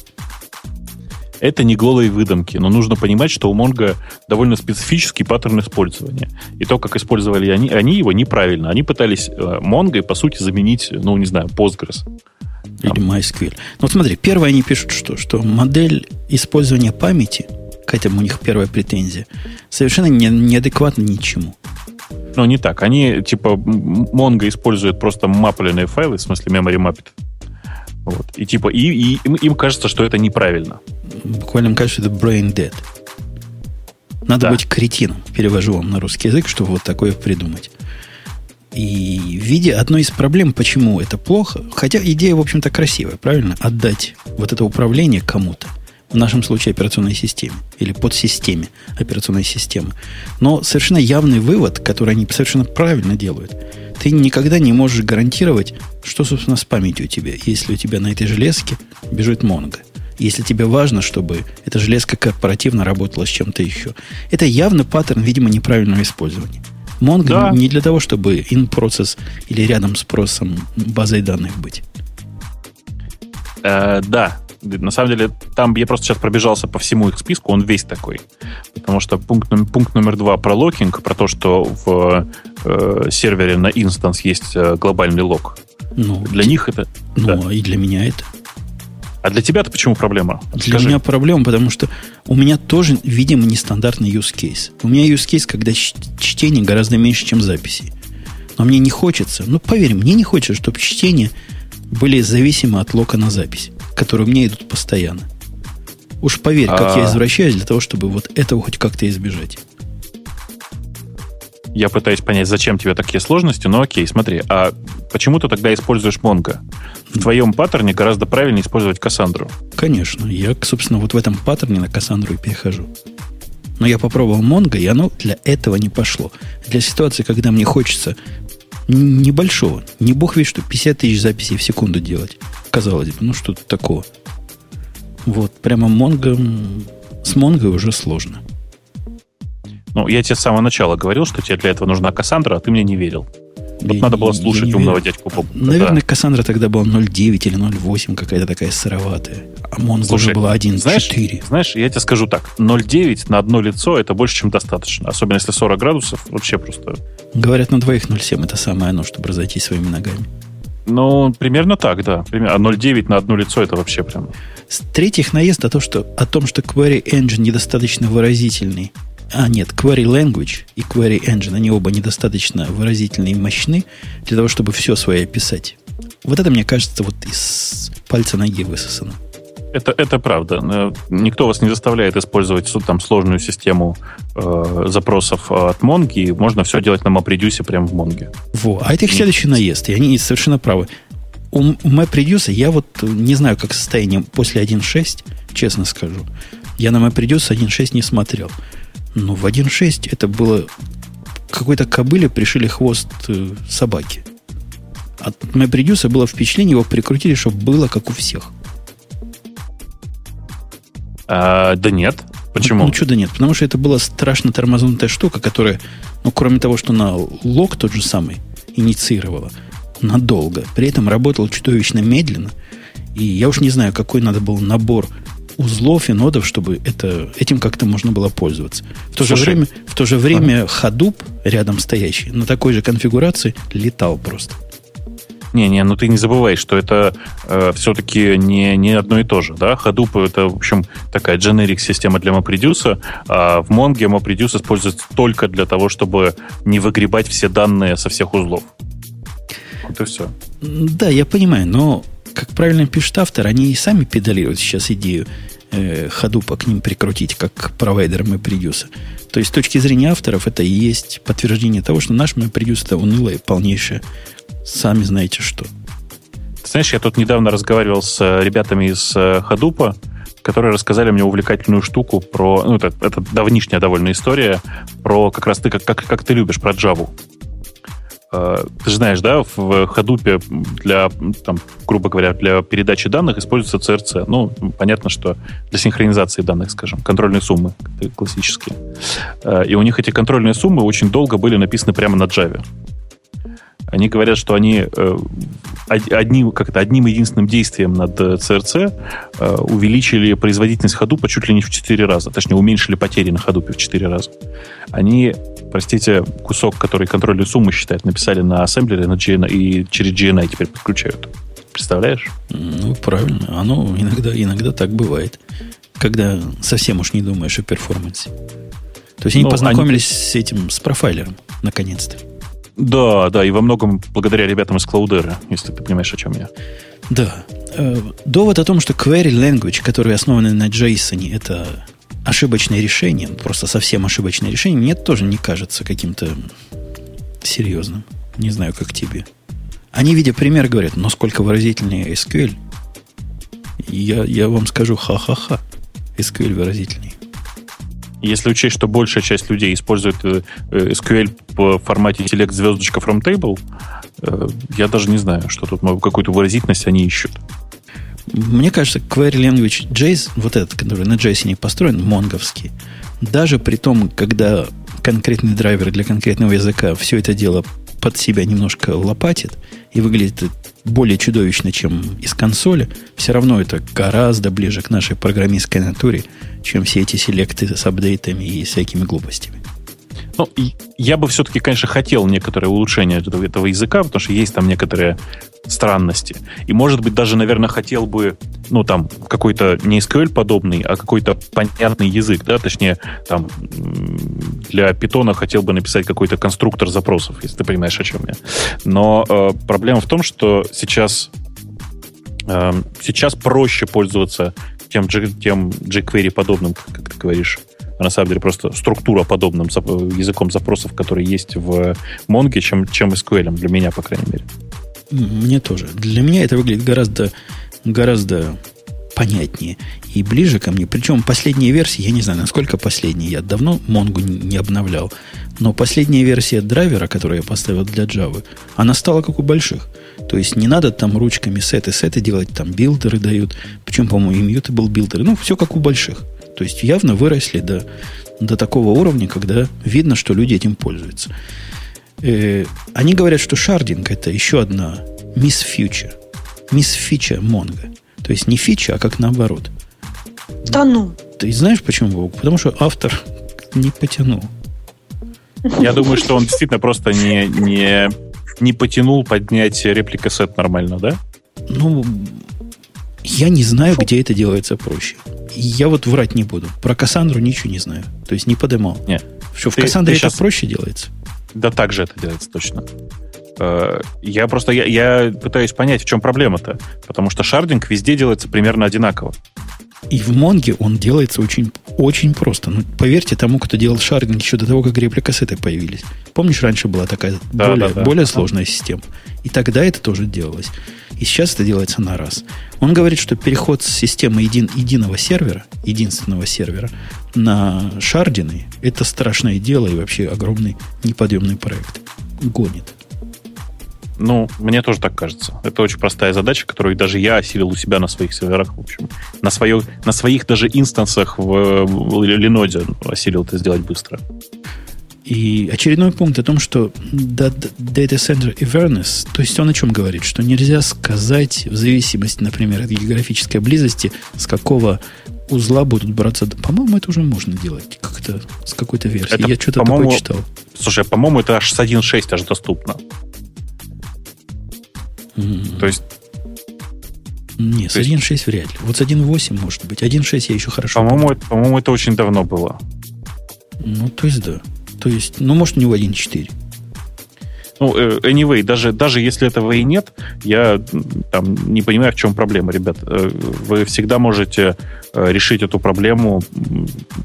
Это не голые выдумки, но нужно понимать, что у Mongo довольно специфический паттерн использования. И то, как использовали они, они его неправильно. Они пытались э, Mongo, по сути, заменить, ну, не знаю, Postgres. Или MySQL. Ну, смотри, первое они пишут, что, что модель использования памяти, к этому у них первая претензия, совершенно не, неадекватна ничему. Ну, не так. Они, типа, Mongo использует просто мапленные файлы, в смысле memory mapped. Вот. И типа, и, и им, им кажется, что это неправильно. Буквально им кажется, это brain dead. Надо да. быть кретином, перевожу вам на русский язык, чтобы вот такое придумать. И в виде одной из проблем, почему это плохо, хотя идея, в общем-то, красивая, правильно? Отдать вот это управление кому-то. В нашем случае операционной системе или подсистеме операционной системы. Но совершенно явный вывод, который они совершенно правильно делают – ты никогда не можешь гарантировать, что, собственно, с памятью у тебя, если у тебя на этой железке бежит Mongo. Если тебе важно, чтобы эта железка корпоративно работала с чем-то еще. Это явно паттерн, видимо, неправильного использования. Mongo да. не для того, чтобы in-process или рядом с процессом базой данных быть. Э, да, на самом деле, там я просто сейчас пробежался по всему их списку, он весь такой. Потому что пункт, пункт номер два про locking, про то, что в э, сервере на инстанс есть э, глобальный лог. Ну, для них это... Ну, да. и для меня это. А для тебя-то почему проблема? Для меня проблема, потому что у меня тоже, видимо, нестандартный use case. У меня use case, когда чтение гораздо меньше, чем записи. Но мне не хочется, ну, поверь, мне не хочется, чтобы чтения были зависимы от лока на запись которые меня идут постоянно. Уж поверь, как а... я извращаюсь для того, чтобы вот этого хоть как-то избежать. Я пытаюсь понять, зачем тебе такие сложности, но окей, смотри, а почему ты тогда используешь Mongo? В твоем паттерне гораздо правильнее использовать Кассандру. Конечно. Я, собственно, вот в этом паттерне на Кассандру и перехожу. Но я попробовал Mongo, и оно для этого не пошло. Для ситуации, когда мне хочется небольшого, не бог ведь что, 50 тысяч записей в секунду делать. Казалось бы, ну что тут такого. Вот, прямо Mongo, с Mongo уже сложно. Ну, я тебе с самого начала говорил, что тебе для этого нужна Кассандра, а ты мне не верил. Вот надо было слушать умного верю. дядьку Бобука. Наверное, да. Кассандра тогда была 0.9 или 0.8, какая-то такая сыроватая. А Монго Слушай, уже была 1.4. Знаешь, знаешь, я тебе скажу так. 0.9 на одно лицо это больше, чем достаточно. Особенно если 40 градусов, вообще просто... Говорят, на двоих 0.7 это самое оно, чтобы разойтись своими ногами. Ну, примерно так, да. А 0.9 на одно лицо это вообще прям... С-третьих наезд о, то, что, о том, что Query Engine недостаточно выразительный а, нет, Query Language и Query Engine, они оба недостаточно выразительны и мощны для того, чтобы все свое писать. Вот это, мне кажется, вот из пальца ноги высосано. Это, это правда. Э, никто вас не заставляет использовать там сложную систему э, запросов от Монги. Можно все делать на MapReduce прямо в Монге. Во, а это их следующий наезд, и они совершенно правы. У MapReduce я вот не знаю, как состояние после 1.6, честно скажу. Я на MapReduce 1.6 не смотрел. Но в 1.6 это было какой-то кобыле пришили хвост э, собаки. От MapReduce было впечатление, его прикрутили, чтобы было как у всех. А, да нет. Почему? Ну, ну да нет? Потому что это была страшно тормознутая штука, которая, ну, кроме того, что на лог тот же самый инициировала надолго, при этом работал чудовищно медленно. И я уж не знаю, какой надо был набор узлов и нодов, чтобы это, этим как-то можно было пользоваться. В то Слушай, же время, в то же время? Hadoop, рядом стоящий, на такой же конфигурации летал просто. Не-не, ну ты не забывай, что это э, все-таки не, не одно и то же. Да? Hadoop это, в общем, такая generic система для MapReduce, а в Mongo MapReduce используется только для того, чтобы не выгребать все данные со всех узлов. Вот и все. Да, я понимаю, но как правильно пишет автор, они и сами педалируют сейчас идею э, Hadoop к ним прикрутить, как провайдер MapReduce. То есть, с точки зрения авторов, это и есть подтверждение того, что наш MapReduce это унылое, полнейшее, сами знаете что. Ты знаешь, я тут недавно разговаривал с э, ребятами из э, Hadoop, которые рассказали мне увлекательную штуку про... Ну, это, это давнишняя довольно история про как раз ты, как, как, как ты любишь, про Java. Э, ты же знаешь, да, в Hadoop для, там, грубо говоря, для передачи данных используется CRC. Ну, понятно, что для синхронизации данных, скажем, контрольные суммы классические. Э, и у них эти контрольные суммы очень долго были написаны прямо на Java. Они говорят, что они э, одним, как это, одним единственным действием над CRC увеличили производительность Hadoop чуть ли не в 4 раза. Точнее, уменьшили потери на Hadoop в 4 раза. Они, простите, кусок, который контрольную сумму считает, написали на ассемблере на GNI, и через GNI теперь подключают. Представляешь? Ну, правильно. Оно иногда, иногда так бывает. Когда совсем уж не думаешь о перформансе. То есть они ну, познакомились они... с этим, с профайлером, наконец-то. Да, да, и во многом благодаря ребятам из Cloudera, если ты понимаешь, о чем я. Да. Э, довод о том, что query language, который основан на JSON, это ошибочное решение, просто совсем ошибочное решение, мне тоже не кажется каким-то серьезным. Не знаю, как тебе. Они, видя пример, говорят, но сколько выразительнее SQL. Я, я вам скажу, ха-ха-ха. SQL выразительнее. Если учесть, что большая часть людей использует э, э, SQL в формате select звездочка from table, э, я даже не знаю, что тут какую-то выразительность они ищут. Мне кажется, query language JS, вот этот, который на JS построен, монговский, даже при том, когда конкретный драйвер для конкретного языка все это дело под себя немножко лопатит и выглядит более чудовищно, чем из консоли, все равно это гораздо ближе к нашей программистской натуре, чем все эти селекты с апдейтами и всякими глупостями. Ну, я бы все-таки, конечно, хотел некоторое улучшение этого, этого языка, потому что есть там некоторые странности. И, может быть, даже, наверное, хотел бы, ну, там, какой-то не SQL подобный, а какой-то понятный язык, да, точнее, там, для питона хотел бы написать какой-то конструктор запросов, если ты понимаешь, о чем я. Но э, проблема в том, что сейчас э, сейчас проще пользоваться тем, тем jQuery подобным, как ты говоришь, а на самом деле просто структура подобным языком запросов, который есть в Mongo, чем, чем SQL, для меня, по крайней мере. Мне тоже. Для меня это выглядит гораздо, гораздо понятнее и ближе ко мне. Причем последние версии, я не знаю, насколько последние, я давно Монгу не обновлял, но последняя версия драйвера, которую я поставил для Java, она стала как у больших. То есть не надо там ручками сеты, сеты делать, там билдеры дают, причем, по-моему, и был билдеры, ну, все как у больших. То есть явно выросли до, до такого уровня, когда видно, что люди этим пользуются. Э, они говорят, что шардинг это еще одна мисс фьюча. Мисс фича Монго. То есть не фича, а как наоборот. Да ну. Ты знаешь почему, Потому что автор не потянул. Я думаю, что он действительно просто не, не, не потянул поднять реплика сет нормально, да? Ну, я не знаю, где это делается проще. Я вот врать не буду. Про Кассандру ничего не знаю. То есть не подымал. Нет. Что, в ты, Кассандре ты это сейчас... проще делается? Да так же это делается точно. Э, я просто я, я пытаюсь понять, в чем проблема-то. Потому что шардинг везде делается примерно одинаково. И в Монге он делается очень, очень просто. Ну, поверьте тому, кто делал шардинг еще до того, как репликассеты появились. Помнишь, раньше была такая да, более, да, да. более сложная система. И тогда это тоже делалось. И сейчас это делается на раз. Он говорит, что переход с системы един, единого сервера, единственного сервера, на шардины, это страшное дело и вообще огромный неподъемный проект. Гонит. Ну, мне тоже так кажется. Это очень простая задача, которую даже я осилил у себя на своих серверах, в общем. На, свое, на своих даже инстансах в, в Леноде осилил это сделать быстро. И очередной пункт о том, что Data Center Awareness, то есть он о чем говорит, что нельзя сказать в зависимости, например, от географической близости, с какого узла будут браться. По-моему, это уже можно делать как-то с какой-то версией. Это, Я что-то такое читал. Слушай, по-моему, это аж с 1.6 аж доступно. Mm-hmm. То есть... Нет, с 1.6 вряд ли. Вот с 1.8 может быть. 1.6 я еще хорошо По-моему, это, по-моему, это очень давно было. Ну, то есть да. То есть, ну, может, не в 1.4. Ну, э, anyway, даже, даже если этого и нет, я там не понимаю, в чем проблема, ребят. Э, вы всегда можете э, решить эту проблему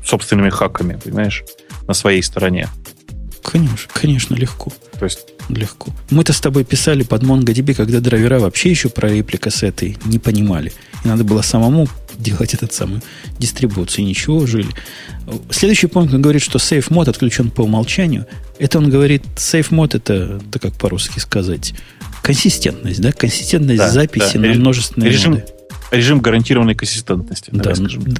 собственными хаками, понимаешь, на своей стороне. Конечно, конечно, легко. То есть легко. Мы-то с тобой писали под MongoDB, когда драйвера вообще еще про репликассеты не понимали. И надо было самому делать этот самый дистрибуцию. Ничего, жили. Следующий пункт, он говорит, что Safe Mode отключен по умолчанию. Это он говорит, Safe Mode это, это как по-русски сказать, консистентность, да? Консистентность да, записи да. на множественные режим, ноды. Режим гарантированной консистентности. Да,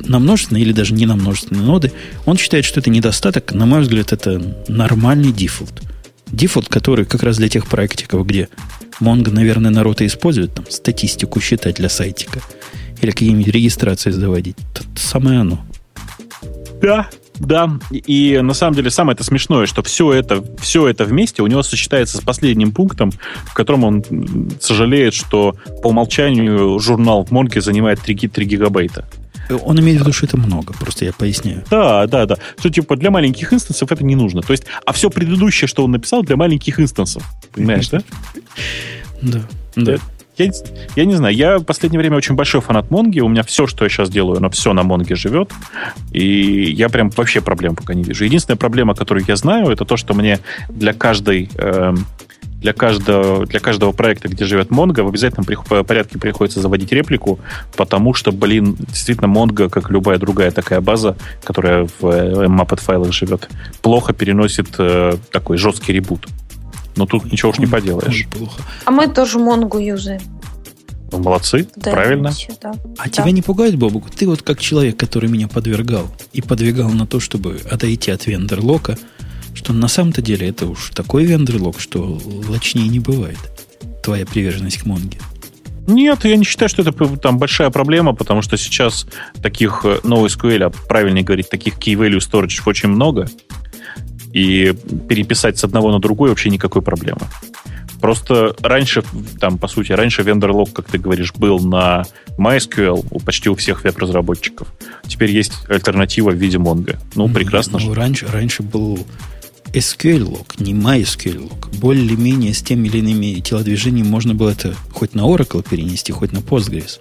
на множественные или даже не на множественные ноды. Он считает, что это недостаток. На мой взгляд, это нормальный дефолт. Дефолт, который как раз для тех проектиков, где Mongo, наверное, народ и использует, там, статистику считать для сайтика или какие-нибудь регистрации заводить. Это самое оно. Да, да, и на самом деле самое это смешное, что все это, все это вместе у него сочетается с последним пунктом, в котором он сожалеет, что по умолчанию журнал в Монке занимает 3, 3 гигабайта. Он имеет в виду, что это много, просто я поясняю. Да, да, да. Что типа для маленьких инстансов это не нужно. То есть, а все предыдущее, что он написал, для маленьких инстансов. Понимаешь, да? Да, да. Я, я не знаю, я в последнее время очень большой фанат Монги. У меня все, что я сейчас делаю, оно все на Монге живет. И я прям вообще проблем пока не вижу. Единственная проблема, которую я знаю, это то, что мне для каждой э, для каждого, для каждого проекта, где живет Mongo, в обязательном порядке приходится заводить реплику, потому что, блин, действительно, Mongo, как любая другая такая база, которая в Mapped файлах живет, плохо переносит э, такой жесткий ребут. Но тут ничего уж не поделаешь. Плохо. А мы тоже Монгу юзаем. Ну, молодцы, да, правильно. Да. А да. тебя не пугает, Бобук? Ты вот как человек, который меня подвергал и подвигал на то, чтобы отойти от вендерлока, что на самом-то деле это уж такой вендерлок, что лочнее не бывает. Твоя приверженность к Монге. Нет, я не считаю, что это там большая проблема, потому что сейчас таких э, NoSQL, а правильнее говорить, таких key value storage очень много, и переписать с одного на другой вообще никакой проблемы. Просто раньше, там, по сути, раньше вендор-лог, как ты говоришь, был на MySQL у почти у всех веб-разработчиков. Теперь есть альтернатива в виде Mongo. Ну, прекрасно. Ну, раньше, раньше был SQL-лог, не MySQL-лог. Более-менее с теми или иными телодвижениями можно было это хоть на Oracle перенести, хоть на Postgres.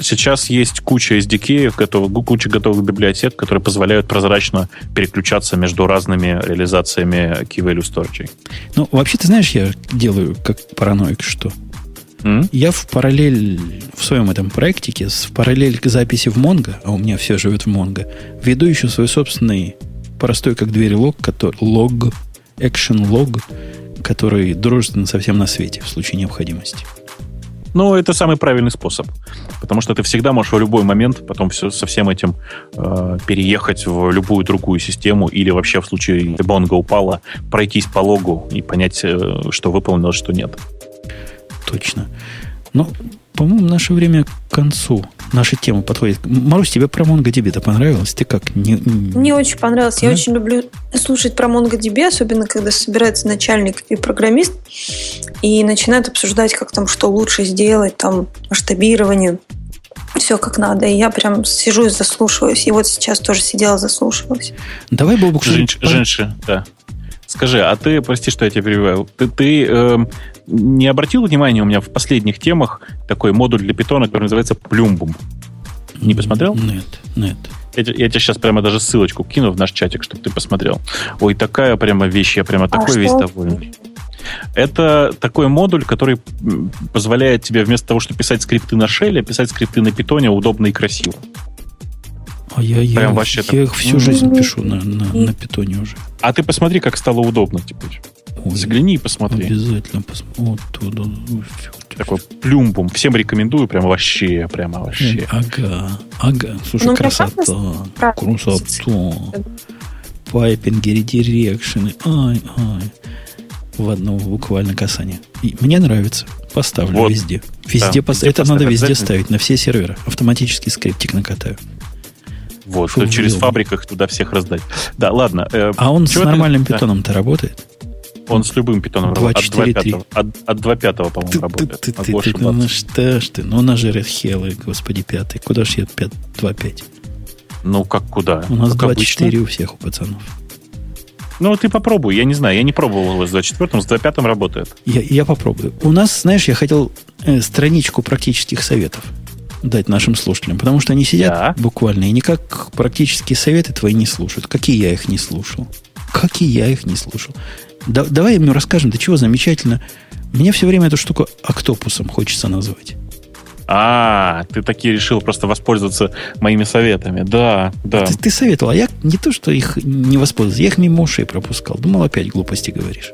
Сейчас есть куча SDK, готовых, куча готовых библиотек, которые позволяют прозрачно переключаться между разными реализациями key value storage. Ну, вообще, ты знаешь, я делаю как параноик что? Mm? Я в параллель в своем этом проектике, в параллель к записи в Mongo, а у меня все живет в Mongo, веду еще свой собственный простой как дверь лог, который, лог, action лог, который дружественно совсем на свете в случае необходимости. Ну, это самый правильный способ. Потому что ты всегда можешь в любой момент потом все со всем этим э, переехать в любую другую систему или вообще в случае бонга упала, пройтись по логу и понять, э, что выполнилось, что нет. Точно. Ну, по-моему, наше время к концу. Наша тема подходит. Марусь, тебе про MongoDB-то понравилось? Ты как? Не... Мне очень понравилось. Да? Я очень люблю слушать про MongoDB, особенно когда собирается начальник и программист и начинают обсуждать, как там что лучше сделать, там масштабирование, все как надо. И я прям сижу и заслушиваюсь. И вот сейчас тоже сидела, заслушивалась. Давай, Бобук, Женщ, Женщина, да. Скажи, а ты, прости, что я тебя перебиваю, ты, ты э, не обратил внимания у меня в последних темах такой модуль для питона, который называется Plumbum? Не посмотрел? Нет, нет. Я, я тебе сейчас прямо даже ссылочку кину в наш чатик, чтобы ты посмотрел. Ой, такая прямо вещь, я прямо а такой что? весь довольный. Это такой модуль, который позволяет тебе вместо того, чтобы писать скрипты на шеле, писать скрипты на питоне удобно и красиво. А я, я, Прям вообще я их всю жизнь пишу на, на, на питоне уже. А ты посмотри, как стало удобно теперь. Ой, Загляни и посмотри. Обязательно посмотри. Вот туда. Такой плюмбум. Всем рекомендую, прям вообще, прямо вообще. Ага, ага. Слушай, ну, красота. Красота. Пайпинги, редирекшены. Ай, ай. В одно буквально касание. И мне нравится. Поставлю вот. везде. Везде да, пос... Это надо везде ставить, на все серверы. Автоматический скриптик накатаю. Вот, Фу, через фабриках туда всех раздать. Да, ладно. Э, а он с нормальным ты... питоном-то да. работает? Он с любым питоном 2, работает. 4, от 2.5, от, от 2.5 по-моему, работает. Ты, ты, ты, ну что ж ты, ну у нас же Red Hell, господи, пятый. Куда ж я 2.5? Ну, как куда? У нас 2.4 у всех, у пацанов. Ну, ты попробуй. Я не знаю, я не пробовал его с 24-м, с 25-м работает. Я, я попробую. У нас, знаешь, я хотел э, страничку практических советов дать нашим слушателям, потому что они сидят да. буквально и никак практические советы твои не слушают. Какие я их не слушал. Какие я их не слушал. Да, давай им расскажем, до чего замечательно. Мне все время эту штуку октопусом хочется назвать. А, ты таки решил просто воспользоваться моими советами. Да, да. Ты, ты советовал, а я не то, что их не воспользовался, я их мимо ушей пропускал. Думал, опять глупости говоришь.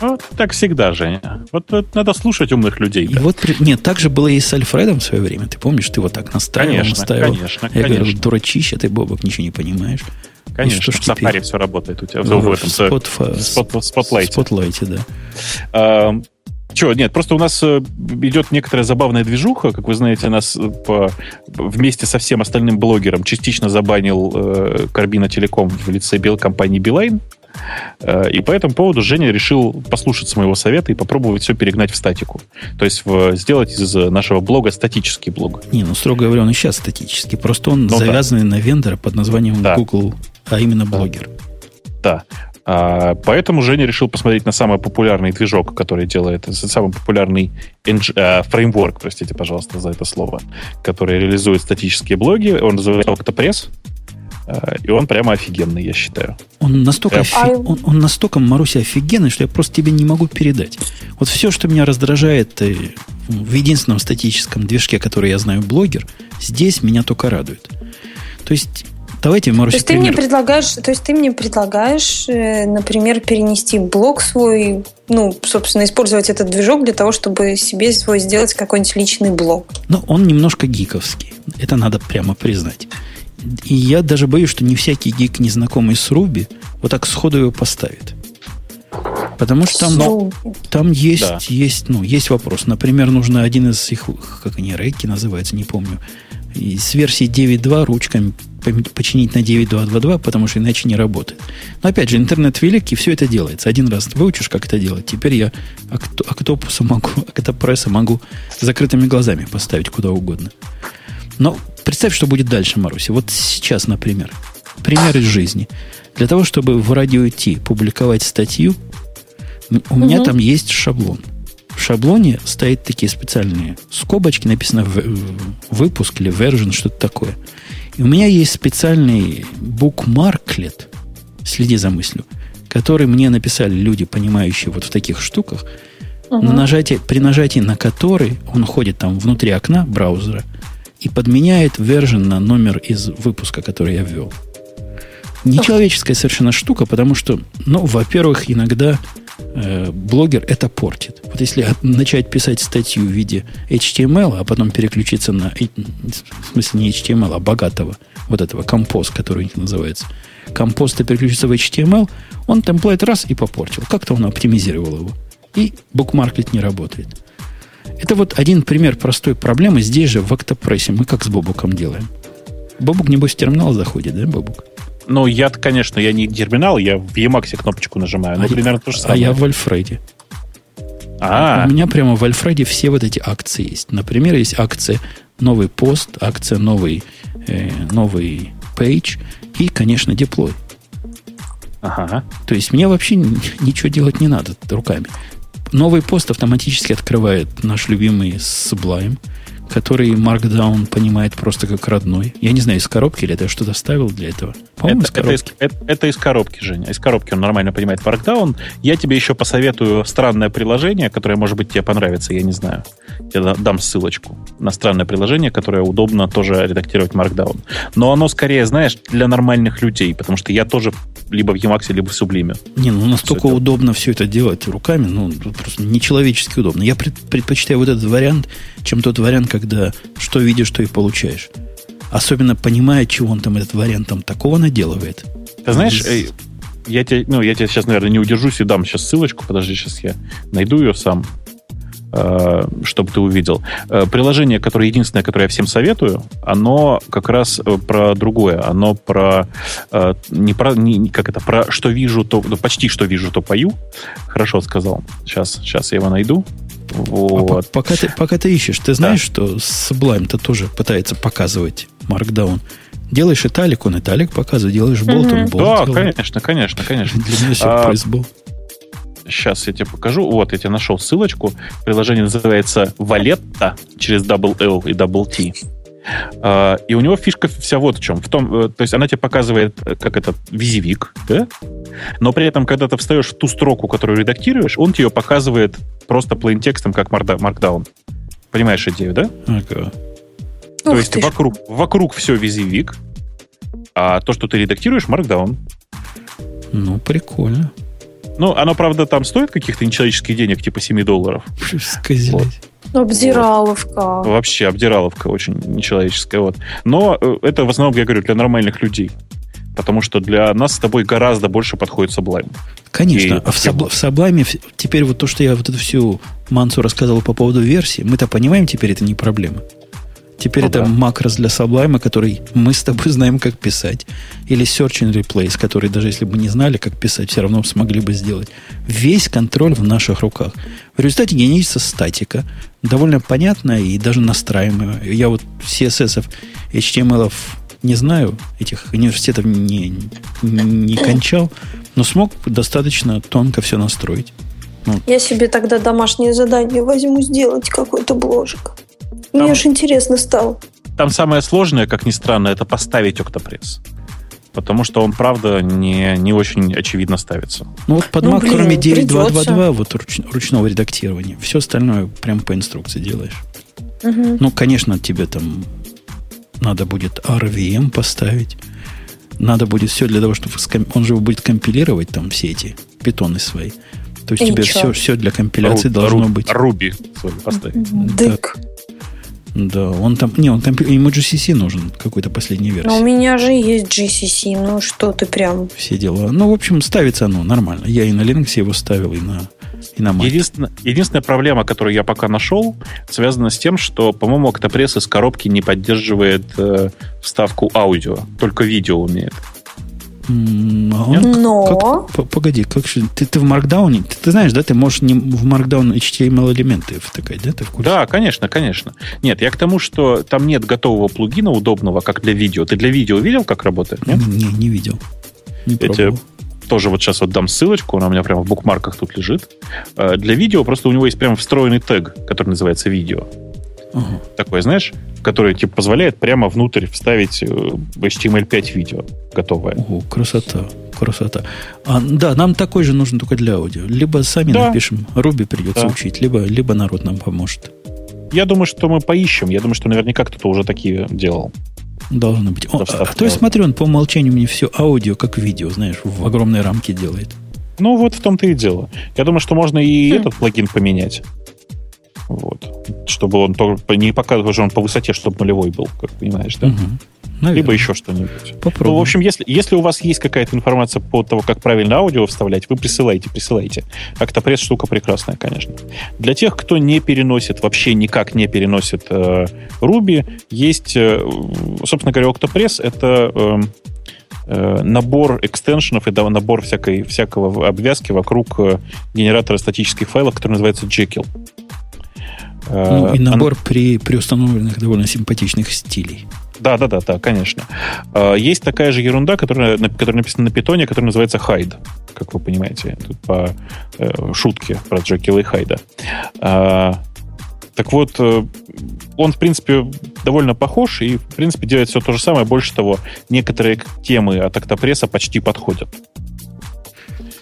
Вот так всегда, Женя. Вот, вот надо слушать умных людей. И да. вот, нет, так же было и с Альфредом в свое время. Ты помнишь, ты вот так настраивал, конечно, наставил. Конечно, Я конечно. говорю, дурачище, ты, Бобок, ничего не понимаешь. Конечно, в Safari все работает у тебя. Ну, в, этом, спотлайте. Спотлайте, да. А, Че, нет, просто у нас э, идет некоторая забавная движуха. Как вы знаете, нас э, по, вместе со всем остальным блогером частично забанил э, Карбина Телеком в лице бел компании Билайн. Э, и по этому поводу Женя решил послушаться моего совета и попробовать все перегнать в статику. То есть в, сделать из нашего блога статический блог. Не, ну, строго говоря, он и сейчас статический. Просто он ну, завязанный да. на вендора под названием да. Google, а именно блогер. Да. А, поэтому Женя решил посмотреть на самый популярный движок, который делает, самый популярный NG, а, фреймворк, простите, пожалуйста, за это слово, который реализует статические блоги. Он называется Octopress. А, и он прямо офигенный, я считаю. Он настолько, офи... он, он настолько, Маруся, офигенный, что я просто тебе не могу передать. Вот все, что меня раздражает э, в единственном статическом движке, который я знаю, блогер, здесь меня только радует. То есть Давайте, Маруся, то есть ты мне предлагаешь, то есть ты мне предлагаешь, э, например, перенести блок свой, ну, собственно, использовать этот движок для того, чтобы себе свой сделать какой-нибудь личный блок. Ну, он немножко гиковский. Это надо прямо признать. И я даже боюсь, что не всякий гик, незнакомый с Руби, вот так сходу его поставит. Потому что там, там есть, да. есть, ну, есть вопрос. Например, нужно один из их, как они, реки называются, не помню, и с версии 9.2 ручками починить на 9.2.2.2, потому что иначе не работает. Но опять же, интернет велик, и все это делается. Один раз выучишь, как это делать. Теперь я октопуса могу, октопресса могу закрытыми глазами поставить куда угодно. Но представь, что будет дальше, Маруси. Вот сейчас, например. Пример из жизни. Для того, чтобы в радио Ти публиковать статью, у угу. меня там есть шаблон – в шаблоне стоят такие специальные скобочки, написано выпуск или version, что-то такое. И у меня есть специальный букмарклет, следи за мыслью, который мне написали люди, понимающие вот в таких штуках. угу. на нажатие, при нажатии на который он ходит там внутри окна браузера и подменяет version на номер из выпуска, который я ввел. Нечеловеческая совершенно штука, потому что, ну, во-первых, иногда э, блогер это портит. Вот если начать писать статью в виде HTML, а потом переключиться на, в смысле не HTML, а богатого, вот этого компост, который у них называется, компоста переключиться в HTML, он темплейт раз и попортил. Как-то он оптимизировал его. И букмаркет не работает. Это вот один пример простой проблемы. Здесь же в Octopress мы как с Бобуком делаем. Бобук, небось, в терминал заходит, да, Бобук? Ну, я конечно, я не терминал, я в Emacs кнопочку нажимаю. Ну, а примерно я, то же самое. А я в Альфреде. А, У меня прямо в Альфреде все вот эти акции есть. Например, есть акция новый пост, акция новый, э, новый page и, конечно, деплой. Ага. То есть мне вообще ничего делать не надо руками. Новый пост автоматически открывает наш любимый Sublime – который Markdown понимает просто как родной. Я не знаю, из коробки или это что-то ставил для этого. По-моему, это, из коробки. Это, это, это из коробки, Женя. Из коробки он нормально понимает Markdown. Я тебе еще посоветую странное приложение, которое, может быть, тебе понравится, я не знаю. Я дам ссылочку на странное приложение, которое удобно тоже редактировать Markdown. Но оно скорее, знаешь, для нормальных людей, потому что я тоже либо в Emacs, либо в Sublime. Не, ну настолько все удобно все это делать руками, ну, просто нечеловечески удобно. Я предпочитаю вот этот вариант, чем тот вариант, когда что видишь, то и получаешь. Особенно понимая, чего он там, этот вариант там такого наделывает. Ты знаешь, Из... я тебе, ну, я тебе сейчас, наверное, не удержусь и дам сейчас ссылочку. Подожди, сейчас я найду ее сам, чтобы ты увидел. Э, приложение, которое единственное, которое я всем советую, оно как раз э, про другое. Оно про не про не, как это про что вижу, то ну, почти что вижу, то пою. Хорошо сказал. Сейчас, сейчас я его найду. Вот. А пока, ты, пока ты ищешь, ты знаешь, да. что Sublime-то тоже пытается показывать Markdown. Делаешь италик, он италик показывает, делаешь болт, он болт Да, делает. конечно, конечно, конечно. Для меня сюрприз а, был. Сейчас я тебе покажу. Вот, я тебе нашел ссылочку. Приложение называется Валетта через Double L и Double T. Uh, и у него фишка вся вот в чем. В том, uh, то есть она тебе показывает, э, как это визивик, да? но при этом, когда ты встаешь в ту строку, которую редактируешь, он тебе показывает просто plain текстом, как Markdown. Понимаешь идею, да? Ага. То Ух есть вокруг, вокруг все визивик, а то, что ты редактируешь, Markdown. Ну, прикольно. Ну, оно, правда, там стоит каких-то нечеловеческих денег, типа 7 долларов. Сказать. Вот. Обдираловка. Вот. Вообще, обдираловка очень нечеловеческая. Вот. Но э, это в основном, я говорю, для нормальных людей. Потому что для нас с тобой гораздо больше подходит Sublime. Конечно. И а в, Саб, в Sublime теперь вот то, что я вот эту всю мансу рассказывал по поводу версии, мы-то понимаем, теперь это не проблема. Теперь ну, это да. макрос для Sublime, который мы с тобой знаем, как писать. Или Search and Replace, который даже если бы не знали, как писать, все равно смогли бы сделать. Весь контроль в наших руках. В результате генерится статика, довольно понятная и даже настраиваемая. Я вот CSS, HTML не знаю, этих университетов не, не кончал, но смог достаточно тонко все настроить. Вот. Я себе тогда домашнее задание возьму сделать какой-то бложик. Мне уж интересно стало. Там самое сложное, как ни странно, это поставить Octopress. Потому что он, правда, не, не очень очевидно ставится. Ну вот под ну, Mac, блин, кроме 9.2.2.2, вот руч, ручного редактирования, все остальное прям по инструкции делаешь. Угу. Ну, конечно, тебе там надо будет RVM поставить. Надо будет все для того, чтобы... Он же будет компилировать там все эти питоны свои. То есть И тебе все, все для компиляции Ру, должно Ру, быть. Руби поставить. Дык. Да, он там... Не, он компи... ему GCC нужен какой-то последней версии. Но у меня же есть GCC, ну что ты прям... Все дела. Ну, в общем, ставится оно нормально. Я и на Linux его ставил, и на, и на Mac. Единственная, единственная проблема, которую я пока нашел, связана с тем, что, по-моему, Octopress из коробки не поддерживает э, вставку аудио, только видео умеет. А Но... Как, погоди, как же, ты, ты в Markdown, ты, ты знаешь, да, ты можешь не в Markdown HTML элементы втыкать, да, ты в курсе? Да, конечно, конечно. Нет, я к тому, что там нет готового плугина удобного, как для видео. Ты для видео видел, как работает? Нет? Не, не видел. Не пробовал. тоже вот сейчас вот дам ссылочку, она у меня прямо в букмарках тут лежит. Э, для видео просто у него есть прям встроенный тег, который называется видео. Ага. Такой, знаешь, который типа позволяет прямо внутрь вставить HTML5 э, видео готовое. О, красота, красота. А, да, нам такой же нужен только для аудио. Либо сами да. напишем, Руби придется да. учить, либо, либо народ нам поможет. Я думаю, что мы поищем. Я думаю, что наверняка кто-то уже такие делал. Должно быть. О, а, то есть, смотри, он по умолчанию мне все аудио, как видео, знаешь, в огромной рамке делает. Ну, вот в том-то и дело. Я думаю, что можно и хм. этот плагин поменять. Вот. Чтобы он только не показывал, что он по высоте, чтобы нулевой был, как понимаешь, да? Угу. Либо еще что-нибудь. Попробуем. Ну, в общем, если, если у вас есть какая-то информация по того, как правильно аудио вставлять, вы присылайте, присылайте. Октопресс штука прекрасная, конечно. Для тех, кто не переносит, вообще никак не переносит э, Ruby, есть, э, собственно говоря, Octopress — это э, э, набор экстеншенов и набор всякой, всякого обвязки вокруг э, генератора статических файлов, который называется Jekyll. Ну, и э, набор Она... при, при установленных довольно симпатичных стилей. Да, да, да, да, конечно. Э, есть такая же ерунда, которая, которая написана на питоне, которая называется Hide, как вы понимаете. Тут по э, шутке про Джекила и Хайда. Так вот, он, в принципе, довольно похож и, в принципе, делает все то же самое. Больше того, некоторые темы от Октопресса почти подходят.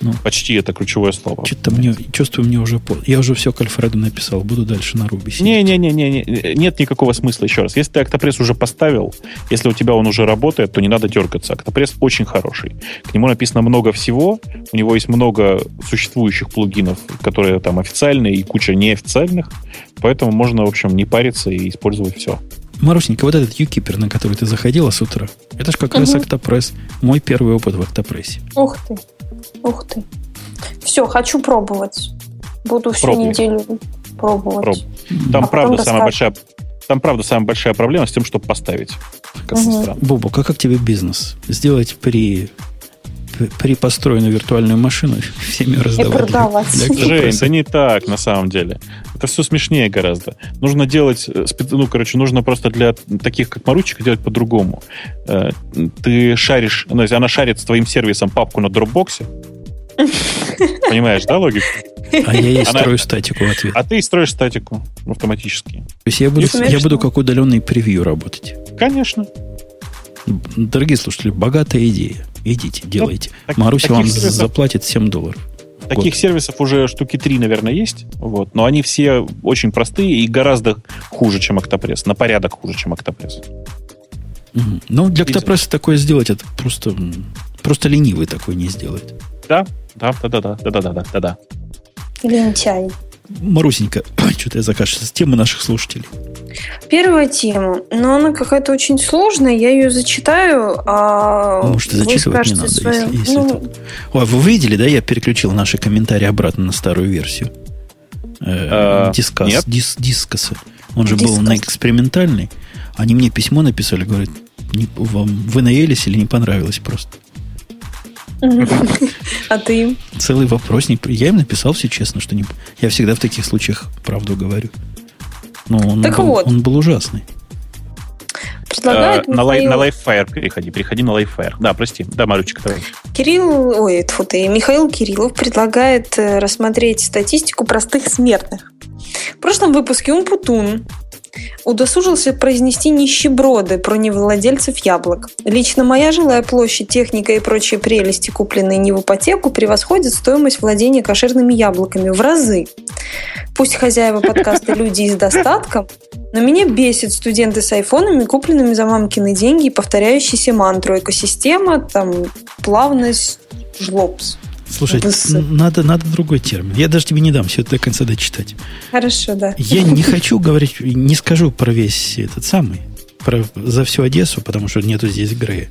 Ну, Почти это ключевое слово. Что-то мне, чувствую, мне уже... Я уже все к Альфреду написал, буду дальше на Руби Не-не-не, нет никакого смысла, еще раз. Если ты Octopress уже поставил, если у тебя он уже работает, то не надо дергаться. Octopress очень хороший. К нему написано много всего, у него есть много существующих плагинов, которые там официальные и куча неофициальных, поэтому можно, в общем, не париться и использовать все. Марусенька, вот этот юкипер, на который ты заходила с утра, это же как угу. раз Octopress. Мой первый опыт в Octopress. Ух ты. Ух ты. Все, хочу пробовать. Буду всю Пробуй. неделю пробовать. Проб. Там, а правда, самая большая, там, правда, самая большая проблема с тем, чтобы поставить. Как угу. Бобок, а как тебе бизнес? Сделать при при построенную виртуальную машину всеми раздавать. И продавать. Жень, да не так, на самом деле. Это все смешнее гораздо. Нужно делать, э, ну, короче, нужно просто для таких, как Маручика, делать по-другому. Э, ты шаришь, ну, она шарит с твоим сервисом папку на дропбоксе, Понимаешь, да, логику? А я ей строю статику в ответ. А ты строишь статику автоматически. То есть я буду, я буду как удаленный превью работать. Конечно. Дорогие слушатели, богатая идея. Идите, делайте. Ну, так, Маруся вам сервисов, заплатит 7 долларов. Таких год. сервисов уже штуки 3, наверное, есть. Вот, но они все очень простые и гораздо хуже, чем Octopress. На порядок хуже, чем Octopress. Угу. Ну, для Octopress такое сделать, это просто, просто ленивый такой не сделает. Да, да, да, да, да, да, да, да, да, да. Лентяй. Марусенька, что-то я закашлялся. Тема наших слушателей. Первая тема, но она какая-то очень сложная, я ее зачитаю, а Может, зачитывать не надо, свою... если, если ну... это... Ой, вы видели, да, я переключил наши комментарии обратно на старую версию. Э, э, дискас, нет. Дис, дискаса. Он же Дискас. был на экспериментальный. Они мне письмо написали, говорят, не, вам, вы наелись или не понравилось просто? А ты? Целый вопросник. Я им написал все честно, что не... Я всегда в таких случаях правду говорю. Но он, так был, вот. он был ужасный. Предлагает э, на, лай, на Lifefire переходи. Переходи на Lifefire. Да, прости. Да, Маручка, давай. Кирилл, ой, тьфу ты, Михаил Кириллов предлагает э, рассмотреть статистику простых смертных. В прошлом выпуске Умпутун удосужился произнести нищеброды про невладельцев яблок. Лично моя жилая площадь, техника и прочие прелести, купленные не в ипотеку, превосходят стоимость владения кошерными яблоками в разы. Пусть хозяева подкаста люди с достатком, но меня бесит студенты с айфонами, купленными за мамкины деньги и повторяющиеся мантру. Экосистема, там, плавность, жлобс. Слушай, надо, надо другой термин. Я даже тебе не дам все это до конца дочитать. Хорошо, да. Я не хочу говорить, не скажу про весь этот самый, про, за всю Одессу, потому что нету здесь Грея.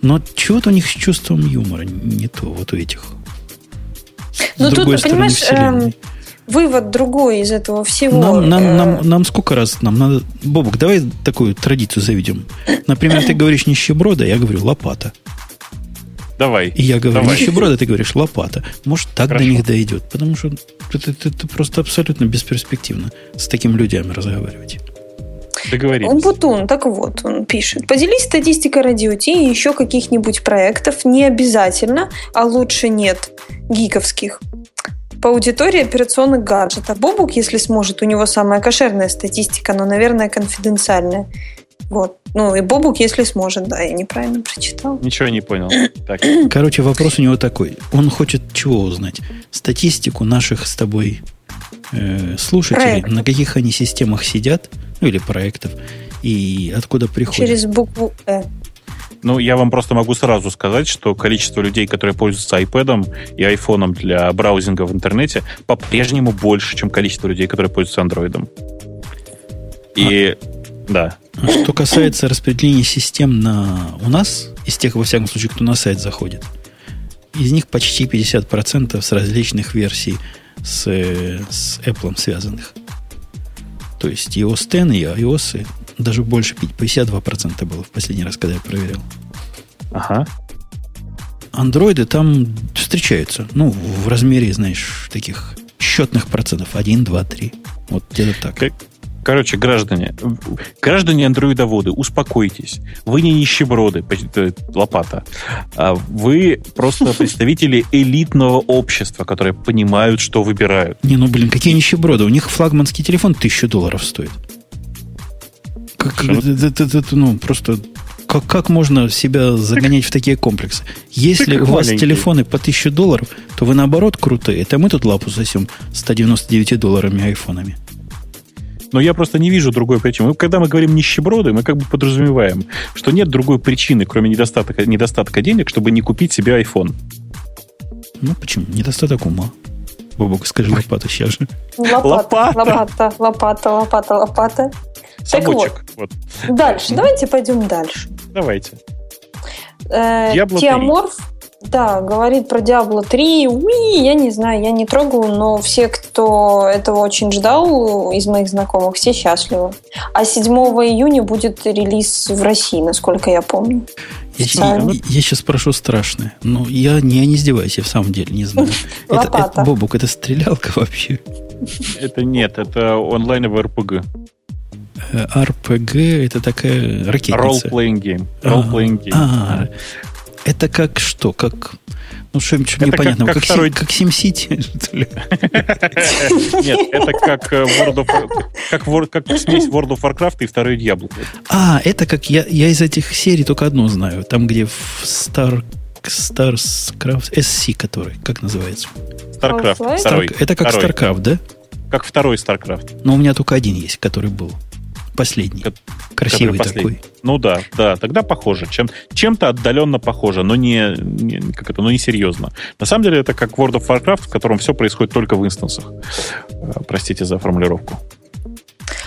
Но чего-то у них с чувством юмора не то, вот у этих. Ну тут, понимаешь, эм, вывод другой из этого всего. Нам, нам, э, нам, нам сколько раз нам надо... Бобок, давай такую традицию заведем. Например, ты говоришь нищеброда, я говорю лопата. Давай. И я говорю, давай. нищеброда, ты говоришь лопата. Может, так Хорошо. до них дойдет. Потому что это, это, это просто абсолютно бесперспективно с такими людьми разговаривать. Договорились. Он Бутун, так вот, он пишет. Поделись статистикой радио Ти и еще каких-нибудь проектов. Не обязательно, а лучше нет, гиковских. по аудитории операционных гаджетов. Бобук, если сможет, у него самая кошерная статистика, но, наверное, конфиденциальная. Вот. Ну, и Бобук, если сможет, да, я неправильно прочитал. Ничего не понял. Так. Короче, вопрос у него такой. Он хочет чего узнать? Статистику наших с тобой э, слушателей, Проект. на каких они системах сидят, ну или проектов, и откуда приходят. Через букву «э». Ну, я вам просто могу сразу сказать, что количество людей, которые пользуются iPad и iPhone для браузинга в интернете, по-прежнему больше, чем количество людей, которые пользуются Android. И а, да. Что касается распределения систем на у нас, из тех, во всяком случае, кто на сайт заходит, из них почти 50% с различных версий с, с Apple связанных. То есть iOS 10 и iOS даже больше 52% было в последний раз, когда я проверял. Ага. Андроиды там встречаются. Ну, в размере, знаешь, таких счетных процентов. 1, 2, 3. Вот где-то так. Как, Короче, граждане, граждане андроидоводы, успокойтесь. Вы не нищеброды, э, лопата. А вы просто представители элитного общества, которые понимают, что выбирают. Не, ну, блин, какие нищеброды? У них флагманский телефон тысячу долларов стоит. Как, это, это, это, ну, просто как, как можно себя загонять в такие комплексы? Если у вас маленький. телефоны по 1000 долларов, то вы наоборот крутые. Это мы тут лапу сосем 199 долларами айфонами. Но я просто не вижу другой причины. Когда мы говорим нищеброды, мы как бы подразумеваем, что нет другой причины, кроме недостатка, недостатка денег, чтобы не купить себе iPhone. Ну, почему? Недостаток ума. Бобок, скажи лопата сейчас же. Лопата, лопата, лопата, лопата, лопата. Вот. вот. Дальше. Давайте пойдем дальше. Давайте. Э, Теоморф да, говорит про Diablo 3. Уи, я не знаю, я не трогал, но все, кто этого очень ждал из моих знакомых, все счастливы. А 7 июня будет релиз в России, насколько я помню. Я, я, я сейчас спрошу страшное. Но я не, я не издеваюсь, я в самом деле не знаю. Это, это, Бобук, это стрелялка вообще? Это нет, это онлайновый РПГ. RPG это такая ракетница. Role-playing game. Role-playing game. А, это как что? Как ну, что-нибудь непонятно. Как, как, как, второй... как SimCity, Нет, это как э, World of... Как, как смесь World of Warcraft и второй Diablo. А, это как... Я, я из этих серий только одну знаю. Там, где в Star... StarCraft SC, который, как называется? StarCraft, второй. Это как. StarCraft, да? Как второй StarCraft. Но у меня только один есть, который был. Последний. Красивый такой. Ну да, да, тогда похоже. Чем, чем-то отдаленно похоже, но не, не, как это, но не серьезно. На самом деле это как World of Warcraft, в котором все происходит только в инстансах. Э, простите за формулировку.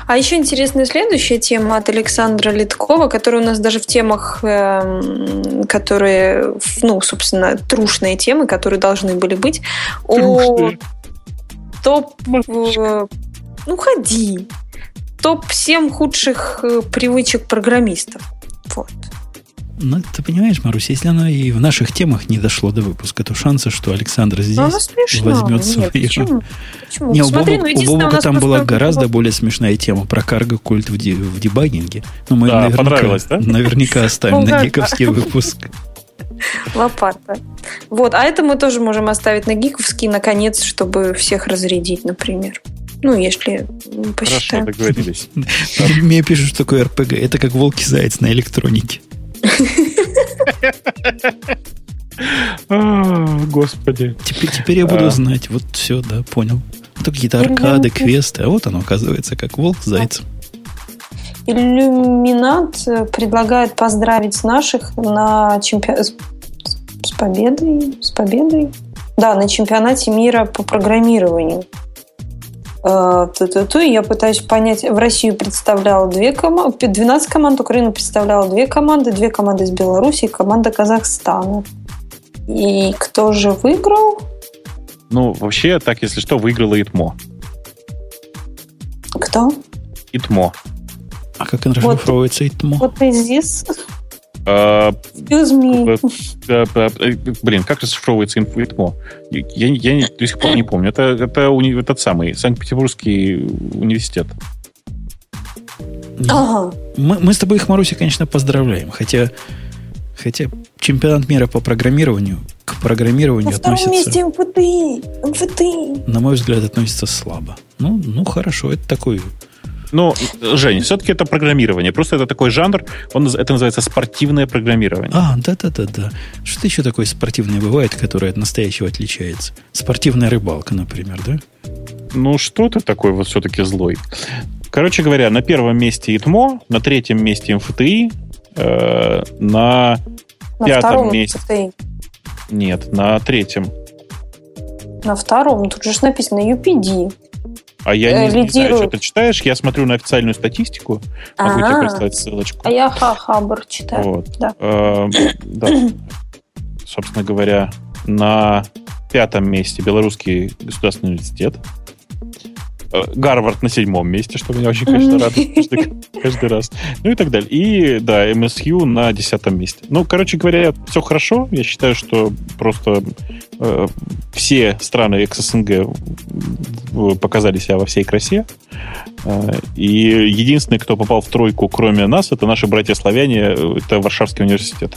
А еще интересная следующая тема от Александра Литкова, которая у нас даже в темах, э, которые, ну, собственно, трушные темы, которые должны были быть. Трушные. О топ... Э, ну, ходи топ-7 худших э, привычек программистов. Вот. Ну, ты понимаешь, Марусь, если оно и в наших темах не дошло до выпуска, то шансы, что Александр здесь возьмет свою. Почему? Почему? Не, у, Смотри, Бобука, ну, у Бобука там была гораздо более смешная тема про карго-культ в, ди, в дебагинге. Но мы да, наверняка, да? наверняка оставим на гиковский выпуск. Лопата. Вот, а это мы тоже можем оставить на гиковский, наконец, чтобы всех разрядить, например. Ну, если посчитаем. Хорошо, договорились. Мне пишут, что такое РПГ. Это как волк-заяц на электронике. Господи. Теперь, теперь я буду а. знать. Вот все, да, понял. Это какие-то аркады, квесты. А вот оно, оказывается, как волк с зайцем. Иллюминат предлагает поздравить наших на чемпи... с победой. С победой? Да, на чемпионате мира по программированию. Э, ту-ту-ту. Я пытаюсь понять, в Россию представляла две команды, 12 команд, Украину представляла две команды, две команды из Беларуси и команда Казахстана. И кто же выиграл? Ну, вообще, так, если что, выиграла ИТМО. Кто? ИТМО. А как он расшифровывается вот, ИТМО? Вот здесь. Блин, как расшифровывается инфоитмо? Я, я до сих пор не помню. Это, это уни, этот самый Санкт-Петербургский университет. Ага. Мы, мы с тобой их, Маруся, конечно, поздравляем. Хотя, хотя чемпионат мира по программированию к программированию На втором относится... месте МФТИ. МФТИ. На мой взгляд, относится слабо. Ну, ну хорошо, это такой Ну, Жень, все-таки это программирование. Просто это такой жанр, он, это называется спортивное программирование. А, да-да-да-да. Что еще такое спортивное бывает, которое от настоящего отличается? Спортивная рыбалка, например, да? Ну, что ты такой вот все-таки злой? Короче говоря, на первом месте ИТМО, на третьем месте МФТИ, э, на, На пятом месте... МФТИ. Нет, на третьем. На втором. Тут же написано UPD. А я Э, не, не знаю, лидирует. что ты читаешь. Я смотрю на официальную статистику. Могу тебе А. прислать ссылочку. А я ха-хабр читаю. Вот. Да. Э, да. Собственно говоря, на пятом месте Белорусский государственный университет. Гарвард на седьмом месте, что меня очень, конечно, радует каждый, каждый раз. Ну и так далее. И, да, МСЮ на десятом месте. Ну, короче говоря, все хорошо. Я считаю, что просто э, все страны экс-СНГ показали себя во всей красе. Э, И единственный, кто попал в тройку, кроме нас, это наши братья-славяне, э, это Варшавский университет.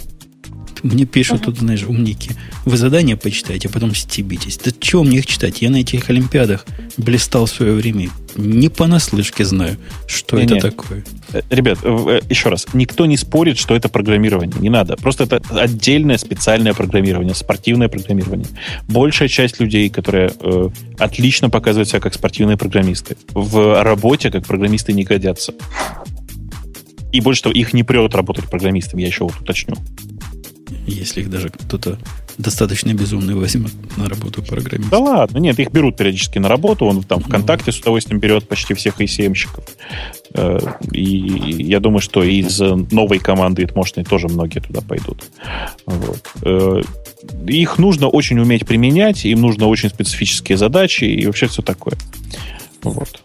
Мне пишут тут, знаешь, умники. Вы задания почитайте, а потом стебитесь. Да чего мне их читать? Я на этих олимпиадах блистал в свое время. Не понаслышке знаю, что Не-не. это такое. Э, Ребят, э, э, еще раз, никто не спорит, что это программирование. Не надо. Просто это отдельное специальное программирование, спортивное программирование. Большая часть людей, которые э, отлично показывают себя как спортивные программисты, в работе как программисты не годятся. И больше того, их не прет работать программистом, я еще вот уточню. Если их даже кто-то достаточно безумный возьмет на работу программиста. Да ладно, нет, их берут периодически на работу, он там ВКонтакте с удовольствием берет почти всех ICM-щиков. Э, И я думаю, что из новой команды итмошной тоже многие туда пойдут. Вот. Э, Их нужно очень уметь применять, им нужно очень специфические задачи и вообще все такое. Вот.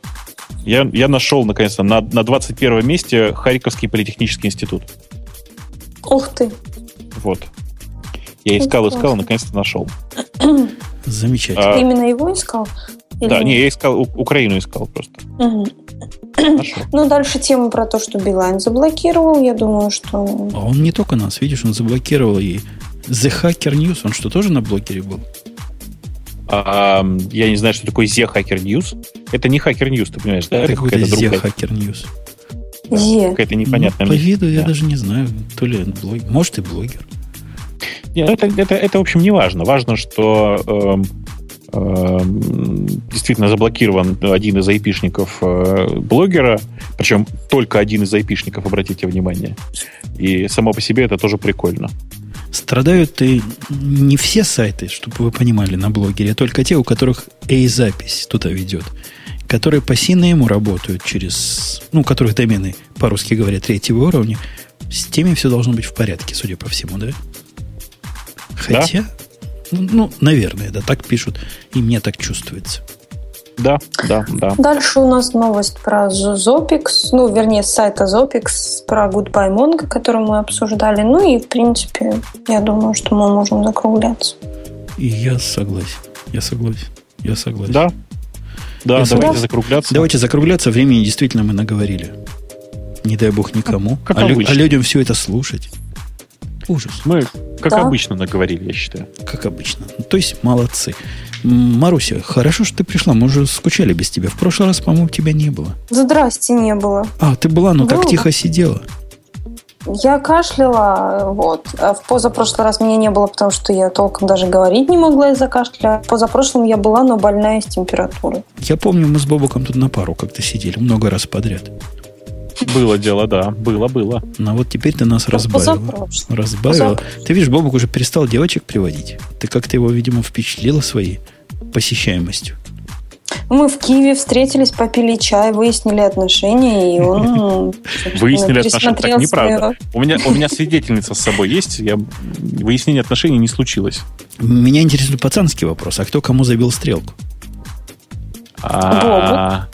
Я, я нашел, наконец-то, на, на 21 месте Харьковский политехнический институт. Ух ты. Вот. Я искал, искал, Классно. наконец-то нашел. Замечательно. А, Ты именно его искал? Или да, нет? не, я искал, Украину искал просто. Нашел. Ну, дальше тема про то, что Билайн заблокировал. Я думаю, что... А он не только нас, видишь, он заблокировал и The Hacker News, он что, тоже на блокере был? А, я не знаю, что такое The Hacker News. Это не Hacker News, ты понимаешь, да? это Это какой-то какая-то The Hacker News. Какая-то непонятная Ну, по виду я Да. даже не знаю, то ли блогер. Может и блогер. Не, ну, это, это, это, в общем, не важно. Важно, что эм, эм, действительно заблокирован один из айпишников э, блогера, причем только один из айпишников, обратите внимание. И само по себе это тоже прикольно. Страдают и не все сайты, чтобы вы понимали, на блогере, а только те, у которых A-запись туда ведет, которые по ему работают через, ну, у которых домены, по-русски говоря, третьего уровня, с теми все должно быть в порядке, судя по всему, да? Хотя, ну, ну, наверное, да, так пишут, и мне так чувствуется. Да, да, да. Дальше у нас новость про Zopix, ну, вернее, с сайта Zopix, про Goodbye Mongo, который мы обсуждали. Ну и, в принципе, я думаю, что мы можем закругляться. И я согласен, я согласен, я согласен. Да, да, Я давайте согласен. закругляться. Давайте закругляться, времени действительно мы наговорили. Не дай бог никому. Как а, лю- а людям все это слушать. Ужас, Мы, как Да. обычно, наговорили, я считаю. как обычно. То есть молодцы. Маруся, хорошо, что ты пришла. Мы уже скучали без тебя. В прошлый раз, по-моему, тебя не было. Здрасте, не было. А, ты была, но так Была. тихо сидела. Я кашляла, вот. А в позапрошлый раз меня не было, потому что я толком даже говорить не могла из-за кашля. В позапрошлом я была, но больная с температурой. Я помню, мы с Бобуком тут на пару как-то сидели много раз подряд. Было дело, да. Было, было. Но вот теперь ты нас разбавила. Позапрошлый. Разбавила. Ты видишь, Бобук уже перестал девочек приводить. Ты как-то его, видимо, впечатлила своей посещаемостью. Мы в Киеве встретились, попили чай, выяснили отношения, и он Выяснили отношения. Так неправда. У меня, у меня свидетельница с собой есть. Я, выяснение отношений не случилось. Меня интересует пацанский вопрос. А кто кому забил стрелку? А,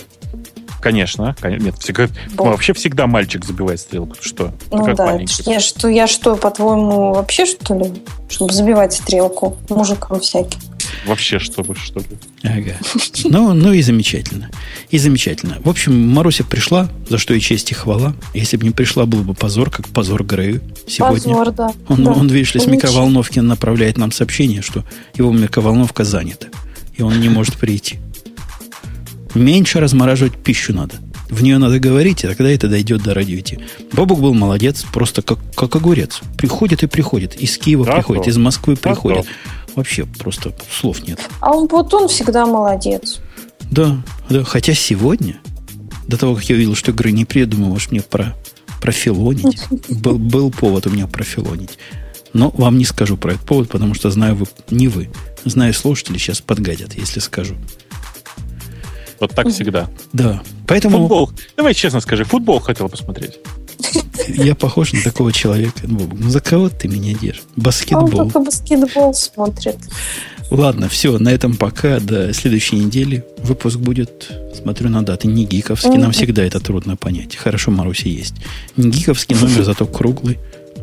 Конечно, конечно. Нет, всегда, Боб. вообще всегда мальчик забивает стрелку. Что? Ну как да, маленький. я что, я что, по-твоему, вообще что ли, чтобы забивать стрелку мужикам всяким? вообще, чтобы что ли. Ага. Ну, ну и замечательно. И замечательно. В общем, Маруся пришла, за что и честь и хвала. Если бы не пришла, был бы позор, как позор Грею сегодня. Позор, да. Он, да. он видишь ли, с микроволновки направляет нам сообщение, что его микроволновка занята. И он не может прийти. Меньше размораживать пищу надо. В нее надо говорить, и тогда это дойдет до радио идти. Бобук был молодец, просто как, как огурец. Приходит и приходит. Из Киева Да, приходит, да. из Москвы Да, приходит. Вообще просто слов нет. А он вот он всегда молодец. Да, да. Хотя сегодня, до того, как я увидел, что игры не придумал, уж мне про, профилонить. Был, был повод у меня профилонить. Но вам не скажу про этот повод, потому что знаю вы, не вы. Знаю, слушатели сейчас подгадят, если скажу. Вот так всегда. Да. Поэтому Футбол. Давай честно скажи, футбол хотел посмотреть. Я похож на такого человека. Ну, за кого ты меня держишь? А он Баскетбол. только баскетбол смотрит. Ладно, все, на этом пока. До следующей недели. Выпуск будет, смотрю на даты, не гиковский. Нам всегда это трудно понять. Хорошо, Маруси есть. Не гиковский номер, зато круглый.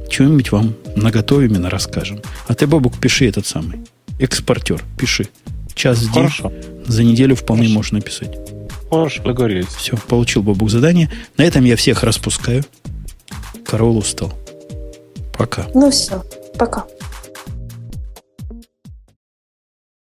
Чего-нибудь вам наготове именно расскажем. А ты, Бобук, пиши этот самый. Экспортер, пиши. Час в день. Хорошо. За неделю вполне Хорошо. можно написать. Хорошо, договорились. Все, получил Бобук задание. На этом я всех распускаю. Караул устал. Пока. Ну все, пока.